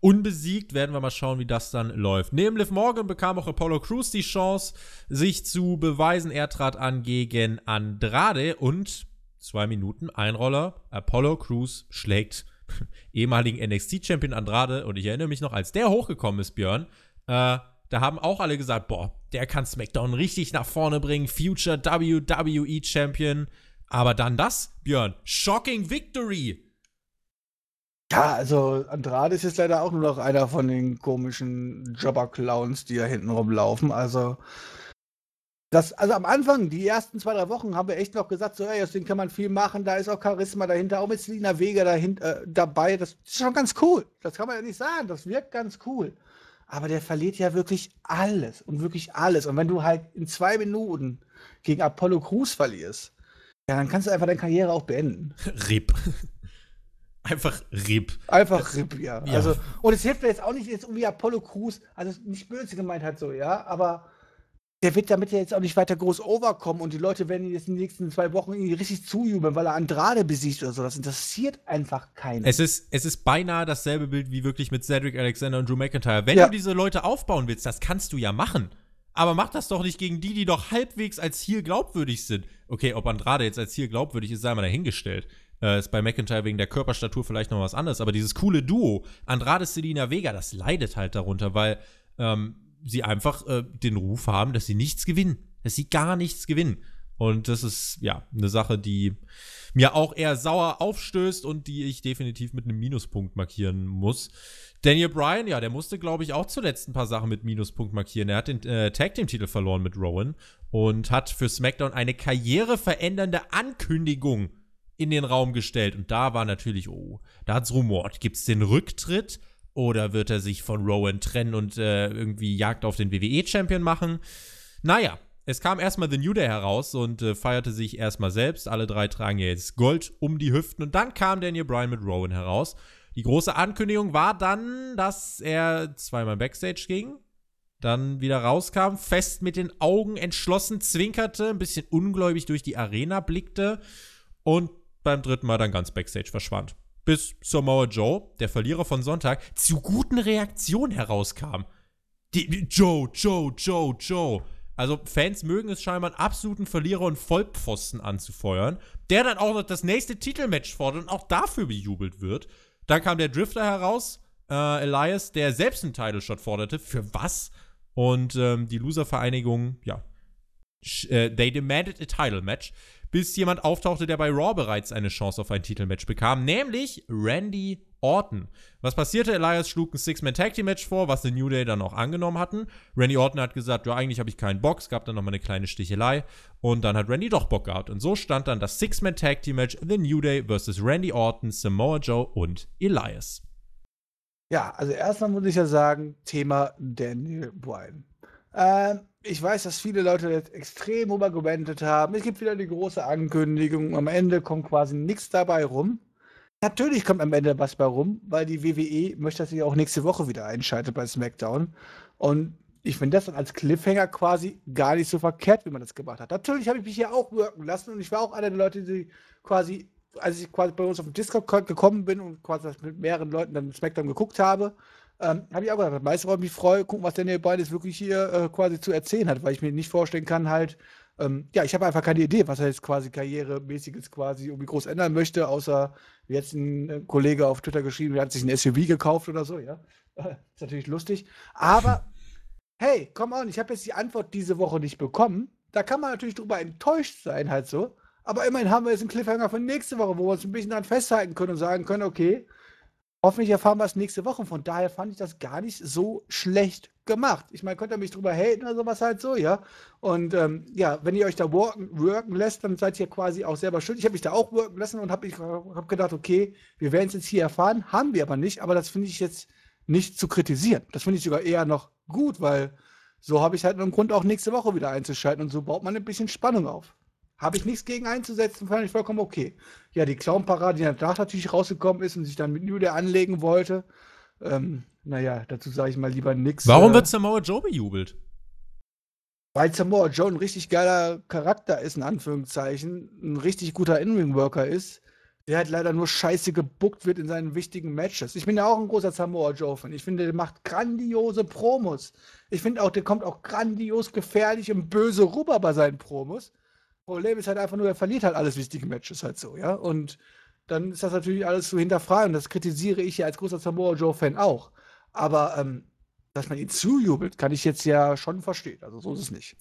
unbesiegt. Werden wir mal schauen, wie das dann läuft. Neben Liv Morgan bekam auch Apollo Crews die Chance, sich zu beweisen. Er trat an gegen Andrade und zwei Minuten Einroller. Apollo Crews schlägt ehemaligen NXT-Champion Andrade und ich erinnere mich noch, als der hochgekommen ist, Björn, äh, da haben auch alle gesagt, boah, der kann SmackDown richtig nach vorne bringen, Future WWE Champion. Aber dann das, Björn, shocking Victory. Ja, also Andrade ist jetzt leider auch nur noch einer von den komischen Jobber-Clowns, die da hinten rumlaufen. Also, das, also am Anfang, die ersten zwei, drei Wochen, haben wir echt noch gesagt, so, ey, aus dem kann man viel machen, da ist auch Charisma dahinter, auch mit Selina Vega dahinter, äh, dabei. Das ist schon ganz cool. Das kann man ja nicht sagen. Das wirkt ganz cool. Aber der verliert ja wirklich alles und wirklich alles. Und wenn du halt in zwei Minuten gegen Apollo Crews verlierst, ja, dann kannst du einfach deine Karriere auch beenden. RIP. Einfach RIP. Einfach RIP, ja. ja. Also, und es hilft mir jetzt auch nicht jetzt irgendwie Apollo Crews, also nicht böse gemeint halt so, ja, aber der wird damit ja jetzt auch nicht weiter groß overkommen und die Leute werden jetzt in den nächsten zwei Wochen irgendwie richtig zujubeln, weil er Andrade besiegt oder so. Das interessiert einfach keinen. Es ist, es ist beinahe dasselbe Bild wie wirklich mit Cedric Alexander und Drew McIntyre. Wenn ja. du diese Leute aufbauen willst, das kannst du ja machen. Aber mach das doch nicht gegen die, die doch halbwegs als hier glaubwürdig sind. Okay, ob Andrade jetzt als hier glaubwürdig ist, sei mal dahingestellt. Äh, ist bei McIntyre wegen der Körperstatur vielleicht noch was anderes. Aber dieses coole Duo, Andrade Selina Vega, das leidet halt darunter, weil ähm, sie einfach äh, den Ruf haben, dass sie nichts gewinnen. Dass sie gar nichts gewinnen. Und das ist, ja, eine Sache, die mir auch eher sauer aufstößt und die ich definitiv mit einem Minuspunkt markieren muss. Daniel Bryan, ja, der musste, glaube ich, auch zuletzt ein paar Sachen mit Minuspunkt markieren. Er hat den äh, Tag Team Titel verloren mit Rowan und hat für SmackDown eine karriereverändernde Ankündigung in den Raum gestellt. Und da war natürlich, oh, da hat's rumort. Gibt's den Rücktritt? Oder wird er sich von Rowan trennen und äh, irgendwie Jagd auf den WWE-Champion machen? Naja, es kam erstmal The New Day heraus und äh, feierte sich erstmal selbst. Alle drei tragen jetzt Gold um die Hüften. Und dann kam Daniel Bryan mit Rowan heraus. Die große Ankündigung war dann, dass er zweimal Backstage ging, dann wieder rauskam, fest mit den Augen entschlossen zwinkerte, ein bisschen ungläubig durch die Arena blickte und beim dritten Mal dann ganz Backstage verschwand. Bis Samoa Joe, der Verlierer von Sonntag, zu guten Reaktionen herauskam. Die, die, Joe, Joe, Joe, Joe. Also Fans mögen es scheinbar, einen absoluten Verlierer und Vollpfosten anzufeuern, der dann auch noch das nächste Titelmatch fordert und auch dafür bejubelt wird. Dann kam der Drifter heraus, äh, Elias, der selbst einen Title-Shot forderte. Für was? Und ähm, die Loser-Vereinigung, ja, äh, they demanded a title match bis jemand auftauchte, der bei Raw bereits eine Chance auf ein Titelmatch bekam, nämlich Randy Orton. Was passierte? Elias schlug ein Six-Man-Tag-Team-Match vor, was The New Day dann auch angenommen hatten. Randy Orton hat gesagt, ja, eigentlich habe ich keinen Bock. Es gab dann nochmal eine kleine Stichelei. Und dann hat Randy doch Bock gehabt. Und so stand dann das Six-Man-Tag-Team-Match The New Day vs. Randy Orton, Samoa Joe und Elias. Ja, also erstmal muss ich ja sagen, Thema Daniel Bryan. Ähm, ich weiß, dass viele Leute jetzt extrem übergewendet haben. Es gibt wieder die große Ankündigung. Am Ende kommt quasi nichts dabei rum. Natürlich kommt am Ende was bei rum, weil die WWE möchte, dass sie auch nächste Woche wieder einschaltet bei SmackDown. Und ich finde das dann als Cliffhanger quasi gar nicht so verkehrt, wie man das gemacht hat. Natürlich habe ich mich ja auch wirken lassen und ich war auch einer der Leute, die quasi, als ich quasi bei uns auf den Discord gekommen bin und quasi mit mehreren Leuten dann SmackDown geguckt habe, ähm, habe ich auch gedacht, meistens freue mich freue, gucken, was Daniel jetzt wirklich hier äh, quasi zu erzählen hat, weil ich mir nicht vorstellen kann, halt, ähm, ja, ich habe einfach keine Idee, was er jetzt quasi karrieremäßiges quasi irgendwie groß ändern möchte, außer jetzt ein äh, Kollege auf Twitter geschrieben, er hat sich ein SUV gekauft oder so, ja. ist natürlich lustig. Aber hey, come on, ich habe jetzt die Antwort diese Woche nicht bekommen. Da kann man natürlich drüber enttäuscht sein, halt so. Aber immerhin haben wir jetzt einen Cliffhanger von nächste Woche, wo wir uns ein bisschen daran festhalten können und sagen können, okay, Hoffentlich erfahren wir es nächste Woche. Von daher fand ich das gar nicht so schlecht gemacht. Ich meine, könnt ihr mich drüber haten oder sowas halt so, ja. Und ähm, ja, wenn ihr euch da worken, worken lässt, dann seid ihr quasi auch selber schuld. Ich habe mich da auch worken lassen und habe hab gedacht, okay, wir werden es jetzt hier erfahren. Haben wir aber nicht. Aber das finde ich jetzt nicht zu kritisieren. Das finde ich sogar eher noch gut, weil so habe ich halt einen Grund, auch nächste Woche wieder einzuschalten. Und so baut man ein bisschen Spannung auf. Habe ich nichts gegen einzusetzen, fand ich vollkommen okay. Ja, die Clown-Parade, die danach natürlich rausgekommen ist und sich dann mit Day anlegen wollte. Ähm, naja, dazu sage ich mal lieber nichts. Warum äh, wird Samoa Joe bejubelt? Weil Samoa Joe ein richtig geiler Charakter ist, in Anführungszeichen, ein richtig guter In-Ring-Worker ist, der halt leider nur scheiße gebuckt wird in seinen wichtigen Matches. Ich bin ja auch ein großer Samoa Joe-Fan. Ich finde, der macht grandiose Promos. Ich finde auch, der kommt auch grandios gefährlich und böse rüber bei seinen Promos. Problem ist halt einfach nur, er verliert halt alles wichtige Matches halt so, ja. Und dann ist das natürlich alles zu hinterfragen. Das kritisiere ich ja als großer Samoa Joe-Fan auch. Aber ähm, dass man ihn zujubelt, kann ich jetzt ja schon verstehen. Also so ist es nicht.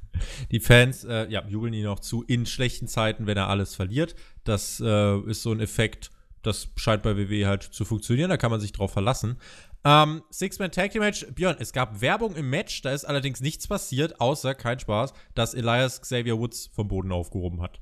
Die Fans äh, ja, jubeln ihn auch zu in schlechten Zeiten, wenn er alles verliert. Das äh, ist so ein Effekt, das scheint bei WWE halt zu funktionieren. Da kann man sich drauf verlassen. Ähm, Six-Man Tag Team Match. Björn, es gab Werbung im Match, da ist allerdings nichts passiert, außer, kein Spaß, dass Elias Xavier Woods vom Boden aufgehoben hat.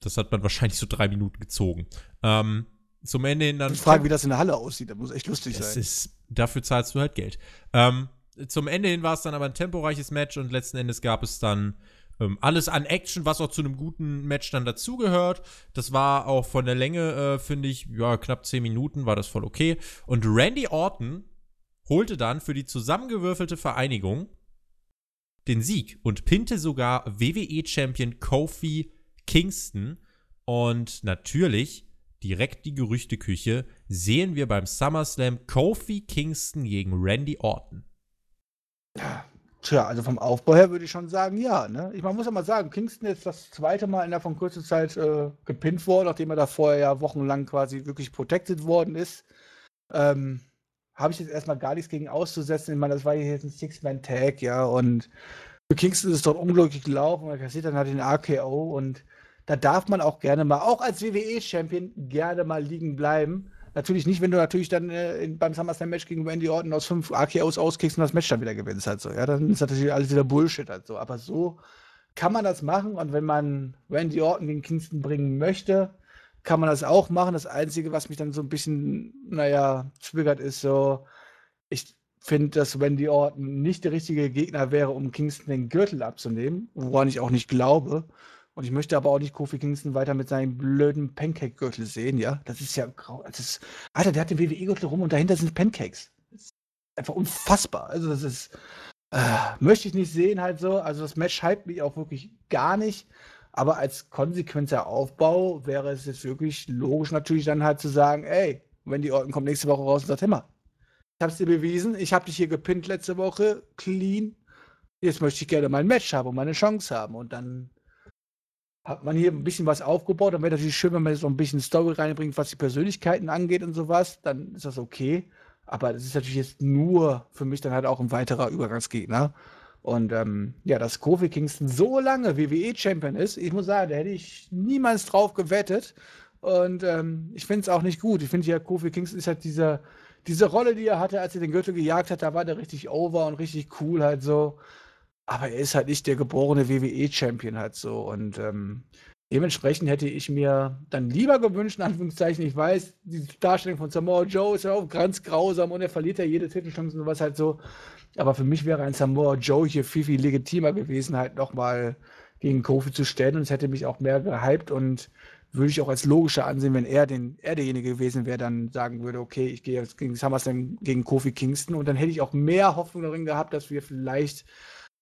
Das hat man wahrscheinlich so drei Minuten gezogen. Ähm, zum Ende hin dann. Ich frage, wie das in der Halle aussieht, das muss echt lustig das sein. Ist, dafür zahlst du halt Geld. Ähm, zum Ende hin war es dann aber ein temporeiches Match und letzten Endes gab es dann ähm, alles an Action, was auch zu einem guten Match dann dazugehört. Das war auch von der Länge, äh, finde ich, ja, knapp 10 Minuten war das voll okay. Und Randy Orton holte dann für die zusammengewürfelte Vereinigung den Sieg und pinte sogar WWE-Champion Kofi Kingston. Und natürlich, direkt die Gerüchteküche, sehen wir beim SummerSlam Kofi Kingston gegen Randy Orton. Ja, tja, also vom Aufbau her würde ich schon sagen, ja. Ne? Ich man muss ja mal sagen, Kingston ist das zweite Mal in der von kurzer Zeit äh, gepinnt worden, nachdem er da vorher ja wochenlang quasi wirklich protected worden ist. Ähm, Habe ich jetzt erstmal gar nichts gegen auszusetzen. Ich meine, das war jetzt ein Six-Man-Tag, ja, und für Kingston ist es dort unglücklich gelaufen. Er kassiert dann halt den RKO und da darf man auch gerne mal, auch als WWE-Champion, gerne mal liegen bleiben. Natürlich nicht, wenn du natürlich dann äh, beim SummerSlam-Match gegen Randy Orton aus fünf RKOs auskickst und das Match dann wieder gewinnst halt so. Ja, dann ist natürlich alles wieder Bullshit halt so. Aber so kann man das machen und wenn man Randy Orton gegen Kingston bringen möchte, kann man das auch machen. Das Einzige, was mich dann so ein bisschen, naja, triggert, ist so, ich finde, dass Randy Orton nicht der richtige Gegner wäre, um Kingston den Gürtel abzunehmen, woran ich auch nicht glaube. Und ich möchte aber auch nicht Kofi Kingston weiter mit seinem blöden Pancake-Gürtel sehen, ja. Das ist ja grau. Das ist, Alter, der hat den WWE-Gürtel rum und dahinter sind Pancakes. Das ist einfach unfassbar. Also, das ist. Äh, möchte ich nicht sehen, halt so. Also, das Match hype mich auch wirklich gar nicht. Aber als konsequenter Aufbau wäre es jetzt wirklich logisch, natürlich dann halt zu sagen: ey, wenn die Orten kommt nächste Woche raus und sagt: Immer, ich hab's dir bewiesen, ich hab dich hier gepinnt letzte Woche, clean. Jetzt möchte ich gerne mein Match haben und meine Chance haben. Und dann hat man hier ein bisschen was aufgebaut. Dann wäre natürlich schön, wenn man jetzt noch ein bisschen Story reinbringt, was die Persönlichkeiten angeht und sowas. Dann ist das okay. Aber das ist natürlich jetzt nur für mich dann halt auch ein weiterer Übergangsgegner. Und ähm, ja, dass Kofi Kingston so lange WWE-Champion ist, ich muss sagen, da hätte ich niemals drauf gewettet. Und ähm, ich finde es auch nicht gut. Ich finde ja, Kofi Kingston ist halt dieser, diese Rolle, die er hatte, als er den Gürtel gejagt hat, da war der richtig over und richtig cool halt so. Aber er ist halt nicht der geborene WWE-Champion halt so. Und ähm, dementsprechend hätte ich mir dann lieber gewünscht, in Anführungszeichen, ich weiß, die Darstellung von Samoa Joe ist ja auch ganz grausam und er verliert ja jede Titelchance und was halt so. Aber für mich wäre ein Samoa Joe hier viel, viel legitimer gewesen, halt nochmal gegen Kofi zu stellen und es hätte mich auch mehr gehypt und würde ich auch als logischer ansehen, wenn er, den, er derjenige gewesen wäre, dann sagen würde, okay, ich gehe jetzt gegen SummerSlam gegen Kofi Kingston und dann hätte ich auch mehr Hoffnung darin gehabt, dass wir vielleicht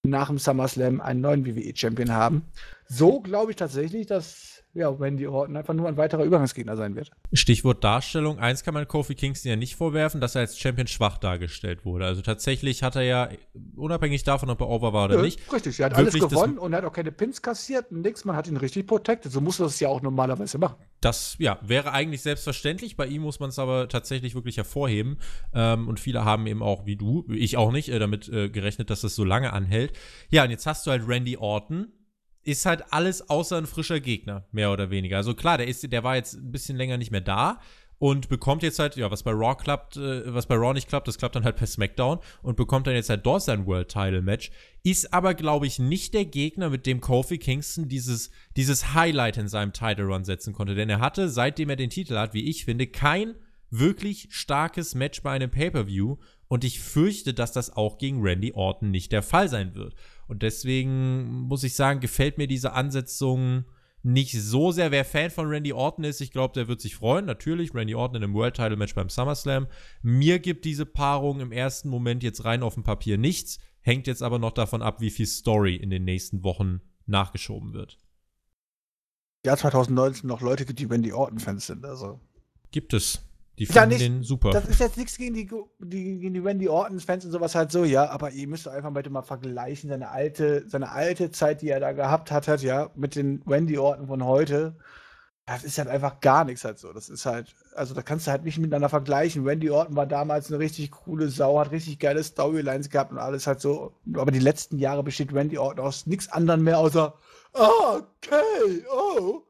nach dem SummerSlam einen neuen WWE-Champion haben. So glaube ich tatsächlich, dass ja, Randy Orton einfach nur ein weiterer Übergangsgegner sein wird. Stichwort Darstellung. Eins kann man Kofi Kingston ja nicht vorwerfen, dass er als Champion schwach dargestellt wurde. Also tatsächlich hat er ja, unabhängig davon, ob er over war oder ja, nicht. Richtig, er hat alles gewonnen und er hat auch keine Pins kassiert und nix. Man hat ihn richtig protected. So muss das ja auch normalerweise machen. Das, ja, wäre eigentlich selbstverständlich. Bei ihm muss man es aber tatsächlich wirklich hervorheben. Ähm, und viele haben eben auch, wie du, ich auch nicht, äh, damit äh, gerechnet, dass es so lange anhält. Ja, und jetzt hast du halt Randy Orton, ist halt alles außer ein frischer Gegner, mehr oder weniger. Also klar, der, ist, der war jetzt ein bisschen länger nicht mehr da und bekommt jetzt halt, ja, was bei Raw klappt, äh, was bei Raw nicht klappt, das klappt dann halt per SmackDown und bekommt dann jetzt halt dort sein World Title Match. Ist aber, glaube ich, nicht der Gegner, mit dem Kofi Kingston dieses, dieses Highlight in seinem Title Run setzen konnte. Denn er hatte, seitdem er den Titel hat, wie ich finde, kein wirklich starkes Match bei einem Pay-Per-View und ich fürchte, dass das auch gegen Randy Orton nicht der Fall sein wird. Und deswegen muss ich sagen, gefällt mir diese Ansetzung nicht so sehr. Wer Fan von Randy Orton ist, ich glaube, der wird sich freuen. Natürlich, Randy Orton in einem World Title Match beim SummerSlam. Mir gibt diese Paarung im ersten Moment jetzt rein auf dem Papier nichts. Hängt jetzt aber noch davon ab, wie viel Story in den nächsten Wochen nachgeschoben wird. Jahr 2019 noch Leute gibt, die Wendy Orton-Fans sind. Also. Gibt es. Die Ja, finden nicht- den super. Das ist jetzt nichts gegen die, die, gegen die Wendy Orton-Fans und sowas halt so, ja, aber ihr müsst einfach bitte mal vergleichen, seine alte, seine alte Zeit, die er da gehabt hat, hat, ja, mit den Wendy Orton von heute. Das ist halt einfach gar nichts halt so. Das ist halt, also da kannst du halt nicht miteinander vergleichen. Wendy Orton war damals eine richtig coole Sau, hat richtig geile Storylines gehabt und alles halt so. Aber die letzten Jahre besteht Wendy Orton aus nichts anderem mehr außer, ah, okay, oh.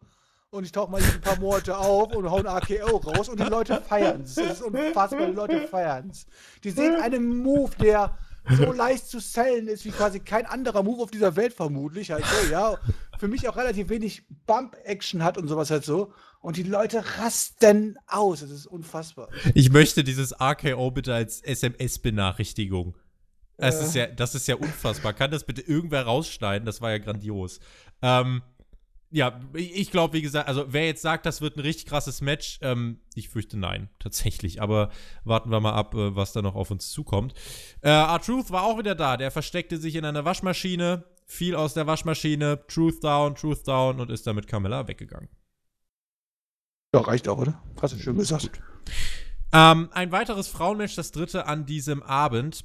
Und ich tauche mal ein paar Monate auf und hau ein AKO raus und die Leute feiern es. Das ist unfassbar, die Leute feiern es. Die sehen einen Move, der so leicht zu sellen ist wie quasi kein anderer Move auf dieser Welt vermutlich. Halt so, ja. Für mich auch relativ wenig Bump-Action hat und sowas halt so. Und die Leute rasten aus. Das ist unfassbar. Ich möchte dieses RKO bitte als SMS-Benachrichtigung. Das, Äh. ist ja, das ist ja unfassbar. Kann das bitte irgendwer rausschneiden? Das war ja grandios. Ähm, ja, ich glaube, wie gesagt, also wer jetzt sagt, das wird ein richtig krasses Match, ähm, ich fürchte nein, tatsächlich. Aber warten wir mal ab, äh, was da noch auf uns zukommt. Äh, R-Truth war auch wieder da. Der versteckte sich in einer Waschmaschine, fiel aus der Waschmaschine, Truth down, Truth down und ist dann mit Carmella weggegangen. Ja, reicht auch, oder? Hast du schön gesagt. Ähm, ein weiteres Frauenmatch, das dritte an diesem Abend.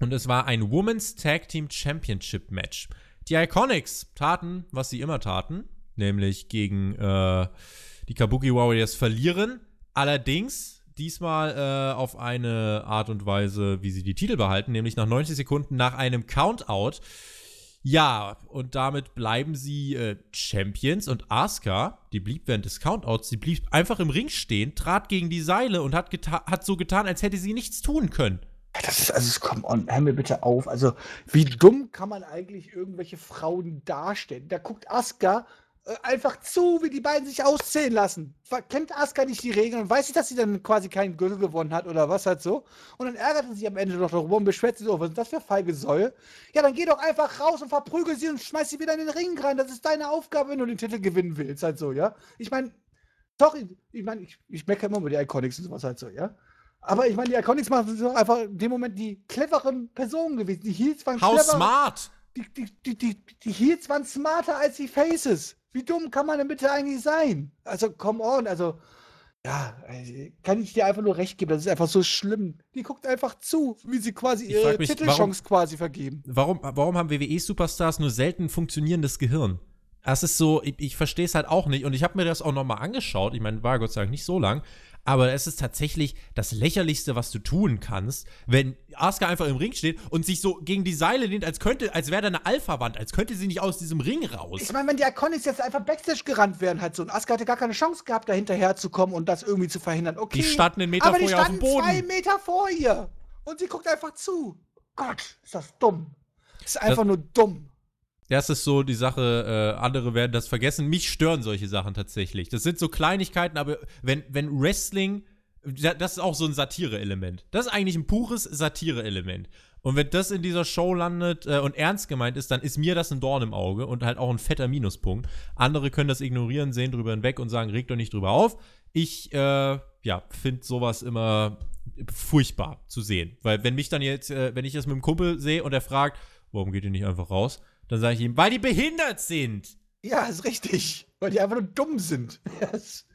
Und es war ein Women's Tag Team Championship Match. Die Iconics taten, was sie immer taten, nämlich gegen äh, die Kabuki Warriors verlieren. Allerdings diesmal äh, auf eine Art und Weise, wie sie die Titel behalten, nämlich nach 90 Sekunden nach einem Countout. Ja, und damit bleiben sie äh, Champions und Asuka, die blieb während des Countouts, die blieb einfach im Ring stehen, trat gegen die Seile und hat, hat so getan, als hätte sie nichts tun können. Das ist, also, come on, hör mir bitte auf. Also, wie dumm kann man eigentlich irgendwelche Frauen darstellen? Da guckt Asuka äh, einfach zu, wie die beiden sich auszählen lassen. Kennt Asuka nicht die Regeln und weiß sie, dass sie dann quasi keinen Gürtel gewonnen hat oder was halt so? Und dann ärgert sie sich am Ende noch darüber und beschwert sich so, was ist das für feige Säue? Ja, dann geh doch einfach raus und verprügel sie und schmeiß sie wieder in den Ring rein. Das ist deine Aufgabe, wenn du den Titel gewinnen willst, halt so, ja? Ich meine, sorry, ich meine, ich, ich meckere immer über die Iconics und sowas halt so, ja? Aber ich meine, die Iconics machen so einfach in dem Moment die cleveren Personen gewesen. Die Heels waren How clever. smart! Die, die, die, die, die Heels waren smarter als die Faces. Wie dumm kann man denn bitte eigentlich sein? Also, come on, also. Ja, äh, kann ich dir einfach nur recht geben. Das ist einfach so schlimm. Die guckt einfach zu, wie sie quasi ihre mich, Titelchance quasi vergeben. Warum, warum haben WWE-Superstars nur selten funktionierendes Gehirn? Das ist so, ich, ich verstehe es halt auch nicht. Und ich habe mir das auch nochmal angeschaut. Ich meine, war Gott sei Dank nicht so lang. Aber es ist tatsächlich das Lächerlichste, was du tun kannst, wenn Asuka einfach im Ring steht und sich so gegen die Seile lehnt, als könnte, als wäre da eine Alpha-Wand, als könnte sie nicht aus diesem Ring raus. Ich meine, wenn die Iconics jetzt einfach Backstage gerannt wären, halt so, und Asuka hatte gar keine Chance gehabt, da hinterherzukommen und das irgendwie zu verhindern. Okay. Die standen einen Meter aber vor ihr auf dem standen zwei Boden. Meter vor ihr. Und sie guckt einfach zu. Gott, ist das dumm. Ist einfach nur dumm. Das ist so die Sache, äh, andere werden das vergessen. Mich stören solche Sachen tatsächlich. Das sind so Kleinigkeiten, aber wenn, wenn Wrestling, da- das ist auch so ein Satire-Element. Das ist eigentlich ein pures Satire-Element. Und wenn das in dieser Show landet äh, und ernst gemeint ist, dann ist mir das ein Dorn im Auge und halt auch ein fetter Minuspunkt. Andere können das ignorieren, sehen drüber hinweg und sagen, regt doch nicht drüber auf. Ich, äh, ja, finde sowas immer furchtbar zu sehen. Weil wenn mich dann jetzt, äh, wenn ich das mit dem Kumpel sehe und er fragt, warum geht ihr nicht einfach raus? Dann sage ich ihm, weil die behindert sind. Ja, ist richtig. Weil die einfach nur dumm sind. Yes.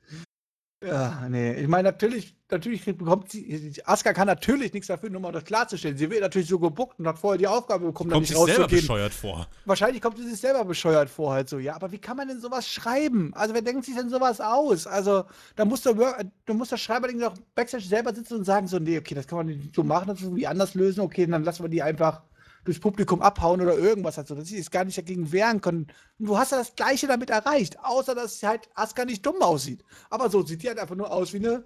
Ja, nee. Ich meine, natürlich, natürlich bekommt sie. Asuka kann natürlich nichts dafür, nur mal um das klarzustellen. Sie wird natürlich so gebuckt und hat vorher die Aufgabe bekommen, Kommt nicht sich selber rauszugehen. bescheuert vor. Wahrscheinlich kommt sie sich selber bescheuert vor, halt so, ja. Aber wie kann man denn sowas schreiben? Also, wer denkt sich denn sowas aus? Also, da muss der, Work- da muss der Schreiber auch Backstage selber sitzen und sagen, so, nee, okay, das kann man nicht so machen, das irgendwie anders lösen, okay, dann lassen wir die einfach durchs Publikum abhauen oder irgendwas halt so, dass sie sich gar nicht dagegen wehren können. Und du hast ja das Gleiche damit erreicht, außer dass halt Asuka nicht dumm aussieht. Aber so sieht die halt einfach nur aus wie eine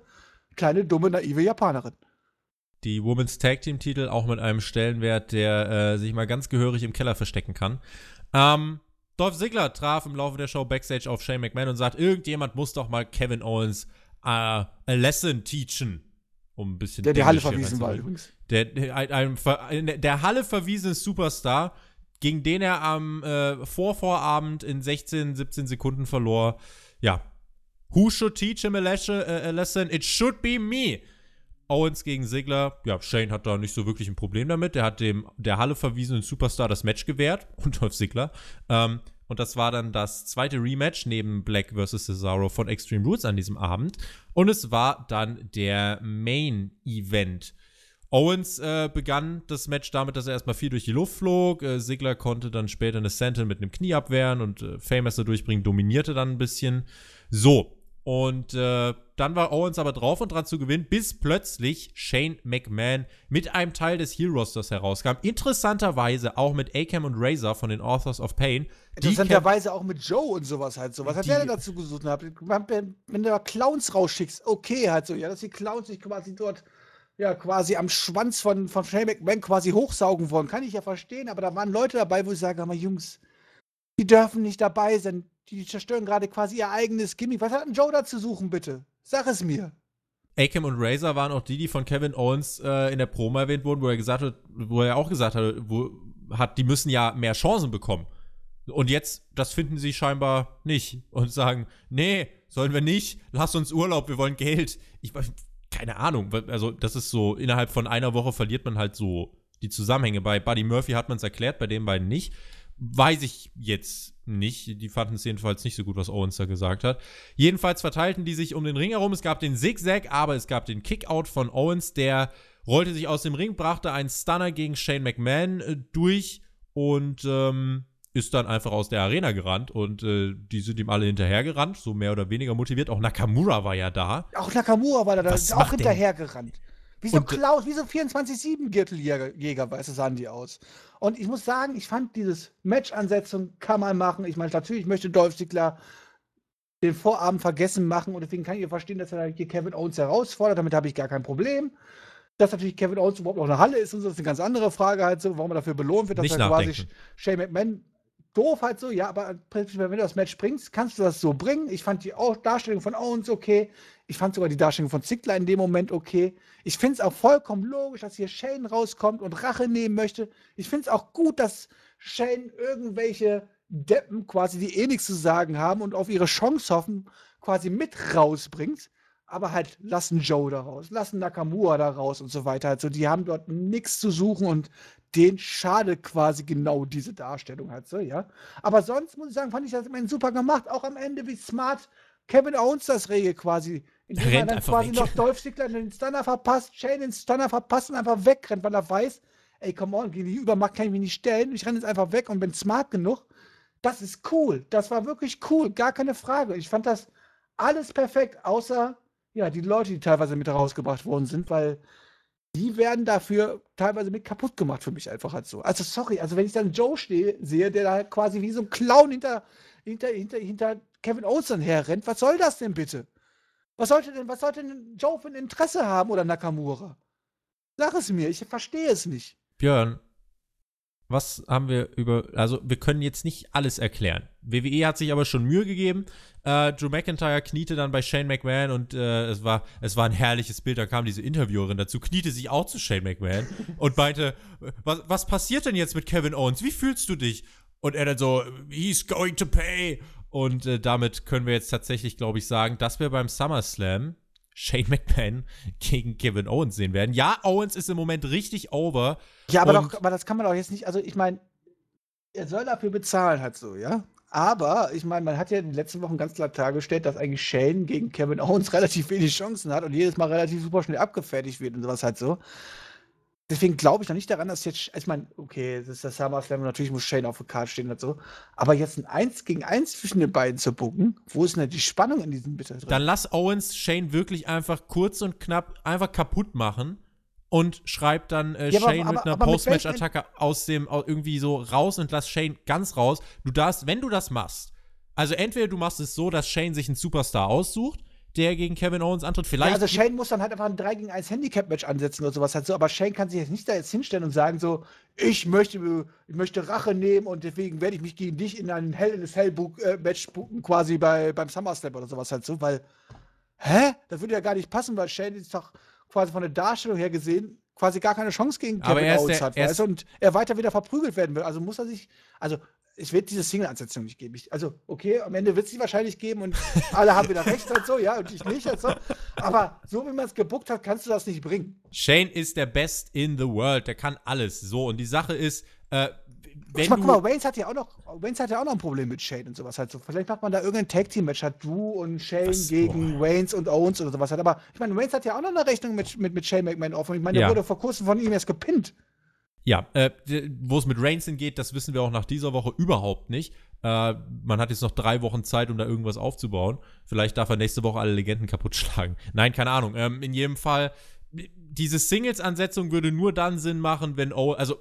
kleine, dumme, naive Japanerin. Die Women's Tag Team Titel auch mit einem Stellenwert, der äh, sich mal ganz gehörig im Keller verstecken kann. Ähm, Dolph Ziggler traf im Laufe der Show Backstage auf Shane McMahon und sagt, irgendjemand muss doch mal Kevin Owens äh, a lesson teachen. Um ein bisschen Der die Halle verwiesen war übrigens. Der, ein, ein, der Halle verwiesene Superstar, gegen den er am äh, Vorvorabend in 16, 17 Sekunden verlor. Ja. Who should teach him a, lesson? It should be me. Owens gegen Sigler. Ja, Shane hat da nicht so wirklich ein Problem damit. Der hat dem der Halle verwiesenen Superstar das Match gewährt und Dolph Ziggler. Ähm, Und das war dann das zweite Rematch neben Black vs. Cesaro von Extreme Rules an diesem Abend. Und es war dann der Main Event. Owens äh, begann das Match damit, dass er erstmal viel durch die Luft flog. Äh, Sigler konnte dann später eine Sentinel mit einem Knie abwehren und äh, Famouser durchbringen, dominierte dann ein bisschen. So. Und äh, dann war Owens aber drauf und dran zu gewinnen, bis plötzlich Shane McMahon mit einem Teil des Heel-Rosters herauskam. Interessanterweise auch mit Akam und Razor von den Authors of Pain. Interessanterweise auch mit Joe und sowas halt so. Was hat der denn dazu gesucht? Wenn du da Clowns rausschickst, okay, halt so, ja, dass die Clowns sich quasi dort ja, quasi am Schwanz von, von Shane McMahon quasi hochsaugen wollen. Kann ich ja verstehen, aber da waren Leute dabei, wo ich sage, aber Jungs, die dürfen nicht dabei sein. Die zerstören gerade quasi ihr eigenes Gimmick. Was hat denn Joe da zu suchen, bitte? Sag es mir. Akam und Razor waren auch die, die von Kevin Owens äh, in der Promo erwähnt wurden, wo er gesagt hat, wo er auch gesagt hat, wo, hat, die müssen ja mehr Chancen bekommen. Und jetzt, das finden sie scheinbar nicht und sagen, nee, sollen wir nicht, lass uns Urlaub, wir wollen Geld. Ich keine Ahnung, also das ist so, innerhalb von einer Woche verliert man halt so die Zusammenhänge. Bei Buddy Murphy hat man es erklärt, bei den beiden nicht. Weiß ich jetzt nicht. Die fanden es jedenfalls nicht so gut, was Owens da gesagt hat. Jedenfalls verteilten die sich um den Ring herum. Es gab den Zigzag, aber es gab den Kickout von Owens, der rollte sich aus dem Ring, brachte einen Stunner gegen Shane McMahon äh, durch und ähm, ist dann einfach aus der Arena gerannt und äh, die sind ihm alle hinterhergerannt, so mehr oder weniger motiviert. Auch Nakamura war ja da. Auch Nakamura war da, da ist auch hinterhergerannt. Wie so und, äh, Klaus, wie so 24-7-Gürteljäger, weißt sahen die aus. Und ich muss sagen, ich fand dieses Match-Ansetzung kann man machen. Ich meine, natürlich möchte Dolph Ziggler den Vorabend vergessen machen und deswegen kann ich verstehen, dass er hier Kevin Owens herausfordert. Damit habe ich gar kein Problem. Dass natürlich Kevin Owens überhaupt noch eine Halle ist und so, ist eine ganz andere Frage halt so, warum er dafür belohnt wird, dass Nicht er nachdenken. quasi Shane McMahon doof halt so, ja, aber wenn du das Match bringst, kannst du das so bringen. Ich fand die Darstellung von Owens okay. Ich fand sogar die Darstellung von Ziggler in dem Moment okay. Ich finde es auch vollkommen logisch, dass hier Shane rauskommt und Rache nehmen möchte. Ich finde es auch gut, dass Shane irgendwelche Deppen quasi, die eh nichts zu sagen haben und auf ihre Chance hoffen, quasi mit rausbringt. Aber halt lassen Joe da raus, lassen Nakamura da raus und so weiter. Also die haben dort nichts zu suchen und den schade quasi genau diese Darstellung halt so, ja. Aber sonst muss ich sagen, fand ich das immerhin super gemacht. Auch am Ende, wie smart Kevin Owens das regelt quasi. Indem er dann quasi weg. noch Dolph Ziggler den Stunner verpasst, Shane den Stunner verpasst und einfach wegrennt, weil er weiß, ey, come on, gegen die Übermacht kann ich mich nicht stellen. Ich renne jetzt einfach weg und bin smart genug. Das ist cool. Das war wirklich cool. Gar keine Frage. Ich fand das alles perfekt, außer ja, die Leute, die teilweise mit rausgebracht worden sind, weil die werden dafür teilweise mit kaputt gemacht für mich einfach halt so. Also sorry, also wenn ich dann Joe stehe, sehe, der da quasi wie so ein Clown hinter, hinter, hinter, hinter Kevin Owens dann herrennt, was soll das denn bitte? Was sollte denn, was sollte denn Joe für ein Interesse haben oder Nakamura? Sag es mir, ich verstehe es nicht. Björn, was haben wir über, also wir können jetzt nicht alles erklären. WWE hat sich aber schon Mühe gegeben. Äh, Drew McIntyre kniete dann bei Shane McMahon und äh, es, war, es war ein herrliches Bild. Da kam diese Interviewerin dazu, kniete sich auch zu Shane McMahon und meinte, was, was passiert denn jetzt mit Kevin Owens? Wie fühlst du dich? Und er dann so, he's going to pay. Und äh, damit können wir jetzt tatsächlich, glaube ich, sagen, dass wir beim SummerSlam Shane McMahon gegen Kevin Owens sehen werden. Ja, Owens ist im Moment richtig over. Ja, aber, doch, aber das kann man doch jetzt nicht, also ich meine, er soll dafür bezahlen halt so, ja? Aber ich meine, man hat ja in den letzten Wochen ganz klar dargestellt, dass eigentlich Shane gegen Kevin Owens relativ wenig Chancen hat und jedes Mal relativ super schnell abgefertigt wird und sowas halt so. Deswegen glaube ich noch nicht daran, dass jetzt, ich meine, okay, das ist das SummerSlam und natürlich muss Shane auf der Karte stehen und so. Aber jetzt ein 1 gegen 1 zwischen den beiden zu bucken, wo ist denn die Spannung in diesem Bitter drin? Dann lass Owens Shane wirklich einfach kurz und knapp einfach kaputt machen und schreibt dann äh, ja, Shane aber, mit einer Postmatch-Attacke aus dem irgendwie so raus und lass Shane ganz raus. Du darfst, wenn du das machst, also entweder du machst es so, dass Shane sich einen Superstar aussucht, der gegen Kevin Owens antritt. Vielleicht. Ja, also Shane muss dann halt einfach ein 3 gegen 1 Handicap-Match ansetzen oder sowas halt so, aber Shane kann sich jetzt nicht da jetzt hinstellen und sagen so, ich möchte, ich möchte Rache nehmen und deswegen werde ich mich gegen dich in ein Hell in a Cell äh, buchen, quasi bei, beim SummerSlam oder sowas halt so, weil, hä? Das würde ja gar nicht passen, weil Shane ist doch quasi von der Darstellung her gesehen quasi gar keine Chance gegen Kevin Owens hat, weißt und er weiter wieder verprügelt werden will. Also muss er sich, also es wird diese Single-Ansetzung nicht geben. Ich, also, okay, am Ende wird es sie wahrscheinlich geben und alle haben wieder recht halt so, ja, und ich nicht halt so. Aber so wie man es gebuckt hat, kannst du das nicht bringen. Shane ist der Best in the world, der kann alles. So, und die Sache ist, Äh, wenn guck mal, Waynes hat ja auch noch, Waynes hat ja auch noch ein Problem mit Shane und sowas halt so. Vielleicht macht man da irgendein Tag Team Match, hat Drew und Shane Was? gegen boah. Waynes und Owens oder sowas halt. Aber ich meine, Waynes hat ja auch noch eine Rechnung mit, mit, mit Shane McMahon offen. Ich meine, der wurde vor kurzem von ihm erst gepinnt. Ja, äh, wo es mit Reigns hingeht, das wissen wir auch nach dieser Woche überhaupt nicht. Äh, man hat jetzt noch drei Wochen Zeit, um da irgendwas aufzubauen. Vielleicht darf er nächste Woche alle Legenden kaputt schlagen. Nein, keine Ahnung. Ähm, in jedem Fall, diese Singles-Ansetzung würde nur dann Sinn machen, wenn Owens, also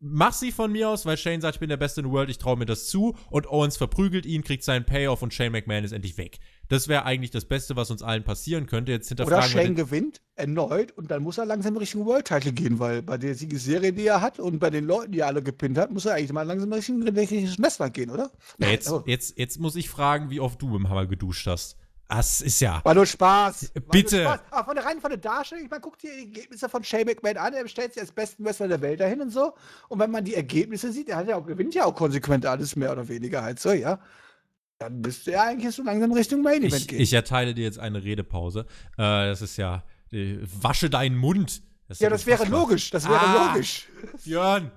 mach sie von mir aus, weil Shane sagt, ich bin der Beste in der World, ich traue mir das zu. Und Owens verprügelt ihn, kriegt seinen Payoff und Shane McMahon ist endlich weg. Das wäre eigentlich das Beste, was uns allen passieren könnte. Jetzt hinterfragen Oder Shane gewinnt erneut und dann muss er langsam Richtung World Title gehen, weil bei der Siegesserie, die er hat und bei den Leuten, die er alle gepinnt hat, muss er eigentlich mal langsam Richtung richtiges gehen, oder? Ja, jetzt, jetzt, jetzt muss ich fragen, wie oft du im Hammer geduscht hast. Das ist ja. War nur Spaß. Bitte. Nur Spaß. Aber von der rein von der Darstellung, ich meine, guck dir die Ergebnisse von Shane McMahon an, er stellt sich als besten Wrestler der Welt dahin und so. Und wenn man die Ergebnisse sieht, er hat ja auch, gewinnt ja auch konsequent alles mehr oder weniger halt so, ja. Dann müsste er eigentlich so langsam Richtung Main Event ich, gehen. Ich erteile dir jetzt eine Redepause. Äh, das ist ja, äh, wasche deinen Mund. Das ja, das wäre logisch. Das wäre ah, logisch. Björn,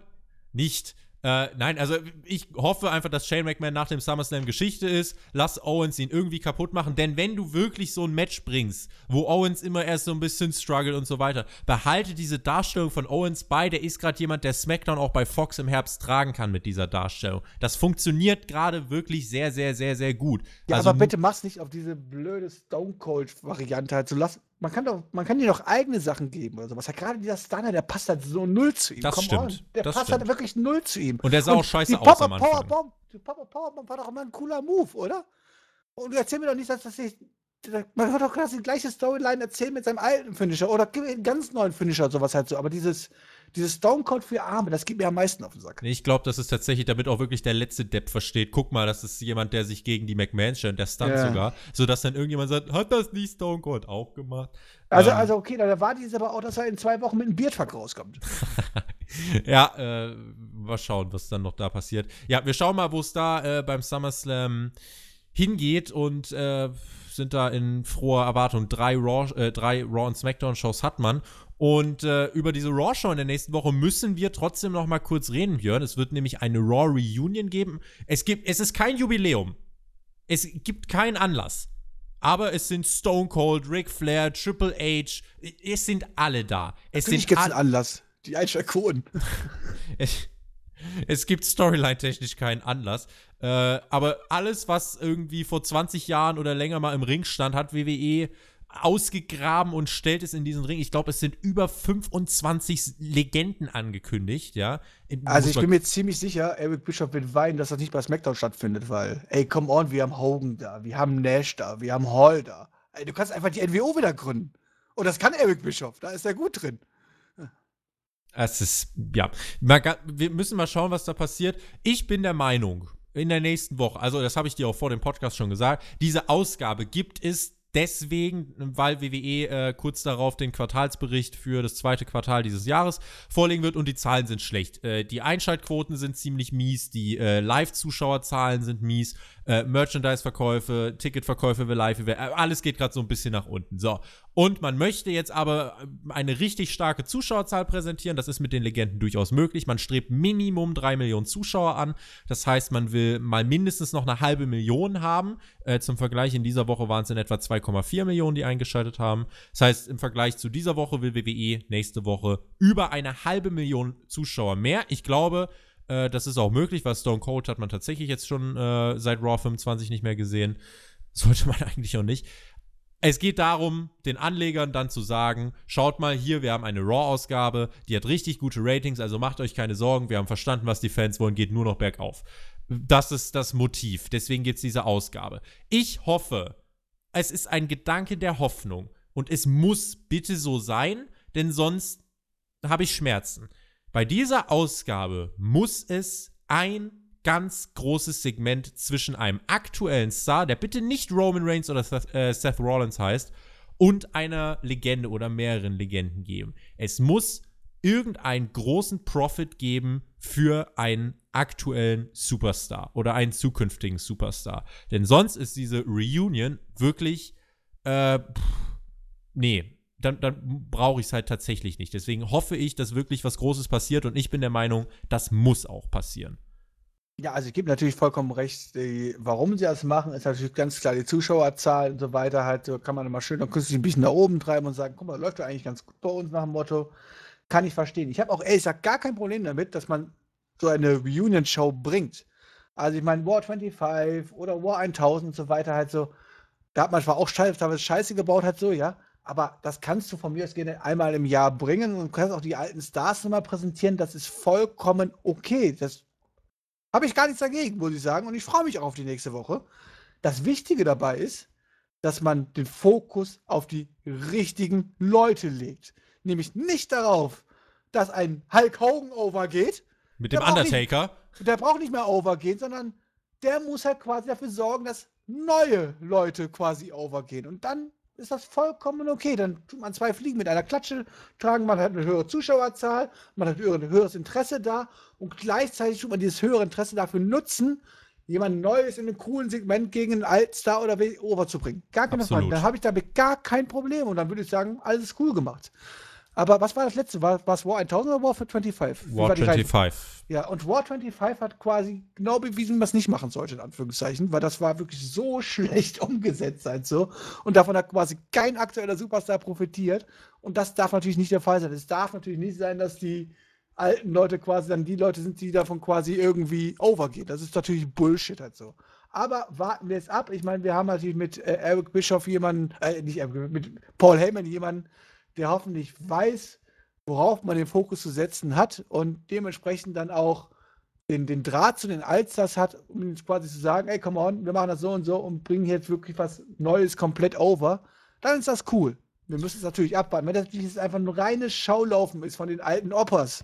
nicht. Äh, nein, also ich hoffe einfach, dass Shane McMahon nach dem SummerSlam Geschichte ist. Lass Owens ihn irgendwie kaputt machen. Denn wenn du wirklich so ein Match bringst, wo Owens immer erst so ein bisschen struggelt und so weiter, behalte diese Darstellung von Owens bei. Der ist gerade jemand, der SmackDown auch bei Fox im Herbst tragen kann mit dieser Darstellung. Das funktioniert gerade wirklich sehr, sehr, sehr, sehr gut. Ja, also, aber bitte mach's nicht auf diese blöde Stone Cold-Variante halt. So lass, man kann doch, man kann dir doch eigene Sachen geben oder sowas. Ja, gerade dieser Stunner, der passt halt so null zu ihm. Das Come stimmt. On. Der das passt stimmt. halt wirklich null zu ihm. Und der sah auch scheiße aus Pop am Anfang. Powerbomb, die Pop-Up Powerbomb war doch immer ein cooler Move, oder? Und du erzähl mir doch nicht, dass das nicht. Man wird doch quasi die gleiche Storyline erzählen mit seinem alten Finisher oder einen ganz neuen Finisher oder sowas halt so. Aber dieses, dieses Stone Cold für Arme, das geht mir am meisten auf den Sack. Ich glaube, das ist tatsächlich, damit auch wirklich der letzte Depp versteht. Guck mal, das ist jemand, der sich gegen die McMahon stellt, der stunt ja. sogar, sodass dann irgendjemand sagt, hat das nicht Stone Cold auch gemacht? Also, ähm, also okay, da war dies aber auch, dass er in zwei Wochen mit einem Beardfuck rauskommt. ja, äh, mal schauen, was dann noch da passiert. Ja, wir schauen mal, wo es da äh, beim SummerSlam hingeht und äh, sind da in froher Erwartung. Drei Raw, äh, drei Raw und SmackDown-Shows hat man. Und äh, über diese Raw-Show in der nächsten Woche müssen wir trotzdem noch mal kurz reden, Björn. Es wird nämlich eine Raw-Reunion geben. Es, gibt, es ist kein Jubiläum. Es gibt keinen Anlass. Aber es sind Stone Cold, Ric Flair, Triple H. Es sind alle da. Es Natürlich gibt es Anlass. Die Einschaltquoten. es, es gibt storyline-technisch keinen Anlass. Äh, aber alles, was irgendwie vor 20 Jahren oder länger mal im Ring stand, hat WWE ausgegraben und stellt es in diesen Ring. Ich glaube, es sind über 25 Legenden angekündigt, ja. Also ich bin mir ziemlich sicher, Eric Bischoff wird weinen, dass das nicht bei SmackDown stattfindet, weil, ey, come on, wir haben Hogan da, wir haben Nash da, wir haben Hall da. Ey, du kannst einfach die NWO wieder gründen. Und das kann Eric Bischoff, da ist er gut drin. Es ist, ja, wir müssen mal schauen, was da passiert. Ich bin der Meinung, in der nächsten Woche, also das habe ich dir auch vor dem Podcast schon gesagt, diese Ausgabe gibt es deswegen, weil WWE äh, kurz darauf den Quartalsbericht für das zweite Quartal dieses Jahres vorlegen wird und die Zahlen sind schlecht. Äh, die Einschaltquoten sind ziemlich mies, die äh, Live-Zuschauerzahlen sind mies, äh, Merchandise-Verkäufe, Ticketverkäufe für Live, äh, alles geht gerade so ein bisschen nach unten. So. Und man möchte jetzt aber äh, eine richtig starke Zuschauerzahl präsentieren. Das ist mit den Legenden durchaus möglich. Man strebt Minimum drei Millionen Zuschauer an. Das heißt, man will mal mindestens noch eine halbe Million haben. Äh, zum Vergleich, in dieser Woche waren es in etwa 2,4 Millionen, die eingeschaltet haben. Das heißt, im Vergleich zu dieser Woche will WWE nächste Woche über eine halbe Million Zuschauer mehr. Ich glaube, äh, das ist auch möglich, weil Stone Cold hat man tatsächlich jetzt schon äh, seit Raw 25 nicht mehr gesehen. Sollte man eigentlich auch nicht. Es geht darum, den Anlegern dann zu sagen, schaut mal hier, wir haben eine Raw-Ausgabe, die hat richtig gute Ratings, also macht euch keine Sorgen, wir haben verstanden, was die Fans wollen, geht nur noch bergauf. Das ist das Motiv, deswegen gibt es diese Ausgabe. Ich hoffe, es ist ein Gedanke der Hoffnung und es muss bitte so sein, denn sonst habe ich Schmerzen. Bei dieser Ausgabe muss es ein ganz großes Segment zwischen einem aktuellen Star, der bitte nicht Roman Reigns oder Seth, äh, Seth Rollins heißt, und einer Legende oder mehreren Legenden geben. Es muss irgendeinen großen Profit geben für einen aktuellen Superstar oder einen zukünftigen Superstar. Denn sonst ist diese Reunion wirklich, äh, pff, nee, dann, dann brauche ich es halt tatsächlich nicht. Deswegen hoffe ich, dass wirklich was Großes passiert und ich bin der Meinung, das muss auch passieren. Ja, also ich gebe natürlich vollkommen recht, die, warum sie das machen, ist natürlich ganz klar die Zuschauerzahl und so weiter. Halt, so kann man immer schön dann künstlich ein bisschen nach oben treiben und sagen, guck mal, läuft ja eigentlich ganz gut bei uns nach dem Motto. Kann ich verstehen. Ich habe auch ehrlich gesagt gar kein Problem damit, dass man so eine Reunion-Show bringt. Also ich meine, War 25 oder War 1000 und so weiter halt so, da hat man zwar auch Scheiße, da Scheiße gebaut hat so, ja, aber das kannst du von mir aus gerne einmal im Jahr bringen und kannst auch die alten Stars nochmal präsentieren, das ist vollkommen okay. Das habe ich gar nichts dagegen, muss ich sagen. Und ich freue mich auch auf die nächste Woche. Das Wichtige dabei ist, dass man den Fokus auf die richtigen Leute legt. Nämlich nicht darauf, dass ein Hulk Hogan overgeht. Mit dem Undertaker. Nicht, der braucht nicht mehr overgehen, sondern der muss halt quasi dafür sorgen, dass neue Leute quasi overgehen. Und dann ist das vollkommen okay. Dann tut man zwei Fliegen mit einer Klatsche tragen, man hat eine höhere Zuschauerzahl, man hat ein höheres Interesse da und gleichzeitig tut man dieses höhere Interesse dafür nutzen, jemand Neues in einem coolen Segment gegen einen Altstar oder over zu bringen. Gar keine Frage. Dann habe ich damit gar kein Problem und dann würde ich sagen, alles cool gemacht. Aber was war das letzte? War, war es War 1000 oder War 25? War 25. Ja, und War 25 hat quasi genau bewiesen, was nicht machen sollte, in Anführungszeichen, weil das war wirklich so schlecht umgesetzt halt so. Und davon hat quasi kein aktueller Superstar profitiert. Und das darf natürlich nicht der Fall sein. Es darf natürlich nicht sein, dass die alten Leute quasi dann die Leute sind, die davon quasi irgendwie overgehen. Das ist natürlich Bullshit halt so. Aber warten wir es ab. Ich meine, wir haben natürlich mit äh, Eric Bischoff jemanden, äh, nicht Eric, mit Paul Heyman jemanden, der hoffentlich weiß, worauf man den Fokus zu setzen hat und dementsprechend dann auch den, den Draht zu den Allstars hat, um quasi zu sagen, ey, come on, wir machen das so und so und bringen jetzt wirklich was Neues komplett over, dann ist das cool. Wir müssen es natürlich abwarten. Wenn das jetzt einfach nur reines Schaulaufen ist von den alten Oppers,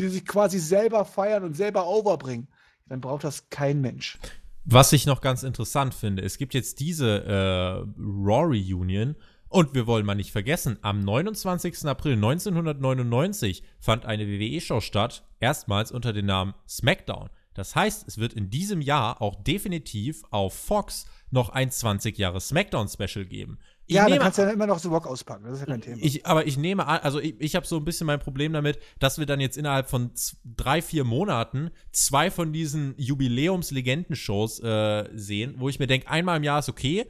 die sich quasi selber feiern und selber overbringen, dann braucht das kein Mensch. Was ich noch ganz interessant finde, es gibt jetzt diese äh, Raw Reunion und wir wollen mal nicht vergessen, am 29. April 1999 fand eine WWE-Show statt, erstmals unter dem Namen SmackDown. Das heißt, es wird in diesem Jahr auch definitiv auf Fox noch ein 20 Jahre SmackDown-Special geben. Ich ja, dann kannst du ja immer noch The Rock auspacken, das ist ja kein Thema. Ich, aber ich nehme an, also ich, ich habe so ein bisschen mein Problem damit, dass wir dann jetzt innerhalb von drei, vier Monaten zwei von diesen Jubiläums-Legenden-Shows äh, sehen, wo ich mir denke, einmal im Jahr ist okay,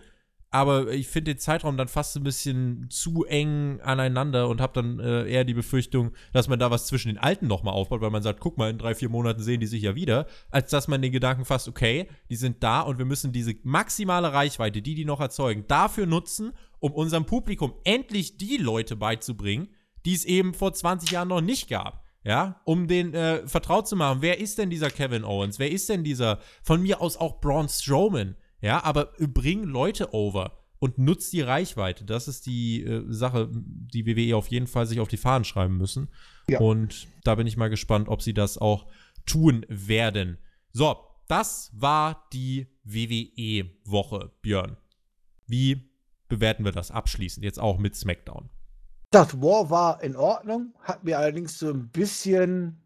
aber ich finde den Zeitraum dann fast ein bisschen zu eng aneinander und habe dann äh, eher die Befürchtung, dass man da was zwischen den Alten nochmal aufbaut, weil man sagt, guck mal, in drei, vier Monaten sehen die sich ja wieder, als dass man den Gedanken fasst, okay, die sind da und wir müssen diese maximale Reichweite, die die noch erzeugen, dafür nutzen, um unserem Publikum endlich die Leute beizubringen, die es eben vor 20 Jahren noch nicht gab. Ja, um den äh, vertraut zu machen. Wer ist denn dieser Kevin Owens? Wer ist denn dieser, von mir aus auch Braun Strowman? Ja, aber bring Leute over und nutzt die Reichweite. Das ist die äh, Sache, die WWE auf jeden Fall sich auf die Fahnen schreiben müssen. Ja. Und da bin ich mal gespannt, ob sie das auch tun werden. So, das war die WWE-Woche, Björn. Wie bewerten wir das abschließend, jetzt auch mit SmackDown? Das War war in Ordnung, hat mir allerdings so ein bisschen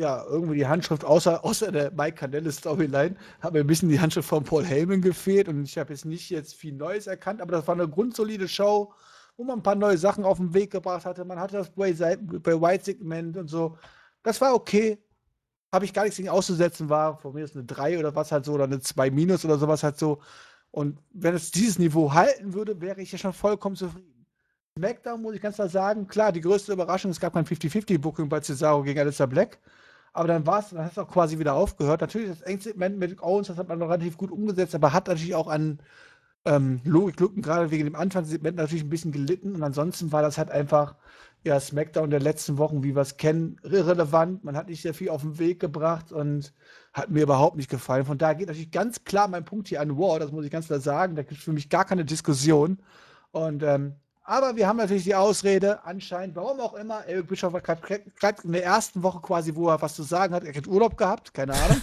ja, irgendwie die Handschrift, außer, außer der Mike Canelle Storyline, hat mir ein bisschen die Handschrift von Paul Heyman gefehlt und ich habe jetzt nicht jetzt viel Neues erkannt, aber das war eine grundsolide Show, wo man ein paar neue Sachen auf den Weg gebracht hatte. Man hatte das Bray, White-Segment und so. Das war okay. Habe ich gar nichts gegen auszusetzen, war von mir ist eine 3 oder was halt so, oder eine 2 minus oder sowas halt so. Und wenn es dieses Niveau halten würde, wäre ich ja schon vollkommen zufrieden. SmackDown muss ich ganz klar sagen, klar, die größte Überraschung, es gab kein 50-50-Booking bei Cesaro gegen Alistair Black. Aber dann war es, dann hat es auch quasi wieder aufgehört. Natürlich, das Engsegment mit Owens, das hat man noch relativ gut umgesetzt, aber hat natürlich auch an ähm, Logiklücken, gerade wegen dem Anfangssegment natürlich ein bisschen gelitten. Und ansonsten war das halt einfach, ja, SmackDown der letzten Wochen, wie wir es kennen, irrelevant. Man hat nicht sehr viel auf den Weg gebracht und hat mir überhaupt nicht gefallen. Von daher geht natürlich ganz klar mein Punkt hier an War, das muss ich ganz klar sagen. Da gibt es für mich gar keine Diskussion. Und ähm, aber wir haben natürlich die Ausrede, anscheinend, warum auch immer, Eric Bischoff hat gerade in der ersten Woche quasi, wo er was zu sagen hat, er hat Urlaub gehabt, keine Ahnung.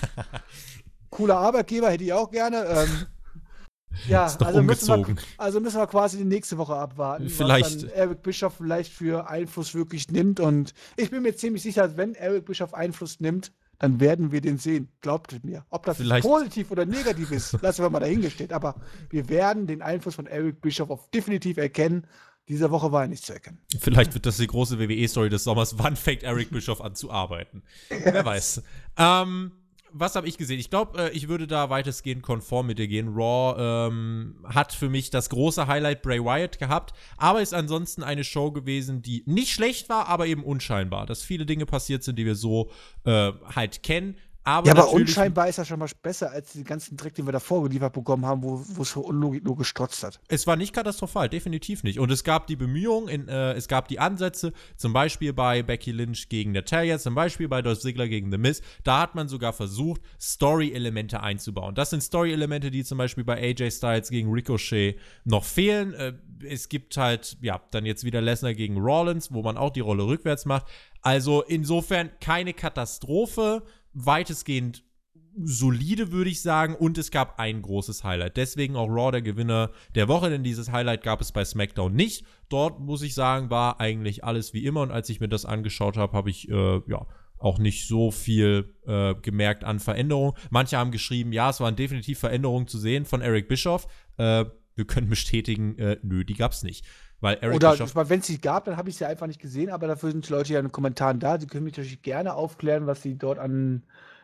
Cooler Arbeitgeber, hätte ich auch gerne. Ähm, ja, also müssen, wir, also müssen, wir, quasi die nächste Woche abwarten, vielleicht. was dann Eric Bischoff vielleicht für Einfluss wirklich nimmt. Und ich bin mir ziemlich sicher, wenn Eric Bischoff Einfluss nimmt, dann werden wir den sehen. Glaubt mir. Ob das positiv oder negativ ist, lassen wir mal dahingestellt. Aber wir werden den Einfluss von Eric Bischoff auf definitiv erkennen Diese Woche war er nicht zu erkennen. Vielleicht wird das die große WWE-Story des Sommers. Wann fängt Eric Bischoff an zu arbeiten? Wer weiß. Ähm, was habe ich gesehen? Ich glaube, äh, ich würde da weitestgehend konform mit dir gehen. Raw ähm, hat für mich das große Highlight Bray Wyatt gehabt, aber ist ansonsten eine Show gewesen, die nicht schlecht war, aber eben unscheinbar. Dass viele Dinge passiert sind, die wir so äh, halt kennen. Aber ja, aber unscheinbar ist ja schon mal besser als den ganzen Dreck, den wir davor geliefert bekommen haben, wo es nur gestrotzt hat. Es war nicht katastrophal, definitiv nicht. Und es gab die Bemühungen, in, äh, es gab die Ansätze, zum Beispiel bei Becky Lynch gegen Natalia, zum Beispiel bei Dolph Ziggler gegen The Miz. Da hat man sogar versucht, Story-Elemente einzubauen. Das sind Story-Elemente, die zum Beispiel bei AJ Styles gegen Ricochet noch fehlen. Äh, es gibt halt, ja, dann jetzt wieder Lesnar gegen Rollins, wo man auch die Rolle rückwärts macht. Also insofern keine Katastrophe weitestgehend solide, würde ich sagen. Und es gab ein großes Highlight. Deswegen auch Raw der Gewinner der Woche, denn dieses Highlight gab es bei SmackDown nicht. Dort, muss ich sagen, war eigentlich alles wie immer. Und als ich mir das angeschaut habe, habe ich, äh, ja, auch nicht so viel äh, gemerkt an Veränderungen. Manche haben geschrieben, ja, es waren definitiv Veränderungen zu sehen von Eric Bischoff. Äh, wir können bestätigen, äh, nö, die gab es nicht. Weil Eric Oder wenn es sie gab, dann habe ich sie einfach nicht gesehen, aber dafür sind die Leute ja in den Kommentaren da. Sie können mich natürlich gerne aufklären, was sie dort an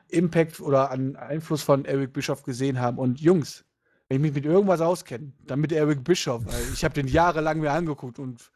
Impact oder an Einfluss von Eric Bischoff gesehen haben. Und Jungs, wenn ich mich mit irgendwas auskenne, dann mit Eric Bischoff. Weil ich habe den jahrelang mir angeguckt und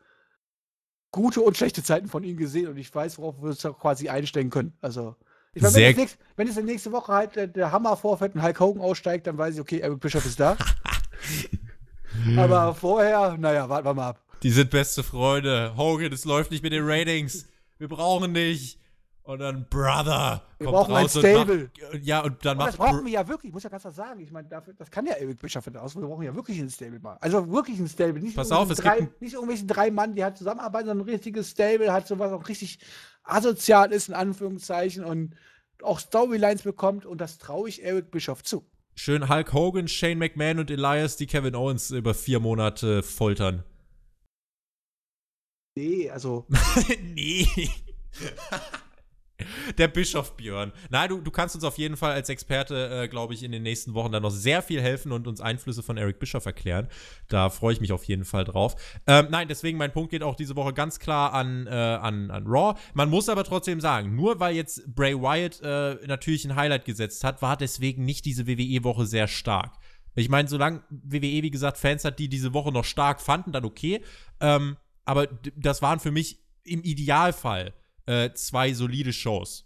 gute und schlechte Zeiten von ihm gesehen und ich weiß, worauf wir uns quasi einstellen können. Also, ich meine, wenn, nächste, wenn es nächste Woche halt der, der Hammer vorfällt und Hulk Hogan aussteigt, dann weiß ich, okay, Eric Bischoff ist da. Aber vorher, naja, warten wir mal ab. Die sind beste Freunde. Hogan, es läuft nicht mit den Ratings. Wir brauchen nicht. Und dann Brother wir kommt raus ein Stable. und macht, ja und dann und das brauchen wir ja wirklich. Ich muss ja ganz was sagen. Ich meine, das kann ja Eric Bischoff aus. Wir brauchen ja wirklich ein Stable mal. Also wirklich ein Stable. Nicht Pass auf, es drei, gibt nicht irgendwelche drei Mann, die halt zusammenarbeiten, sondern ein richtiges Stable hat sowas auch richtig asozial ist in Anführungszeichen und auch Storylines bekommt und das traue ich Eric Bischoff zu. Schön Hulk Hogan, Shane McMahon und Elias, die Kevin Owens über vier Monate foltern. Nee, also. nee. Der Bischof Björn. Nein, du, du kannst uns auf jeden Fall als Experte, äh, glaube ich, in den nächsten Wochen dann noch sehr viel helfen und uns Einflüsse von Eric Bischof erklären. Da freue ich mich auf jeden Fall drauf. Ähm, nein, deswegen mein Punkt geht auch diese Woche ganz klar an, äh, an, an Raw. Man muss aber trotzdem sagen, nur weil jetzt Bray Wyatt äh, natürlich ein Highlight gesetzt hat, war deswegen nicht diese WWE-Woche sehr stark. Ich meine, solange WWE, wie gesagt, Fans hat, die diese Woche noch stark fanden, dann okay. Ähm, aber das waren für mich im Idealfall äh, zwei solide Shows.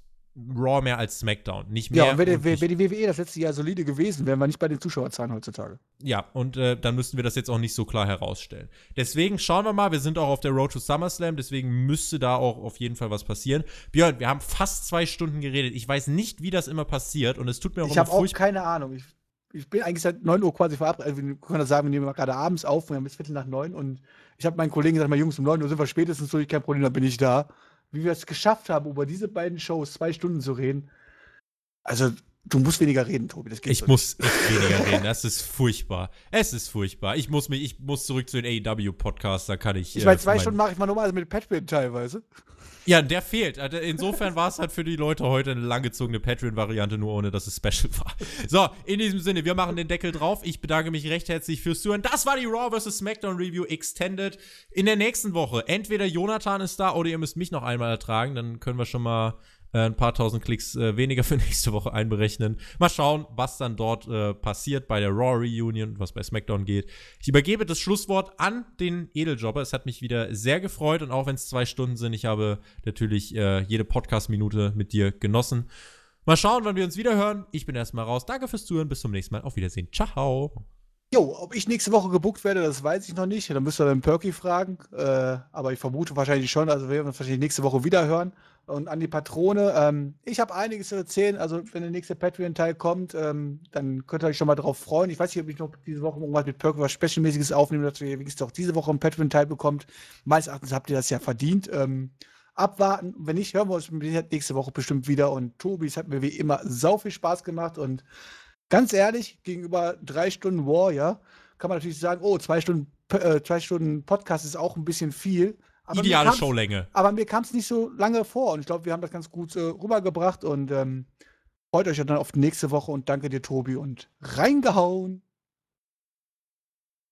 Raw mehr als SmackDown. Nicht mehr. Ja, und wäre wär, wär die WWE das letzte Jahr solide gewesen, wären wir nicht bei den Zuschauerzahlen heutzutage. Ja, und äh, dann müssten wir das jetzt auch nicht so klar herausstellen. Deswegen schauen wir mal, wir sind auch auf der Road to SummerSlam, deswegen müsste da auch auf jeden Fall was passieren. Björn, wir haben fast zwei Stunden geredet. Ich weiß nicht, wie das immer passiert und es tut mir auch Ich habe auch keine Ahnung. Ich, ich, bin eigentlich seit 9 Uhr quasi verabredet. Also wir können das sagen, wir nehmen gerade abends auf, wir haben bis Viertel nach neun und ich habe meinen Kollegen gesagt, mal Jungs, um 9 Uhr sind wir spätestens durch, kein Problem, dann bin ich da wie wir es geschafft haben, über diese beiden Shows zwei Stunden zu reden. Also, du musst weniger reden, Tobi. Das geht ich muss echt weniger reden. Das ist furchtbar. Es ist furchtbar. Ich muss mich, ich muss zurück zu den AEW-Podcasts, da kann ich. Ich meine, äh, zwei Stunden mache ich mal normal mit Patreon teilweise. Ja, der fehlt. Also insofern war es halt für die Leute heute eine langgezogene Patreon-Variante, nur ohne dass es special war. So, in diesem Sinne, wir machen den Deckel drauf. Ich bedanke mich recht herzlich fürs Zuhören. Das war die Raw vs. SmackDown Review Extended. In der nächsten Woche, entweder Jonathan ist da oder ihr müsst mich noch einmal ertragen. Dann können wir schon mal ein paar tausend Klicks äh, weniger für nächste Woche einberechnen. Mal schauen, was dann dort äh, passiert bei der Raw Reunion, was bei SmackDown geht. Ich übergebe das Schlusswort an den Edeljobber. Es hat mich wieder sehr gefreut und auch wenn es zwei Stunden sind, ich habe natürlich äh, jede Podcast-Minute mit dir genossen. Mal schauen, wann wir uns wieder hören. Ich bin erstmal raus. Danke fürs Zuhören. Bis zum nächsten Mal. Auf Wiedersehen. Ciao. Jo, ob ich nächste Woche gebucht werde, das weiß ich noch nicht. Da müsst ihr dann Perky fragen. Äh, aber ich vermute wahrscheinlich schon. Also wir werden uns wahrscheinlich nächste Woche wieder hören. Und an die Patrone, ähm, ich habe einiges zu erzählen. Also wenn der nächste Patreon-Teil kommt, ähm, dann könnt ihr euch schon mal drauf freuen. Ich weiß nicht, ob ich noch diese Woche irgendwas mit Perky was Specialmäßiges aufnehme, dass ihr wenigstens auch diese Woche einen Patreon-Teil bekommt. Meines Erachtens habt ihr das ja verdient. Ähm, abwarten. Wenn nicht, hören wir uns nächste Woche bestimmt wieder. Und Tobi, es hat mir wie immer sau viel Spaß gemacht und Ganz ehrlich, gegenüber drei Stunden War, ja, kann man natürlich sagen, oh, zwei Stunden, äh, zwei Stunden Podcast ist auch ein bisschen viel. Ideale Showlänge. Aber mir kam es nicht so lange vor und ich glaube, wir haben das ganz gut äh, rübergebracht und ähm, freut euch dann auf die nächste Woche und danke dir, Tobi, und reingehauen.